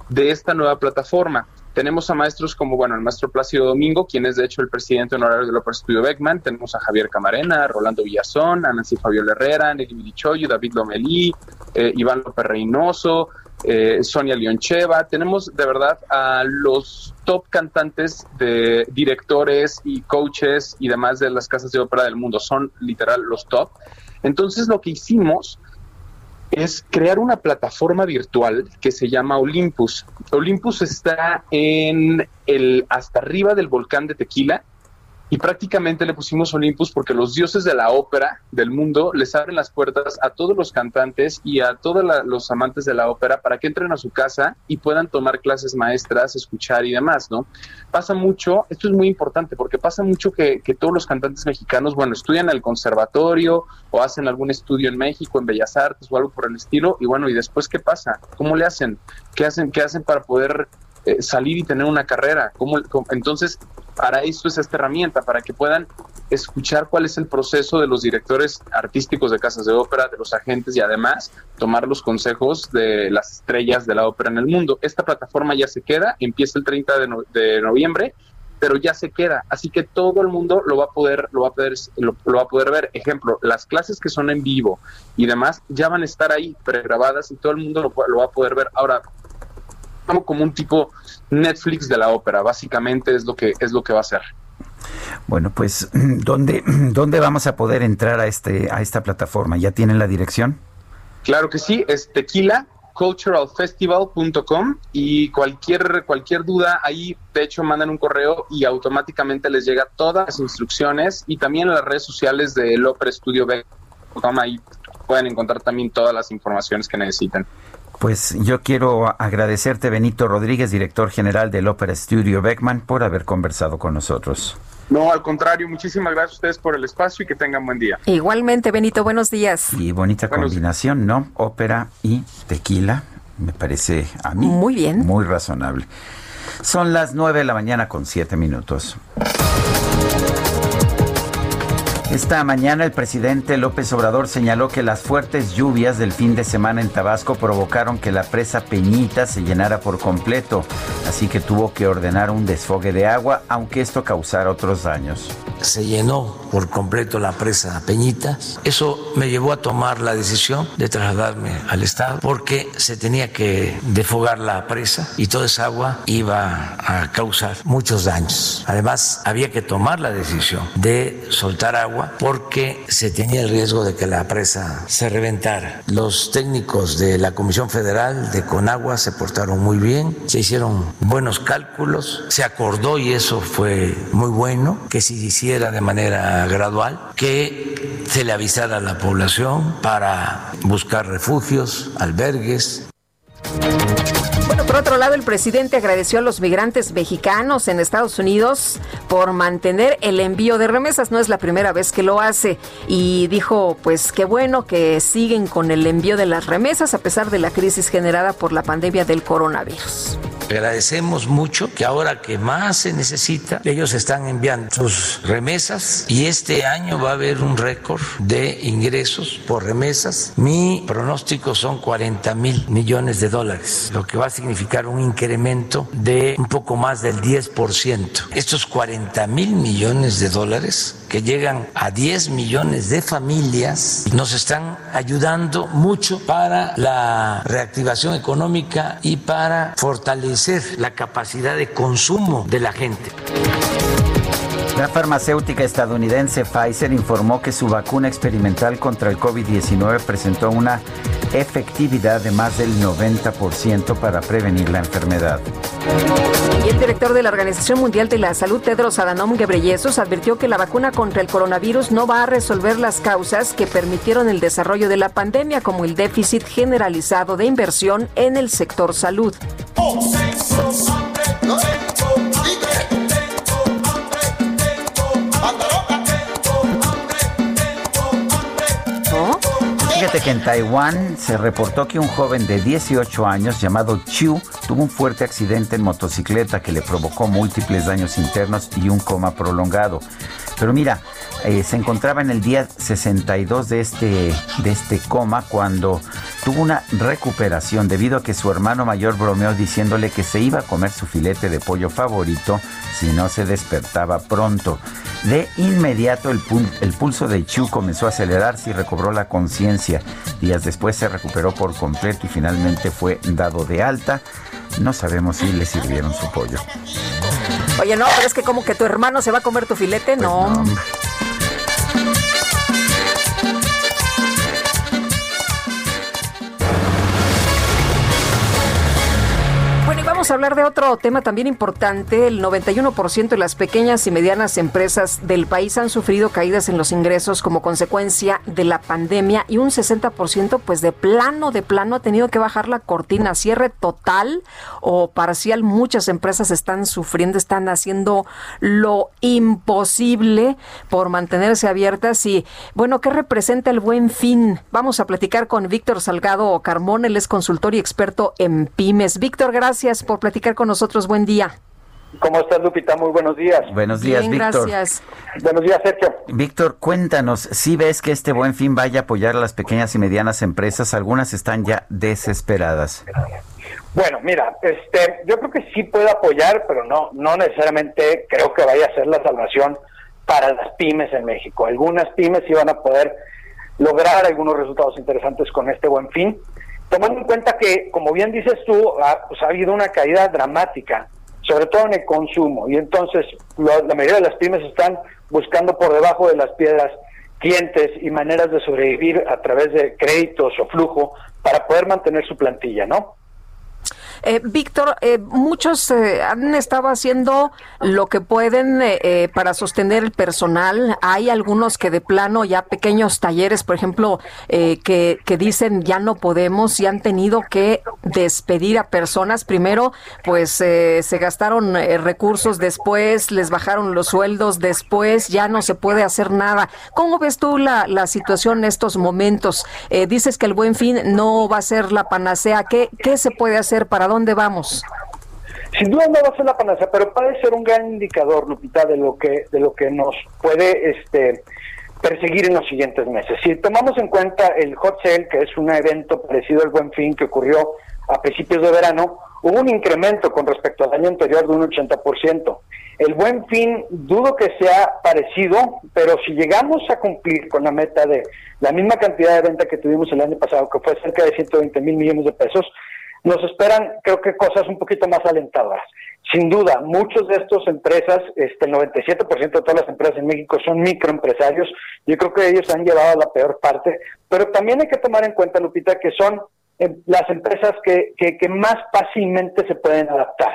de esta nueva plataforma. Tenemos a maestros como, bueno, el maestro Plácido Domingo, quien es de hecho el presidente honorario del Opera Estudio Beckman. Tenemos a Javier Camarena, Rolando Villazón, a Nancy Fabiola Herrera, Nelly Virichoyo, David Lomelí, eh, Iván López Reynoso, eh, Sonia Leoncheva. Tenemos de verdad a los top cantantes de directores y coaches y demás de las casas de ópera del mundo. Son literal los top. Entonces lo que hicimos es crear una plataforma virtual que se llama Olympus. Olympus está en el hasta arriba del volcán de Tequila y prácticamente le pusimos Olympus porque los dioses de la ópera del mundo les abren las puertas a todos los cantantes y a todos los amantes de la ópera para que entren a su casa y puedan tomar clases maestras, escuchar y demás, ¿no? Pasa mucho, esto es muy importante porque pasa mucho que, que todos los cantantes mexicanos, bueno, estudian al conservatorio o hacen algún estudio en México, en Bellas Artes o algo por el estilo y bueno, ¿y después qué pasa? ¿Cómo le hacen? ¿Qué hacen, qué hacen para poder eh, salir y tener una carrera. ¿Cómo, entonces, para eso es esta herramienta, para que puedan escuchar cuál es el proceso de los directores artísticos de casas de ópera, de los agentes y además tomar los consejos de las estrellas de la ópera en el mundo. Esta plataforma ya se queda, empieza el 30 de, noviembre, pero ya se queda, así que todo el mundo lo va a poder, lo va a poder, lo, va a poder ver. Ejemplo, las clases que son en vivo y demás ya van a estar ahí pregrabadas y todo el mundo lo, lo va a poder ver. Ahora, como un tipo Netflix de la ópera, básicamente es lo que es lo que va a ser. Bueno, pues ¿dónde dónde vamos a poder entrar a este a esta plataforma? ¿Ya tienen la dirección? Claro que sí, es tequila culturalfestival.com y cualquier cualquier duda ahí de hecho mandan un correo y automáticamente les llega todas las instrucciones y también en las redes sociales del Opera Studio Beckman ahí pueden encontrar también todas las informaciones que necesiten. Pues yo quiero agradecerte Benito Rodríguez, director general del Opera Studio Beckman, por haber conversado con nosotros. No, al contrario, muchísimas gracias a ustedes por el espacio y que tengan buen día. Igualmente, Benito, buenos días. Y bonita combinación, ¿no? Ópera y tequila, me parece a mí muy bien. Muy razonable. Son las nueve de la mañana con siete minutos. Esta mañana el presidente López Obrador señaló que las fuertes lluvias del fin de semana en Tabasco provocaron que la presa Peñita se llenara por completo, así que tuvo que ordenar un desfogue de agua, aunque esto causara otros daños. Se llenó por completo la presa Peñita. Eso me llevó a tomar la decisión de trasladarme al Estado porque se tenía que defogar la presa y toda esa agua iba a causar muchos daños. Además, había que tomar la decisión de soltar agua porque se tenía el riesgo de que la presa se reventara. Los técnicos de la Comisión Federal de Conagua se portaron muy bien, se hicieron buenos cálculos, se acordó y eso fue muy bueno que se hiciera de manera gradual, que se le avisara a la población para buscar refugios, albergues. Por otro lado, el presidente agradeció a los migrantes mexicanos en Estados Unidos por mantener el envío de remesas. No es la primera vez que lo hace. Y dijo, pues qué bueno que siguen con el envío de las remesas a pesar de la crisis generada por la pandemia del coronavirus. Agradecemos mucho que ahora que más se necesita, ellos están enviando sus remesas y este año va a haber un récord de ingresos por remesas. Mi pronóstico son 40 mil millones de dólares, lo que va a significar un incremento de un poco más del 10%. Estos 40 mil millones de dólares que llegan a 10 millones de familias nos están ayudando mucho para la reactivación económica y para fortalecer la capacidad de consumo de la gente. La farmacéutica estadounidense Pfizer informó que su vacuna experimental contra el COVID-19 presentó una efectividad de más del 90% para prevenir la enfermedad. Y el director de la Organización Mundial de la Salud, Tedros Adhanom Ghebreyesus, advirtió que la vacuna contra el coronavirus no va a resolver las causas que permitieron el desarrollo de la pandemia, como el déficit generalizado de inversión en el sector salud. Que en Taiwán se reportó que un joven de 18 años llamado Chu tuvo un fuerte accidente en motocicleta que le provocó múltiples daños internos y un coma prolongado. Pero mira, eh, se encontraba en el día 62 de este, de este coma cuando tuvo una recuperación debido a que su hermano mayor bromeó diciéndole que se iba a comer su filete de pollo favorito si no se despertaba pronto. De inmediato el, el pulso de Chu comenzó a acelerarse y recobró la conciencia. Días después se recuperó por completo y finalmente fue dado de alta. No sabemos si le sirvieron su pollo. Oye, no, pero es que como que tu hermano se va a comer tu filete, Pues no. no. A hablar de otro tema también importante. El 91% de las pequeñas y medianas empresas del país han sufrido caídas en los ingresos como consecuencia de la pandemia y un 60% pues de plano, de plano ha tenido que bajar la cortina. Cierre total o parcial. Muchas empresas están sufriendo, están haciendo lo imposible por mantenerse abiertas. Y bueno, ¿qué representa el buen fin? Vamos a platicar con Víctor Salgado Carmón, él es consultor y experto en pymes. Víctor, gracias por platicar con nosotros. Buen día. ¿Cómo estás, Lupita? Muy buenos días. Buenos días, Bien, Víctor. gracias. Buenos días, Sergio. Víctor, cuéntanos, si ves que este buen fin vaya a apoyar a las pequeñas y medianas empresas, algunas están ya desesperadas. Bueno, mira, este, yo creo que sí puede apoyar, pero no, no necesariamente creo que vaya a ser la salvación para las pymes en México. Algunas pymes sí van a poder lograr algunos resultados interesantes con este buen fin. Tomando en cuenta que, como bien dices tú, ha, pues, ha habido una caída dramática, sobre todo en el consumo, y entonces la mayoría de las pymes están buscando por debajo de las piedras clientes y maneras de sobrevivir a través de créditos o flujo para poder mantener su plantilla, ¿no? Eh, Víctor, eh, muchos eh, han estado haciendo lo que pueden para sostener el personal. Hay algunos que de plano ya pequeños talleres, por ejemplo, que, que dicen ya no podemos y han tenido que despedir a personas. Primero, pues se gastaron recursos, después les bajaron los sueldos, después ya no se puede hacer nada. ¿Cómo ves tú la, la situación en estos momentos? dices que el buen fin no va a ser la panacea. ¿Qué, qué se puede hacer para dónde vamos? Sin duda no va a ser la panacea, pero puede ser un gran indicador, Lupita, de lo que de lo que nos puede este perseguir en los siguientes meses. Si tomamos en cuenta el Hot Sale, que es un evento parecido al Buen Fin que ocurrió a principios de verano, hubo un incremento con respecto al año anterior de un 80%. El Buen Fin dudo que sea parecido, pero si llegamos a cumplir con la meta de la misma cantidad de venta que tuvimos el año pasado, que fue cerca de 120 mil millones de pesos, nos esperan, creo que cosas un poquito más alentadoras. Sin duda, muchos de estas empresas, este, el 97% de todas las empresas en México son microempresarios. Yo creo que ellos han llevado la peor parte, pero también hay que tomar en cuenta, Lupita, que son eh, las empresas que, que, que más fácilmente se pueden adaptar.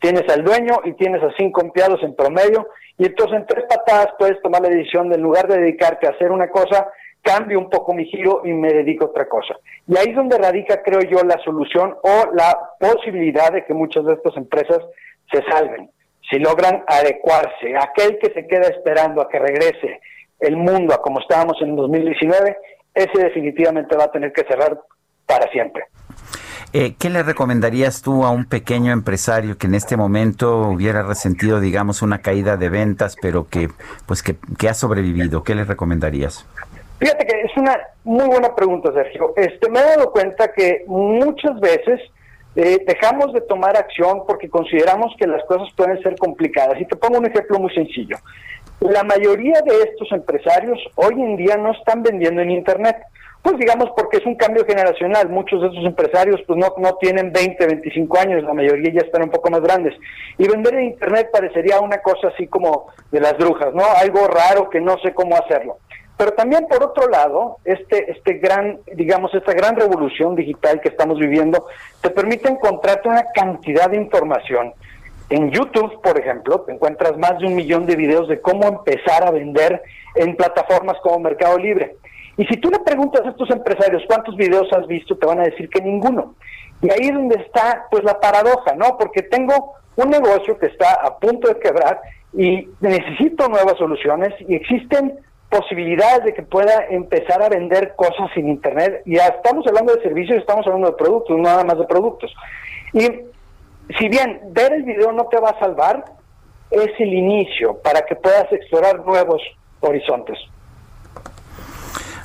Tienes al dueño y tienes a cinco empleados en promedio, y entonces en tres patadas puedes tomar la decisión de en lugar de dedicarte a hacer una cosa, cambio un poco mi giro y me dedico a otra cosa. Y ahí es donde radica, creo yo, la solución o la posibilidad de que muchas de estas empresas se salven. Si logran adecuarse, aquel que se queda esperando a que regrese el mundo a como estábamos en 2019, ese definitivamente va a tener que cerrar para siempre. Eh, ¿Qué le recomendarías tú a un pequeño empresario que en este momento hubiera resentido, digamos, una caída de ventas, pero que, pues, que, que ha sobrevivido? ¿Qué le recomendarías? Fíjate que es una muy buena pregunta, Sergio. Este, me he dado cuenta que muchas veces eh, dejamos de tomar acción porque consideramos que las cosas pueden ser complicadas. Y te pongo un ejemplo muy sencillo. La mayoría de estos empresarios hoy en día no están vendiendo en Internet. Pues digamos porque es un cambio generacional. Muchos de estos empresarios pues no, no tienen 20, 25 años, la mayoría ya están un poco más grandes. Y vender en Internet parecería una cosa así como de las brujas, ¿no? Algo raro que no sé cómo hacerlo. Pero también por otro lado, este, este gran, digamos, esta gran revolución digital que estamos viviendo te permite encontrarte una cantidad de información. En YouTube, por ejemplo, te encuentras más de un millón de videos de cómo empezar a vender en plataformas como Mercado Libre. Y si tú le preguntas a estos empresarios cuántos videos has visto, te van a decir que ninguno. Y ahí es donde está pues la paradoja, ¿no? Porque tengo un negocio que está a punto de quebrar y necesito nuevas soluciones y existen posibilidades de que pueda empezar a vender cosas sin internet. Ya estamos hablando de servicios, estamos hablando de productos, no nada más de productos. Y si bien ver el video no te va a salvar, es el inicio para que puedas explorar nuevos horizontes.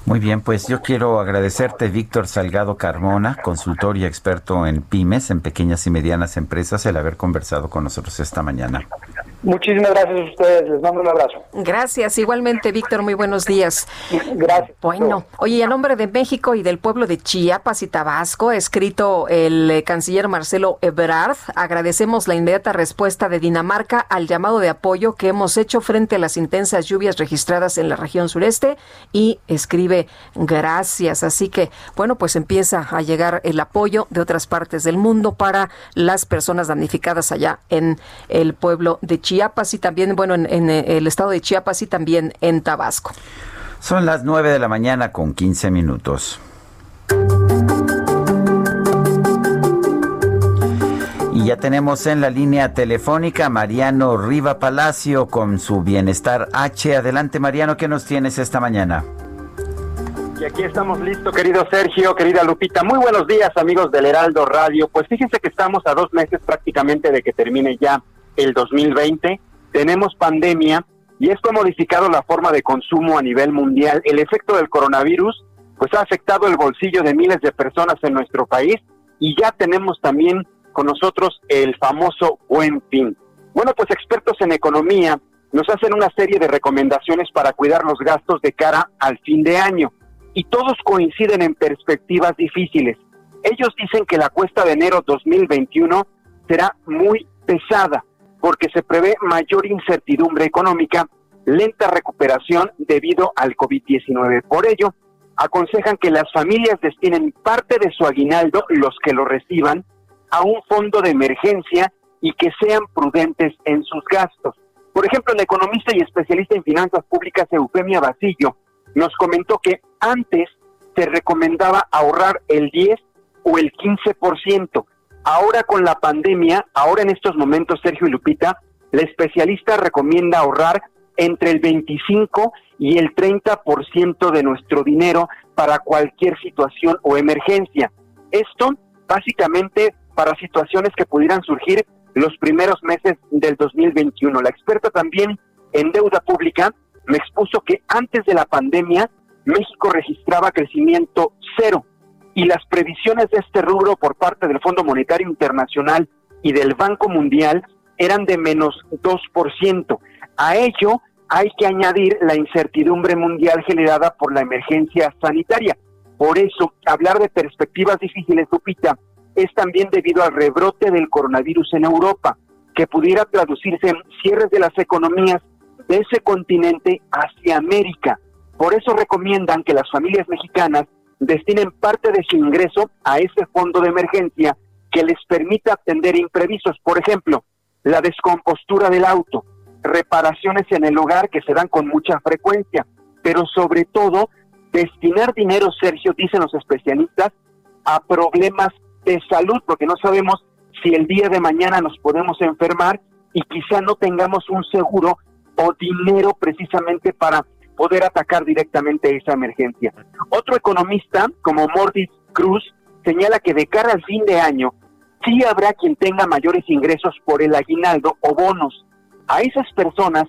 Muy bien, pues yo quiero agradecerte, Víctor Salgado Carmona, consultor y experto en pymes, en pequeñas y medianas empresas, el haber conversado con nosotros esta mañana. Muchísimas gracias a ustedes, les mando un abrazo. Gracias, igualmente, Víctor, muy buenos días. Gracias. Bueno, oye, a nombre de México y del pueblo de Chiapas y Tabasco, ha escrito el eh, canciller Marcelo Ebrard, agradecemos la inmediata respuesta de Dinamarca al llamado de apoyo que hemos hecho frente a las intensas lluvias registradas en la región sureste y escribe gracias. Así que, bueno, pues empieza a llegar el apoyo de otras partes del mundo para las personas damnificadas allá en el pueblo de Chiapas Chiapas y también, bueno, en, eh, el estado de Chiapas y también en Tabasco. Son las 9 de la mañana con 15 minutos. Y ya tenemos en la línea telefónica Mariano Riva Palacio con su Bienestar H. Adelante Mariano, ¿qué nos tienes esta mañana? Y aquí estamos listos, querido Sergio, querida Lupita. Muy buenos días, amigos del Heraldo Radio. Pues fíjense que estamos a dos meses prácticamente de que termine ya el 2020. Tenemos pandemia y esto ha modificado la forma de consumo a nivel mundial. El efecto del coronavirus pues ha afectado el bolsillo de miles de personas en nuestro país y ya tenemos también con nosotros el famoso buen fin. Bueno, pues expertos en economía nos hacen una serie de recomendaciones para cuidar los gastos de cara al fin de año y todos coinciden en perspectivas difíciles. Ellos dicen que la cuesta de enero 2021 será muy pesada porque se prevé mayor incertidumbre económica, lenta recuperación debido al COVID-19. Por ello, aconsejan que las familias destinen parte de su aguinaldo, los que lo reciban, a un fondo de emergencia y que sean prudentes en sus gastos. Por ejemplo, la economista y especialista en finanzas públicas Eufemia Basillo nos comentó que antes se recomendaba ahorrar el 10 o el 15%. Ahora con la pandemia, ahora en estos momentos, Sergio y Lupita, la especialista recomienda ahorrar entre el 25 y el 30% de nuestro dinero para cualquier situación o emergencia. Esto básicamente para situaciones que pudieran surgir los primeros meses del 2021. La experta también en deuda pública me expuso que antes de la pandemia México registraba crecimiento cero y las previsiones de este rubro por parte del Fondo Monetario Internacional y del Banco Mundial eran de menos 2%. A ello hay que añadir la incertidumbre mundial generada por la emergencia sanitaria. Por eso, hablar de perspectivas difíciles, Lupita, es también debido al rebrote del coronavirus en Europa, que pudiera traducirse en cierres de las economías de ese continente hacia América. Por eso recomiendan que las familias mexicanas destinen parte de su ingreso a ese fondo de emergencia que les permita atender imprevistos, por ejemplo, la descompostura del auto, reparaciones en el hogar que se dan con mucha frecuencia, pero sobre todo destinar dinero, Sergio, dicen los especialistas, a problemas de salud, porque no sabemos si el día de mañana nos podemos enfermar y quizá no tengamos un seguro o dinero precisamente para poder atacar directamente esa emergencia. Otro economista, como Mortis Cruz, señala que de cara al fin de año, sí habrá quien tenga mayores ingresos por el aguinaldo o bonos. A esas personas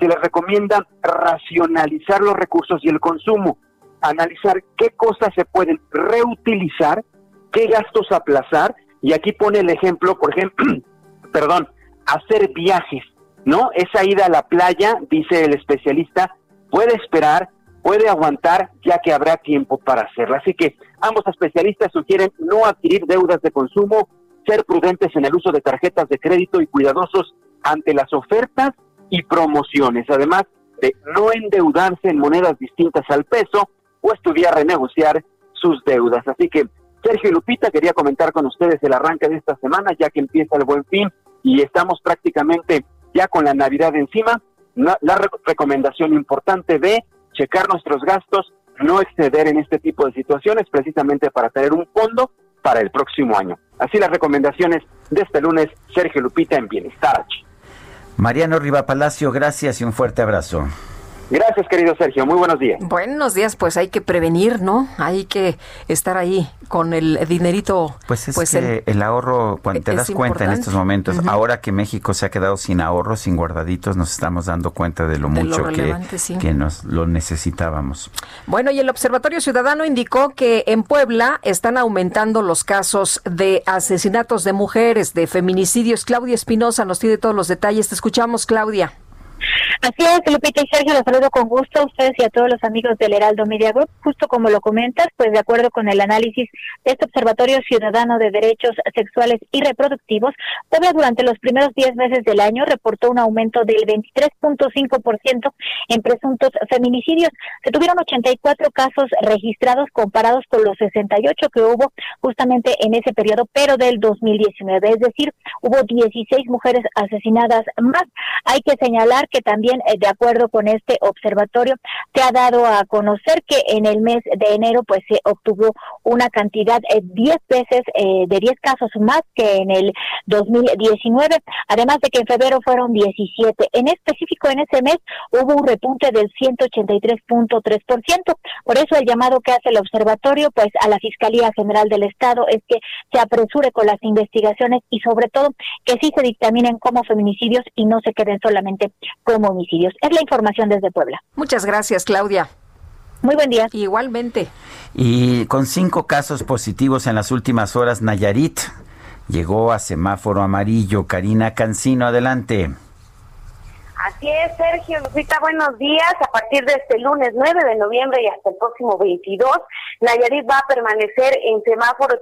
se les recomienda racionalizar los recursos y el consumo, analizar qué cosas se pueden reutilizar qué gastos aplazar, y aquí pone el ejemplo, por ejemplo, perdón, hacer viajes, ¿no? Esa ida a la playa, dice el especialista, puede esperar, puede aguantar, ya que habrá tiempo para hacerla. Así que ambos especialistas sugieren no adquirir deudas de consumo, ser prudentes en el uso de tarjetas de crédito y cuidadosos ante las ofertas y promociones, además de no endeudarse en monedas distintas al peso o estudiar renegociar sus deudas. Así que Sergio Lupita, quería comentar con ustedes el arranque de esta semana, ya que empieza el buen fin y estamos prácticamente ya con la Navidad encima. La, recomendación importante de checar nuestros gastos, no exceder en este tipo de situaciones, precisamente para tener un fondo para el próximo año. Así las recomendaciones de este lunes, Sergio Lupita en Bienestar. Mariano Riva Palacio, gracias y un fuerte abrazo. Gracias, querido Sergio. Muy buenos días. Buenos días. Pues hay que prevenir, ¿no? Hay que estar ahí con el dinerito. Pues es pues que el, ahorro, cuando te das cuenta en estos momentos, ahora que México se ha quedado sin ahorro, sin guardaditos, nos estamos dando cuenta de lo mucho que, que nos lo necesitábamos. Bueno, y el Observatorio Ciudadano indicó que en Puebla están aumentando los casos de asesinatos de mujeres, de feminicidios. Claudia Espinosa nos tiene todos los detalles. Te escuchamos, Claudia. Así es, Lupita y Sergio, los saludo con gusto a ustedes y a todos los amigos del Heraldo Media Group. Justo como lo comentas, pues de acuerdo con el análisis de este Observatorio Ciudadano de Derechos Sexuales y Reproductivos, Puebla durante los primeros 10 meses del año reportó un aumento del 23.5% en presuntos feminicidios. Se tuvieron 84 casos registrados comparados con los 68 que hubo justamente en ese periodo, pero del 2019. Es decir, hubo 16 mujeres asesinadas más. Hay que señalar que también, eh, de acuerdo con este observatorio, se ha dado a conocer que en el mes de enero pues se obtuvo una cantidad eh, 10 veces eh, de 10 casos más que en el 2019, además de que en febrero fueron 17. En específico, en ese mes hubo un repunte del 183.3%. Por eso el llamado que hace el observatorio pues a la Fiscalía General del Estado es que se apresure con las investigaciones y sobre todo que sí se dictaminen como feminicidios y no se queden solamente como homicidios. Es la información desde Puebla. Muchas gracias, Claudia. Muy buen día. Igualmente. Y con cinco casos positivos en las últimas horas, Nayarit llegó a semáforo amarillo. Karina Cancino, adelante. Así es, Sergio Lupita, buenos días. A partir de este lunes 9 de noviembre y hasta el próximo 22, Nayarit va a permanecer en semáforo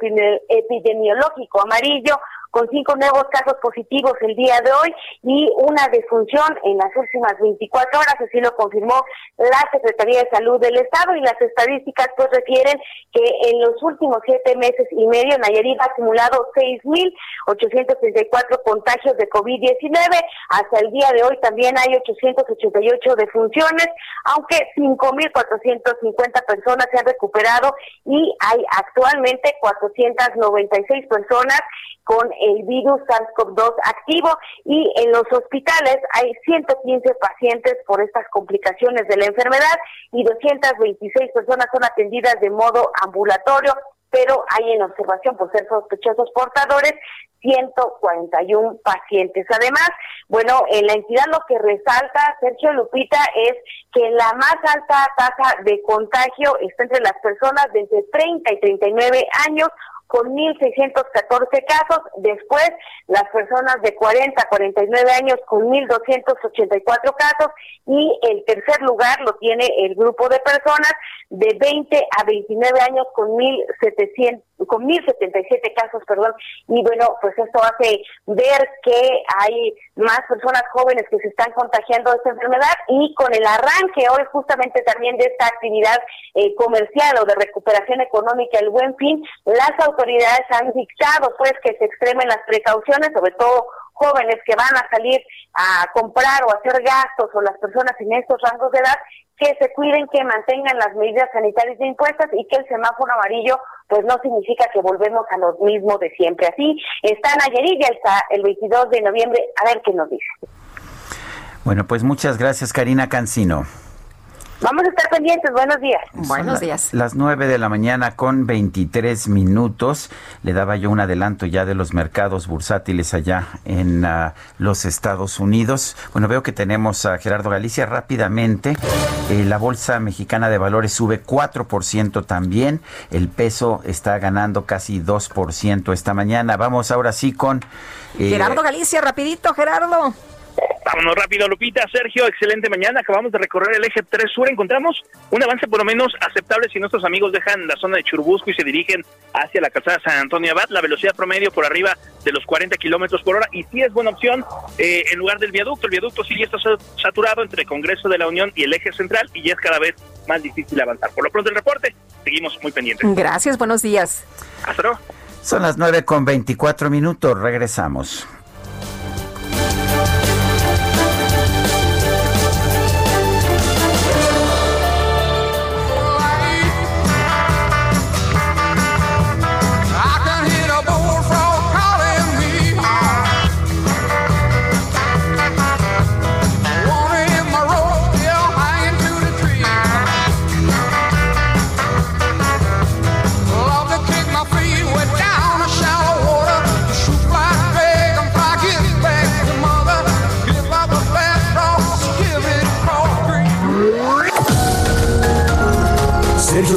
epidemiológico amarillo con cinco nuevos casos positivos el día de hoy y una defunción en las últimas 24 horas, así lo confirmó la Secretaría de Salud del Estado. Y las estadísticas pues refieren que en los últimos siete meses y medio Nayarit ha acumulado 6.834 contagios de COVID-19, hasta el día de hoy también hay 888 defunciones, aunque 5.450 personas se han recuperado y hay actualmente 496 personas con el virus SARS-CoV-2 activo y en los hospitales hay 115 pacientes por estas complicaciones de la enfermedad y 226 personas son atendidas de modo ambulatorio, pero hay en observación por ser sospechosos portadores 141 pacientes. Además, bueno, en la entidad lo que resalta Sergio Lupita es que la más alta tasa de contagio está entre las personas de entre 30 y 39 años, con 1.614 casos. Después, las personas de 40 a 49 años con 1.284 casos. Y el tercer lugar lo tiene el grupo de personas de 20 a 29 años con 1.700 con 1077 casos, perdón, y bueno, pues esto hace ver que hay más personas jóvenes que se están contagiando de esta enfermedad y con el arranque hoy justamente también de esta actividad eh, comercial o de recuperación económica, el buen fin, las autoridades han dictado pues que se extremen las precauciones, sobre todo jóvenes que van a salir a comprar o hacer gastos o las personas en estos rangos de edad que se cuiden, que mantengan las medidas sanitarias impuestas y que el semáforo amarillo pues no significa que volvemos a lo mismo de siempre. Así está Nayarit y hasta el 22 de noviembre, a ver qué nos dice. Bueno, pues muchas gracias Karina Cancino. Vamos a estar pendientes. Buenos días. Buenos días. Las 9 de la mañana con 23 minutos. Le daba yo un adelanto ya de los mercados bursátiles allá en uh, los Estados Unidos. Bueno, veo que tenemos a Gerardo Galicia rápidamente. Eh, la Bolsa Mexicana de Valores sube 4% también. El peso está ganando casi 2% esta mañana. Vamos ahora sí con... Eh, Gerardo Galicia, rapidito, Gerardo. Vámonos rápido, Lupita. Sergio, excelente mañana. Acabamos de recorrer el eje 3 sur. Encontramos un avance por lo menos aceptable si nuestros amigos dejan la zona de Churubusco y se dirigen hacia la calzada San Antonio Abad. La velocidad promedio por arriba de los 40 kilómetros por hora. Y sí es buena opción eh, en lugar del viaducto. El viaducto sí ya está saturado entre Congreso de la Unión y el eje central y ya es cada vez más difícil avanzar. Por lo pronto, el reporte. Seguimos muy pendientes. Gracias, buenos días. Hasta luego. Son las 9 con 24 minutos. Regresamos.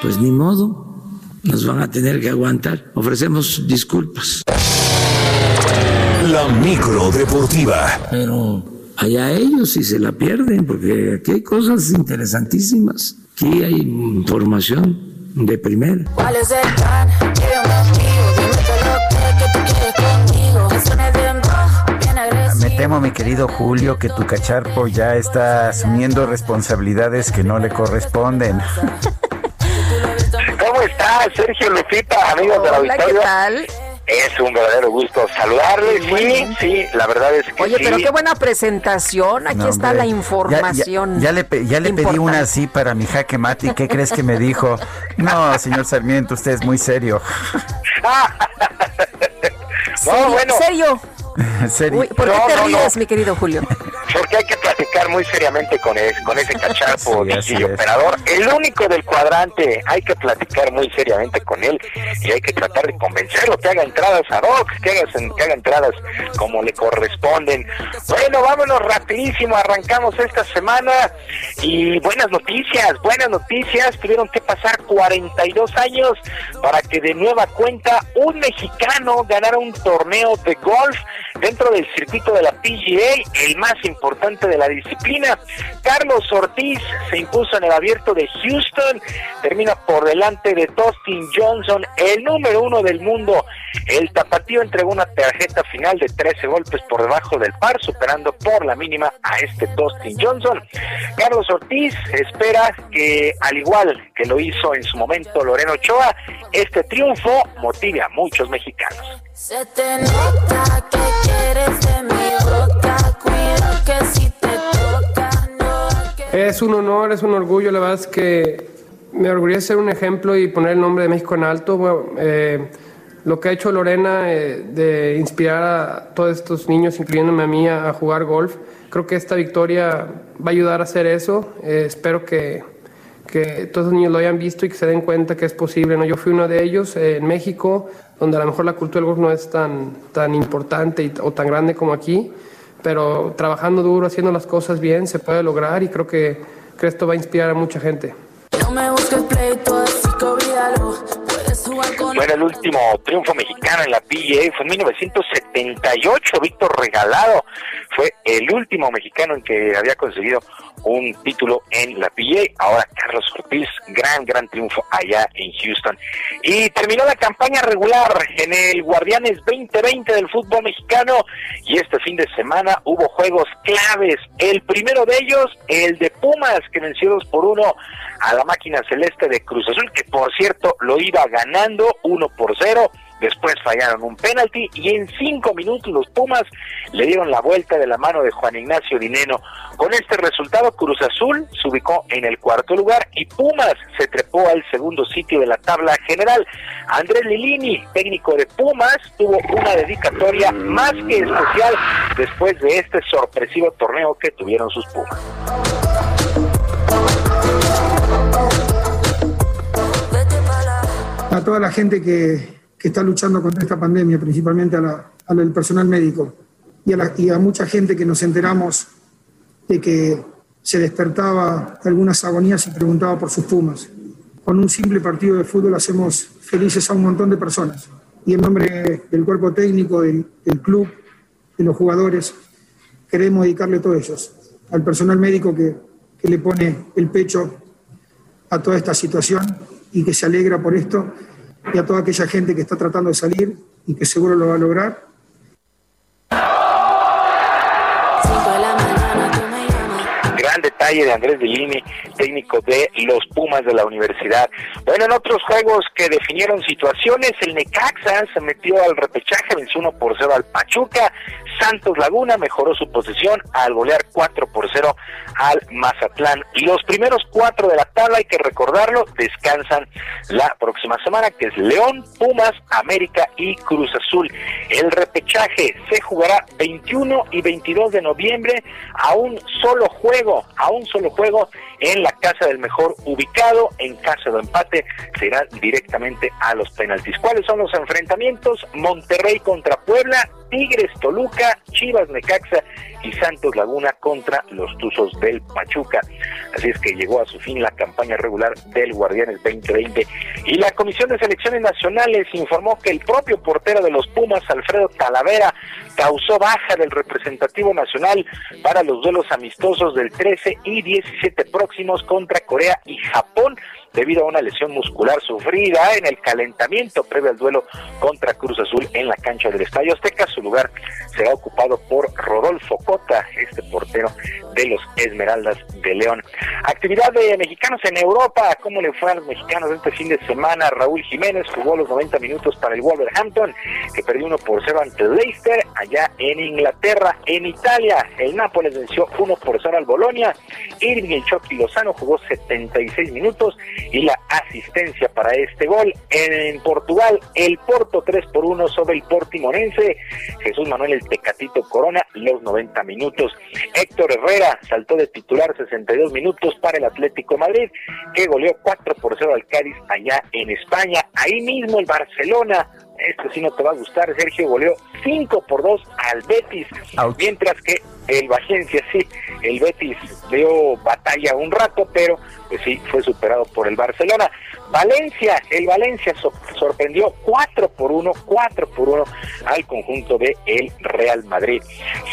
Pues ni modo, nos van a tener que aguantar. Ofrecemos disculpas. La micro deportiva. Pero allá ellos si se la pierden, porque aquí hay cosas interesantísimas. Aquí hay información de primera. ¿Cuál es el plan? Me temo, mi querido Julio, que tu cacharpo ya está asumiendo responsabilidades que no le corresponden. ¿Cómo está Sergio Lupita, amigos de la Hola, ¿qué tal? Es un verdadero gusto saludarles. Sí, sí, la verdad es que Oye, sí. pero qué buena presentación. Aquí No, está hombre. la Ya- ya- información. Ya, le, pe- ya le pedí una así para mi jaque mate. ¿Y qué crees que me dijo? No, señor Sarmiento, usted es muy serio. Serio, bueno. serio. Uy, ¿Por qué te ríes, mi querido Julio? Porque hay que platicar muy seriamente con, con ese cacharpo y operador. El único del cuadrante, hay que platicar muy seriamente con él y hay que tratar de convencerlo que haga entradas a Rock, que haga, que haga entradas como le corresponden. Bueno, vámonos rapidísimo, arrancamos esta semana y buenas noticias, buenas noticias. Tuvieron que pasar 42 años para que de nueva cuenta un mexicano ganara un torneo de golf dentro del circuito de la PGA, el más importante de la disciplina. Carlos Ortiz se impuso en el abierto de Houston, termina por delante de Dustin Johnson, el número uno del mundo. El tapatío entregó una tarjeta final de 13 golpes por debajo del par, superando por la mínima a este Dustin Johnson. Carlos Ortiz espera que, al igual que lo hizo en su momento Loreno Ochoa, este triunfo motive a muchos mexicanos. Es un honor, es un orgullo, la verdad es que me orgullece ser un ejemplo y poner el nombre de México en alto. Eh, lo que ha hecho Lorena eh, de inspirar a todos estos niños, incluyéndome a mí, a, jugar golf, creo que esta victoria va a ayudar a hacer eso. Eh, espero que, que, todos los niños lo hayan visto y que se den cuenta que es posible. ¿no? Yo fui uno de ellos en México, donde a lo mejor la cultura del golf no es tan, tan importante o tan grande como aquí pero trabajando duro, haciendo las cosas bien, se puede lograr y creo que, que esto va a inspirar a mucha gente. Bueno, el último triunfo mexicano en la PGA fue en 1978. Víctor Regalado fue el último mexicano en que había conseguido un título en la PGA. Ahora Carlos Ortiz, gran, gran triunfo allá en Houston. Y terminó la campaña regular en el Guardianes 2020 del fútbol mexicano. Y este fin de semana hubo juegos claves. El primero de ellos, el de Pumas, que venció 2 por 1 a la máquina celeste de Cruz Azul, que por cierto lo iba ganando 1 por 0. Después fallaron un penalti y en cinco minutos los Pumas le dieron la vuelta de la mano de Juan Ignacio Dineno. Con este resultado, Cruz Azul se ubicó en el cuarto lugar y Pumas se trepó al segundo sitio de la tabla general. Andrés Lilini, técnico de Pumas, tuvo una dedicatoria más que especial después de este sorpresivo torneo que tuvieron sus Pumas. A toda la gente que que está luchando contra esta pandemia, principalmente a al personal médico y a, la, y a mucha gente que nos enteramos de que se despertaba algunas agonías y preguntaba por sus pumas. Con un simple partido de fútbol hacemos felices a un montón de personas. Y en nombre del cuerpo técnico, del, del club, de los jugadores, queremos dedicarle a todos ellos, al personal médico que, que le pone el pecho a toda esta situación y que se alegra por esto y a toda aquella gente que está tratando de salir y que seguro lo va a lograr. Gran detalle de Andrés Bellini, técnico de los Pumas de la universidad. Bueno, en otros juegos que definieron situaciones, el Necaxa se metió al repechaje, venció 1 por 0 al Pachuca, Santos Laguna mejoró su posición al golear 4 por 0 al Mazatlán. Los primeros cuatro de la tabla, hay que recordarlo, descansan la próxima semana, que es León, Pumas, América y Cruz Azul. El repechaje se jugará 21 y 22 de noviembre a un solo juego, a un solo juego en la casa del mejor ubicado. En caso de empate, se irán directamente a los penaltis. ¿Cuáles son los enfrentamientos? Monterrey contra Puebla, Tigres Toluca, Chivas Necaxa y Santos Laguna contra los Tuzos del Pachuca. Así es que llegó a su fin la campaña regular del Guardianes 2020. Y la Comisión de Selecciones Nacionales informó que el propio portero de los Pumas, Alfredo Talavera, causó baja del representativo nacional para los duelos amistosos del 13 y 17 próximos contra Corea y Japón debido a una lesión muscular sufrida en el calentamiento previo al duelo contra Cruz Azul en la cancha del Estadio Azteca. Su lugar será ocupado por Rodolfo Cota, este portero de los Esmeraldas de León. Actividad de mexicanos en Europa, ¿cómo le fue a los mexicanos este fin de semana? Raúl Jiménez jugó los 90 minutos para el Wolverhampton, que perdió 1 por 0 ante Leicester, allá en Inglaterra, en Italia. El Nápoles venció 1 por 0 al Bolonia. Irving El Chucky Lozano jugó 76 minutos y la asistencia para este gol. En Portugal, el Porto 3 por 1 sobre el Portimonense. Jesús Manuel el Tecatito Corona, los 90 minutos. Héctor Herrera saltó de titular 62 minutos para el Atlético Madrid, que goleó 4 por 0 al Cádiz allá en España. Ahí mismo el Barcelona esto sí no te va a gustar, Sergio goleó 5 por 2 al Betis, mientras que el Valencia sí, el Betis dio batalla un rato, pero pues sí, fue superado por el Barcelona. Valencia, el Valencia sorprendió 4 por 1, 4 por 1 al conjunto de el Real Madrid.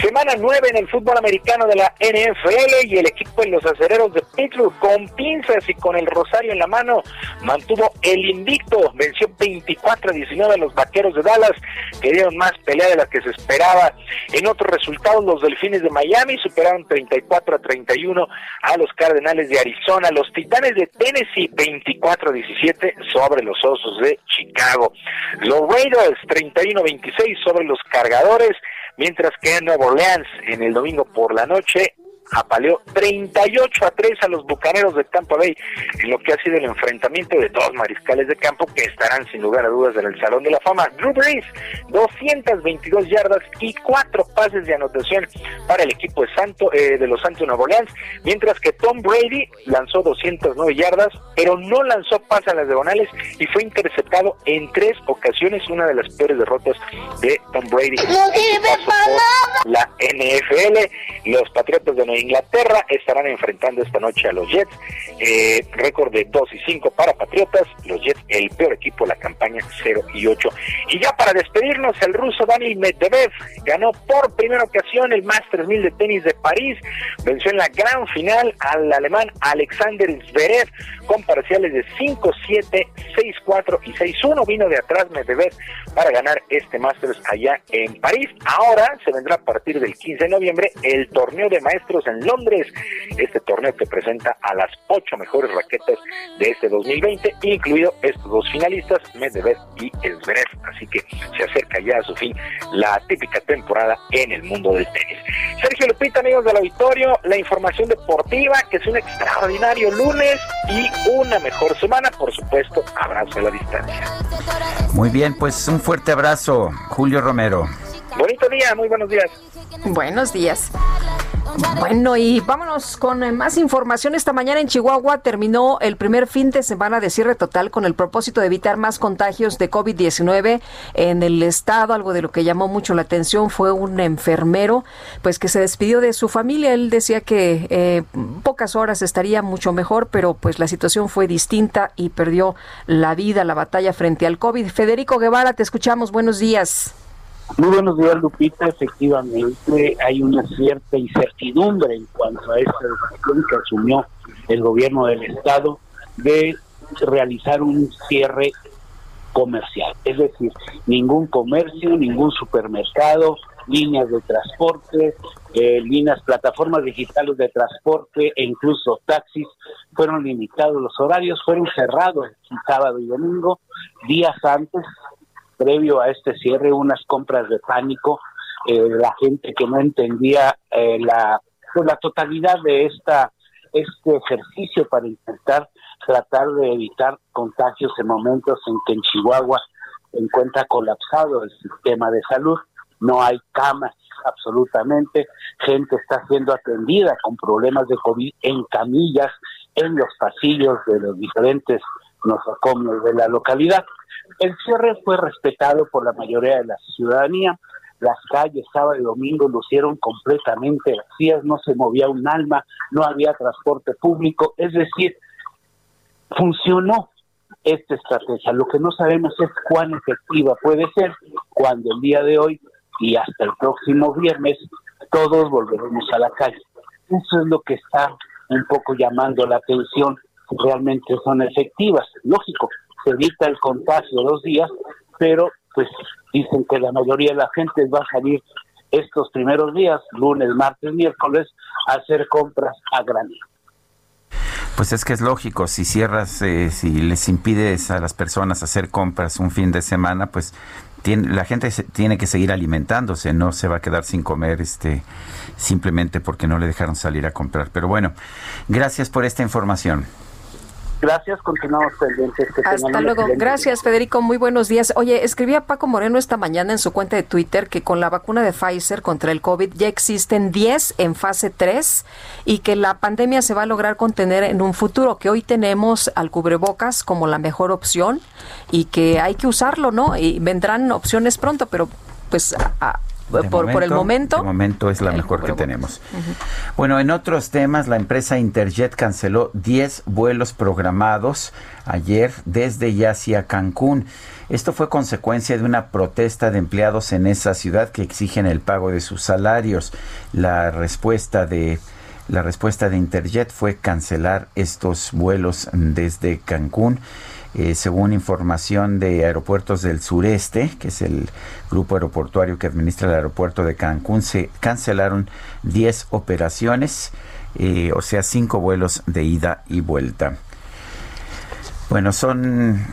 Semana 9 en el fútbol americano de la NFL y el equipo de los acereros de Pittsburgh con pinzas y con el rosario en la mano mantuvo el invicto, venció 24 a 19 a los vaqueros de Dallas, que dieron más pelea de la que se esperaba. En otros resultados, los delfines de Miami superaron 34 a 31 a los Cardenales de Arizona, los Titanes de Tennessee 24 a 17 sobre los Osos de Chicago. Los Raiders 31-26 sobre los Cargadores, mientras que en Nueva Orleans en el domingo por la noche apaleó 38 a 3 a los Bucaneros de Tampa Bay en lo que ha sido el enfrentamiento de dos mariscales de campo que estarán sin lugar a dudas en el Salón de la Fama. Drew Brees, 222 yardas y cuatro pases de anotación para el equipo de Santo eh, de los Santos Nueva Orleans, mientras que Tom Brady lanzó 209 yardas, pero no lanzó pases a las diagonales y fue interceptado en tres ocasiones, una de las peores derrotas de Tom Brady. No sirve para La NFL, los Patriotas de Nueva Inglaterra estarán enfrentando esta noche a los Jets. Eh, récord de 2 y 5 para Patriotas. Los Jets, el peor equipo de la campaña, 0 y 8. Y ya para despedirnos, el ruso Dani Medvedev ganó por primera ocasión el Masters 1000 de tenis de París. Venció en la gran final al alemán Alexander Zverev con parciales de 5-7, 6-4 y 6-1. Vino de atrás Medvedev para ganar este Masters allá en París. Ahora se vendrá a partir del 15 de noviembre el torneo de maestros en Londres. Este torneo que presenta a las ocho mejores raquetas de este 2020, incluido estos dos finalistas, Medvedev y Zverev. Así que se acerca ya a su fin la típica temporada en el mundo del tenis. Sergio Lupita, amigos del auditorio, la información deportiva, que es un extraordinario lunes y una mejor semana, por supuesto, abrazo a la distancia. Muy bien, pues un fuerte abrazo, Julio Romero. Bonito día, muy buenos días. Buenos días. Bueno, y vámonos con eh, más información. Esta mañana en Chihuahua terminó el primer fin de semana de cierre total con el propósito de evitar más contagios de COVID-19 en el estado. Algo de lo que llamó mucho la atención fue un enfermero, pues que se despidió de su familia. Él decía que eh, pocas horas estaría mucho mejor, pero pues la situación fue distinta y perdió la vida, la batalla frente al COVID. Federico Guevara, te escuchamos. Buenos días. Muy buenos días, Lupita. Efectivamente, hay una cierta incertidumbre en cuanto a esta decisión que asumió el gobierno del Estado de realizar un cierre comercial. Es decir, ningún comercio, ningún supermercado, líneas de transporte, eh, líneas, plataformas digitales de transporte e incluso taxis fueron limitados. Los horarios fueron cerrados sábado y domingo, días antes previo a este cierre unas compras de pánico, eh, la gente que no entendía eh, la, pues, la totalidad de esta este ejercicio para intentar tratar de evitar contagios en momentos en que en Chihuahua se encuentra colapsado el sistema de salud, no hay camas absolutamente, gente está siendo atendida con problemas de COVID en camillas, en los pasillos de los diferentes nosocomios de la localidad. El cierre fue respetado por la mayoría de la ciudadanía. Las calles sábado y domingo lucieron completamente vacías, no se movía un alma, no había transporte público, es decir, funcionó esta estrategia. Lo que no sabemos es cuán efectiva puede ser cuando el día de hoy y hasta el próximo viernes todos volveremos a la calle. Eso es lo que está un poco llamando la atención, realmente son efectivas. Lógico, se evita el contagio dos días, pero pues dicen que la mayoría de la gente va a salir estos primeros días, lunes, martes, miércoles, a hacer compras a granel. Pues es que es lógico, si cierras, eh, si les impides a las personas hacer compras un fin de semana, pues tiene, la gente tiene que seguir alimentándose, no se va a quedar sin comer este simplemente porque no le dejaron salir a comprar. Pero bueno, gracias por esta información. Gracias, continuamos pendientes. Hasta luego. Gracias, Federico. Muy buenos días. Oye, escribía Paco Moreno esta mañana en su cuenta de Twitter que con la vacuna de Pfizer contra el COVID ya existen 10 en fase 3 y que la pandemia se va a lograr contener en un futuro, que hoy tenemos al cubrebocas como la mejor opción y que hay que usarlo, ¿no? Y vendrán opciones pronto, pero pues a, por, el momento. De momento es la mejor que tenemos. Bueno, en otros temas, la empresa Interjet canceló 10 vuelos programados ayer desde y hacia Cancún. Esto fue consecuencia de una protesta de empleados en esa ciudad que exigen el pago de sus salarios. La respuesta de la respuesta de Interjet fue cancelar estos vuelos desde Cancún. Eh, según información de Aeropuertos del Sureste, que es el grupo aeroportuario que administra el aeropuerto de Cancún, se cancelaron 10 operaciones, eh, o sea, 5 vuelos de ida y vuelta. Bueno, son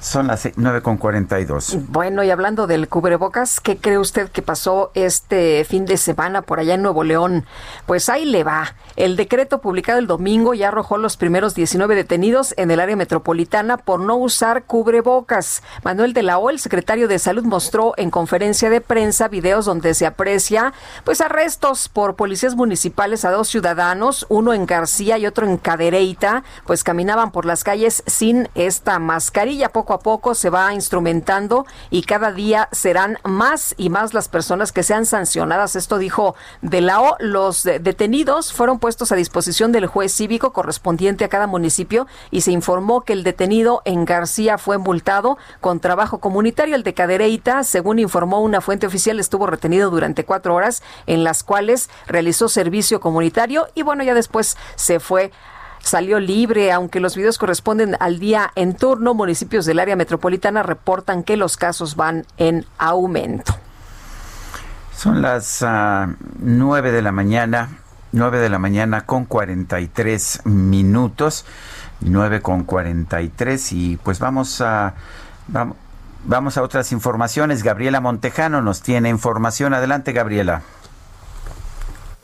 son las 9.42. Bueno, y hablando del cubrebocas, ¿qué cree usted que pasó este fin de semana por allá en Nuevo León? Pues ahí le va. El decreto publicado el domingo ya arrojó los primeros 19 detenidos en el área metropolitana por no usar cubrebocas. Manuel de la O, el secretario de Salud, mostró en conferencia de prensa videos donde se aprecia pues arrestos por policías municipales a dos ciudadanos, uno en García y otro en Cadereyta, pues caminaban por las calles sin esta mascarilla a poco se va instrumentando y cada día serán más y más las personas que sean sancionadas. Esto dijo de la O. Los detenidos fueron puestos a disposición del juez cívico correspondiente a cada municipio y se informó que el detenido en García fue multado con trabajo comunitario. El de Cadereyta, según informó una fuente oficial, estuvo retenido durante cuatro horas en las cuales realizó servicio comunitario y bueno, ya después se fue salió libre, aunque los videos corresponden al día en turno. Municipios del área metropolitana reportan que los casos van en aumento. Son las uh, 9 de la mañana, 9 de la mañana con 43 minutos, 9 con 43 y pues vamos a vamos, vamos a otras informaciones. Gabriela Montejano nos tiene información. Adelante, Gabriela.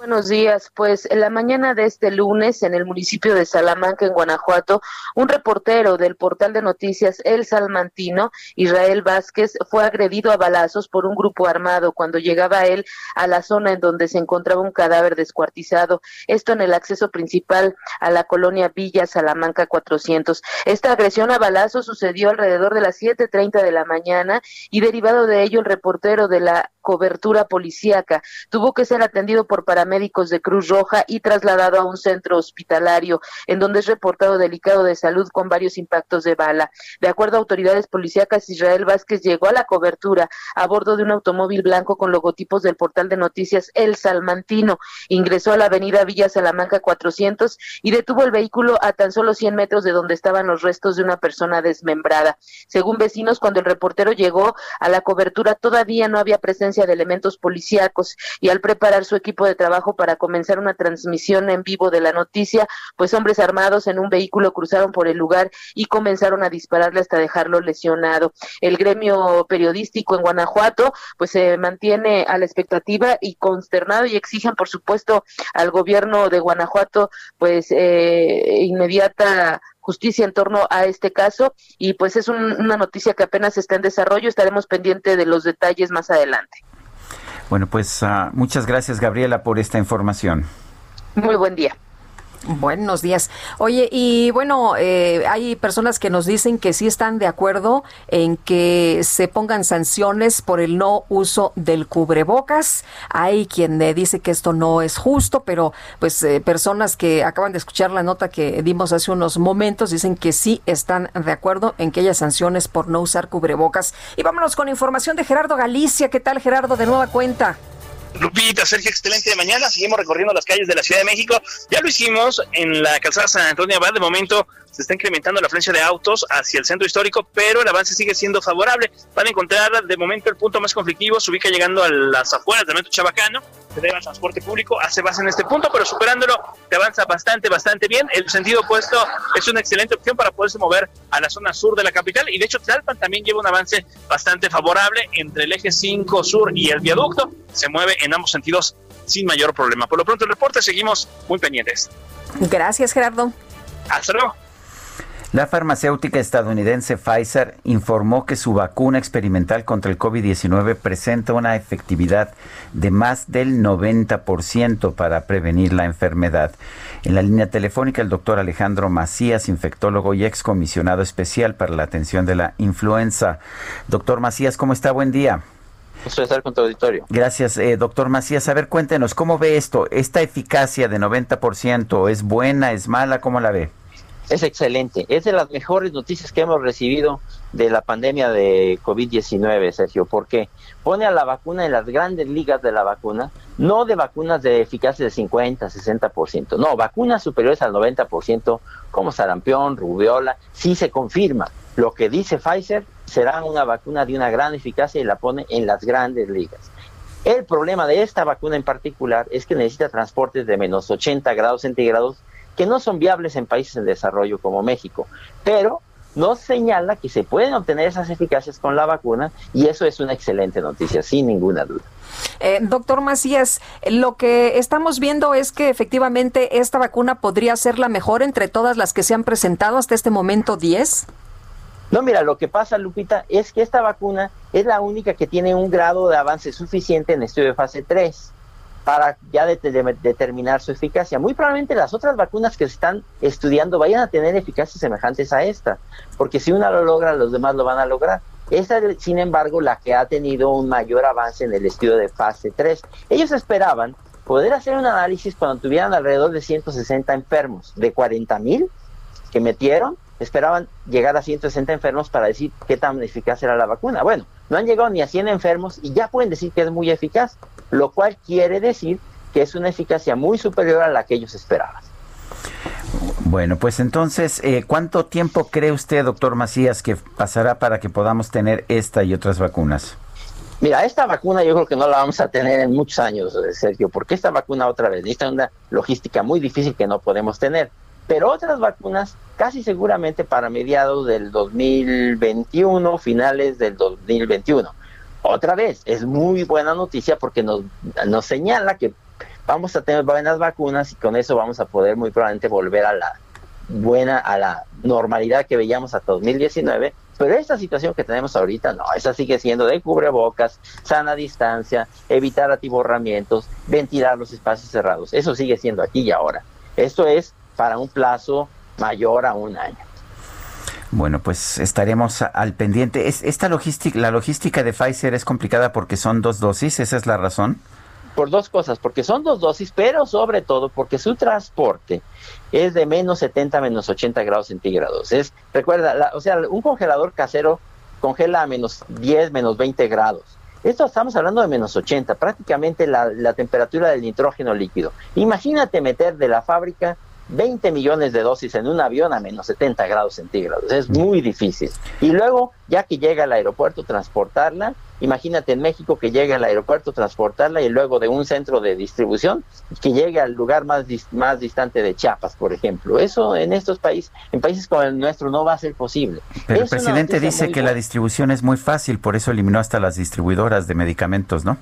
Buenos días. Pues en la mañana de este lunes, en el municipio de Salamanca, en Guanajuato, un reportero del portal de noticias El Salmantino, Israel Vázquez, fue agredido a balazos por un grupo armado cuando llegaba él a la zona en donde se encontraba un cadáver descuartizado. Esto en el acceso principal a la colonia Villa Salamanca 400. Esta agresión a balazos sucedió alrededor de las 7:30 de la mañana y derivado de ello el reportero de la cobertura policíaca tuvo que ser atendido por paramédicos médicos de Cruz Roja y trasladado a un centro hospitalario, en donde es reportado delicado de salud con varios impactos de bala. De acuerdo a autoridades policíacas, Israel Vázquez llegó a la cobertura a bordo de un automóvil blanco con logotipos del portal de noticias El Salmantino. Ingresó a la avenida Villa Salamanca 400 y detuvo el vehículo a tan solo 100 metros de donde estaban los restos de una persona desmembrada. Según vecinos, cuando el reportero llegó a la cobertura todavía no había presencia de elementos policíacos y al preparar su equipo de trabajo para comenzar una transmisión en vivo de la noticia, pues hombres armados en un vehículo cruzaron por el lugar y comenzaron a dispararle hasta dejarlo lesionado. El gremio periodístico en Guanajuato pues se mantiene a la expectativa y consternado y exigen por supuesto al gobierno de Guanajuato pues eh, inmediata justicia en torno a este caso y pues es una noticia que apenas está en desarrollo, estaremos pendientes de los detalles más adelante. Bueno, pues uh, muchas gracias Gabriela por esta información. Muy buen día. Buenos días. Oye, y bueno, eh, hay personas que nos dicen que sí están de acuerdo en que se pongan sanciones por el no uso del cubrebocas. Hay quien dice que esto no es justo, pero pues eh, personas que acaban de escuchar la nota que dimos hace unos momentos dicen que sí están de acuerdo en que haya sanciones por no usar cubrebocas. Y vámonos con información de Gerardo Galicia. ¿Qué tal, Gerardo? De nueva cuenta. Lupita, Sergio, excelente de mañana. Seguimos recorriendo las calles de la Ciudad de México. Ya lo hicimos en la calzada San Antonio Abad. De momento se está incrementando la afluencia de autos hacia el centro histórico, pero el avance sigue siendo favorable. Van a encontrar de momento el punto más conflictivo, se ubica llegando a las afueras del metro Chabacano, se debe al transporte público, hace base en este punto, pero superándolo te avanza bastante, bastante bien. El sentido opuesto es una excelente opción para poderse mover a la zona sur de la capital y de hecho Tlalpan también lleva un avance bastante favorable entre el eje 5 sur y el viaducto, se mueve en ambos sentidos sin mayor problema. Por lo pronto el reporte seguimos muy pendientes. Gracias Gerardo. Hasta luego. La farmacéutica estadounidense Pfizer informó que su vacuna experimental contra el COVID-19 presenta una efectividad de más del 90% para prevenir la enfermedad. En la línea telefónica, el doctor Alejandro Macías, infectólogo y excomisionado especial para la atención de la influenza. Doctor Macías, ¿cómo está? Buen día. Estar con tu auditorio. Gracias, eh, doctor Macías. A ver, cuéntenos, ¿cómo ve esto? ¿Esta eficacia de 90% es buena, es mala? ¿Cómo la ve? Es excelente. Es de las mejores noticias que hemos recibido de la pandemia de COVID-19, Sergio, porque pone a la vacuna en las grandes ligas de la vacuna, no de vacunas de eficacia de 50, 60%, no, vacunas superiores al 90%, como sarampión, rubiola, sí se confirma. Lo que dice Pfizer será una vacuna de una gran eficacia y la pone en las grandes ligas. El problema de esta vacuna en particular es que necesita transportes de menos 80 grados centígrados que no son viables en países en desarrollo como México, pero nos señala que se pueden obtener esas eficacias con la vacuna y eso es una excelente noticia, sin ninguna duda. Eh, doctor Macías, lo que estamos viendo es que efectivamente esta vacuna podría ser la mejor entre todas las que se han presentado hasta este momento 10. No, mira, lo que pasa, Lupita, es que esta vacuna es la única que tiene un grado de avance suficiente en estudio de fase 3 para ya determinar su eficacia. Muy probablemente las otras vacunas que se están estudiando vayan a tener eficacias semejantes a esta, porque si una lo logra, los demás lo van a lograr. Esa es, sin embargo, la que ha tenido un mayor avance en el estudio de fase 3. Ellos esperaban poder hacer un análisis cuando tuvieran alrededor de 160 enfermos, de 40 mil que metieron, esperaban llegar a 160 enfermos para decir qué tan eficaz era la vacuna. Bueno, no han llegado ni a 100 enfermos y ya pueden decir que es muy eficaz lo cual quiere decir que es una eficacia muy superior a la que ellos esperaban. Bueno, pues entonces, eh, ¿cuánto tiempo cree usted, doctor Macías, que pasará para que podamos tener esta y otras vacunas? Mira, esta vacuna yo creo que no la vamos a tener en muchos años, eh, Sergio, porque esta vacuna otra vez necesita una logística muy difícil que no podemos tener. Pero otras vacunas, casi seguramente para mediados del 2021, finales del 2021 otra vez, es muy buena noticia porque nos, nos señala que vamos a tener buenas vacunas y con eso vamos a poder muy probablemente volver a la buena, a la normalidad que veíamos hasta 2019. Pero esta situación que tenemos ahorita, no, esa sigue siendo de cubrebocas, sana distancia, evitar atiborramientos, ventilar los espacios cerrados. Eso sigue siendo aquí y ahora. Esto es para un plazo mayor a un año. Bueno, pues estaremos al pendiente. ¿Es, esta logística, la logística de Pfizer es complicada porque son dos dosis, esa es la razón. Por dos cosas, porque son dos dosis, pero sobre todo porque su transporte es de menos 70 menos 80 grados centígrados. Es, recuerda, o sea, un congelador casero congela a menos 10, menos 20 grados. Esto estamos hablando de menos 80, prácticamente la, la temperatura del nitrógeno líquido. Imagínate meter de la fábrica 20 millones de dosis en un avión a menos 70 grados centígrados. Es muy difícil. Y luego, ya que llega al aeropuerto, transportarla. Imagínate en México que llegue al aeropuerto, transportarla y luego de un centro de distribución que llegue al lugar más, más distante de Chiapas, por ejemplo. Eso en estos países, en países como el nuestro, no va a ser posible. Pero el presidente dice que la distribución es muy fácil, por eso eliminó hasta las distribuidoras de medicamentos, ¿no?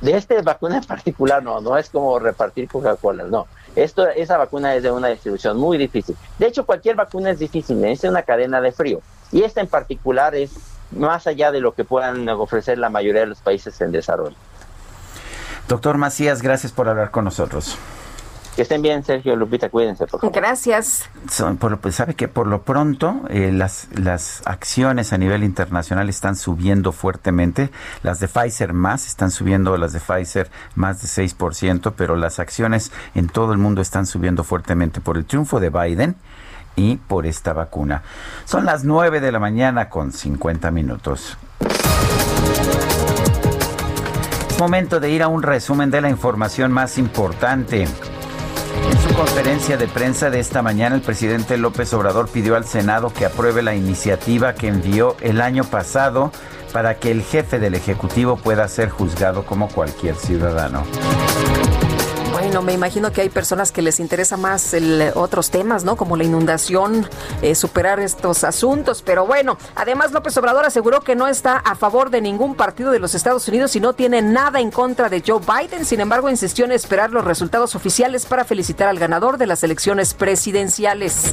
De esta vacuna en particular, no, no es como repartir Coca-Cola, no esto, esa vacuna es de una distribución muy difícil. De hecho, cualquier vacuna es difícil, necesita una cadena de frío. Y esta en particular es más allá de lo que puedan ofrecer la mayoría de los países en desarrollo. Doctor Macías, gracias por hablar con nosotros. Que estén bien, Sergio Lupita, cuídense, por favor. Gracias. por pues, sabe que por lo pronto eh, las, las acciones a nivel internacional están subiendo fuertemente. Las de Pfizer más están subiendo, las de Pfizer más de 6%, pero las acciones en todo el mundo están subiendo fuertemente por el triunfo de Biden y por esta vacuna. Son las 9 de la mañana con 50 minutos. Es momento de ir a un resumen de la información más importante. En su conferencia de prensa de esta mañana, el presidente López Obrador pidió al Senado que apruebe la iniciativa que envió el año pasado para que el jefe del Ejecutivo pueda ser juzgado como cualquier ciudadano. Bueno, me imagino que hay personas que les interesa más el, otros temas, ¿no? Como la inundación, eh, superar estos asuntos. Pero bueno, además López Obrador aseguró que no está a favor de ningún partido de los Estados Unidos y no tiene nada en contra de Joe Biden. Sin embargo, insistió en esperar los resultados oficiales para felicitar al ganador de las elecciones presidenciales.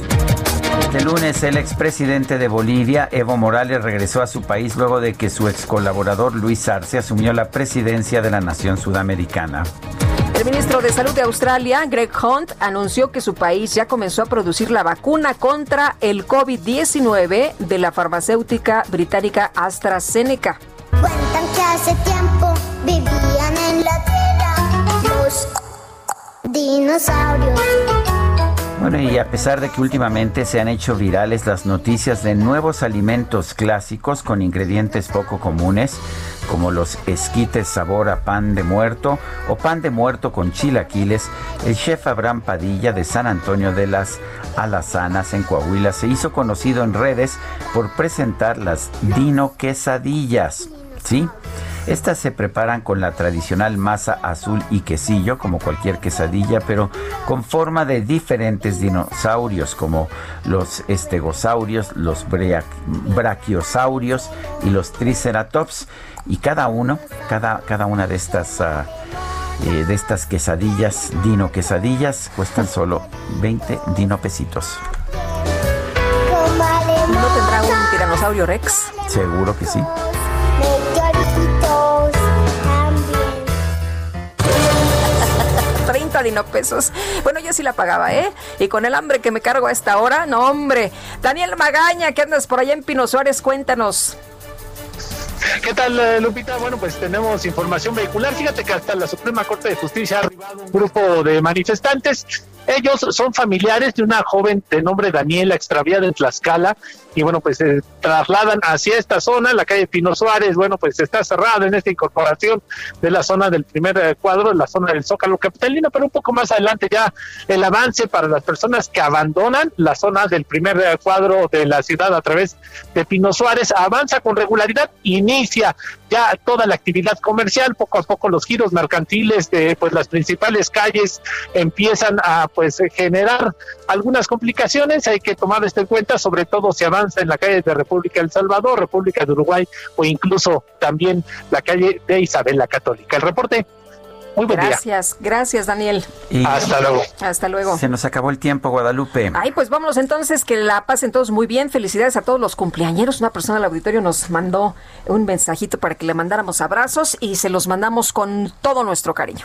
Este lunes el expresidente de Bolivia, Evo Morales, regresó a su país luego de que su ex colaborador Luis Arce asumió la presidencia de la nación sudamericana. El ministro de Salud de Australia, Greg Hunt, anunció que su país ya comenzó a producir la vacuna contra el COVID-19 de la farmacéutica británica AstraZeneca. Cuentan que hace tiempo vivían en la tierra los dinosaurios. Bueno, y a pesar de que últimamente se han hecho virales las noticias de nuevos alimentos clásicos con ingredientes poco comunes, como los esquites sabor a pan de muerto o pan de muerto con chilaquiles, el chef Abraham Padilla de San Antonio de las Alazanas en Coahuila se hizo conocido en redes por presentar las dino quesadillas. ¿Sí? Estas se preparan con la tradicional masa azul y quesillo, como cualquier quesadilla, pero con forma de diferentes dinosaurios, como los estegosaurios, los brachiosaurios y los triceratops. Y cada uno, cada, cada una de estas... Eh, de estas quesadillas, dino quesadillas, cuestan solo 20 dino pesitos. ¿No tendrá un tiranosaurio Rex? Seguro que sí. 30 dino pesos. Bueno, yo sí la pagaba, ¿eh? Y con el hambre que me cargo a esta hora, no, hombre. Daniel Magaña, ¿qué andas por allá en Pino Suárez? Cuéntanos. ¿Qué tal, eh, Lupita? Bueno, pues tenemos información vehicular. Fíjate que hasta la Suprema Corte de Justicia ha arribado un grupo de manifestantes ellos son familiares de una joven de nombre Daniela extraviada en Tlaxcala y bueno, pues se trasladan hacia esta zona, la calle Pino Suárez, bueno, pues está cerrada en esta incorporación de la zona del primer eh, cuadro, la zona del Zócalo Capitalino, pero un poco más adelante ya el avance para las personas que abandonan la zona del primer eh, cuadro de la ciudad a través de Pino Suárez. Avanza con regularidad, inicia ya toda la actividad comercial, poco a poco los giros mercantiles de pues las principales calles empiezan a pues generar algunas complicaciones, hay que tomar esto en cuenta, sobre todo si avanza en la calle de República El Salvador, República de Uruguay o incluso también la calle de Isabel la Católica. El reporte muy buen gracias, gracias Daniel. Hasta luego. Hasta luego. Se nos acabó el tiempo, Guadalupe. Ay, pues vámonos entonces, que la pasen todos muy bien. Felicidades a todos los cumpleañeros. Una persona del auditorio nos mandó un mensajito para que le mandáramos abrazos y se los mandamos con todo nuestro cariño.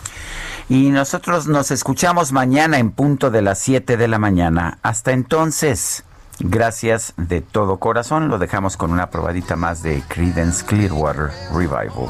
Y nosotros nos escuchamos mañana en punto de las 7 de la mañana. Hasta entonces, gracias de todo corazón. Lo dejamos con una probadita más de Credence Clearwater Revival.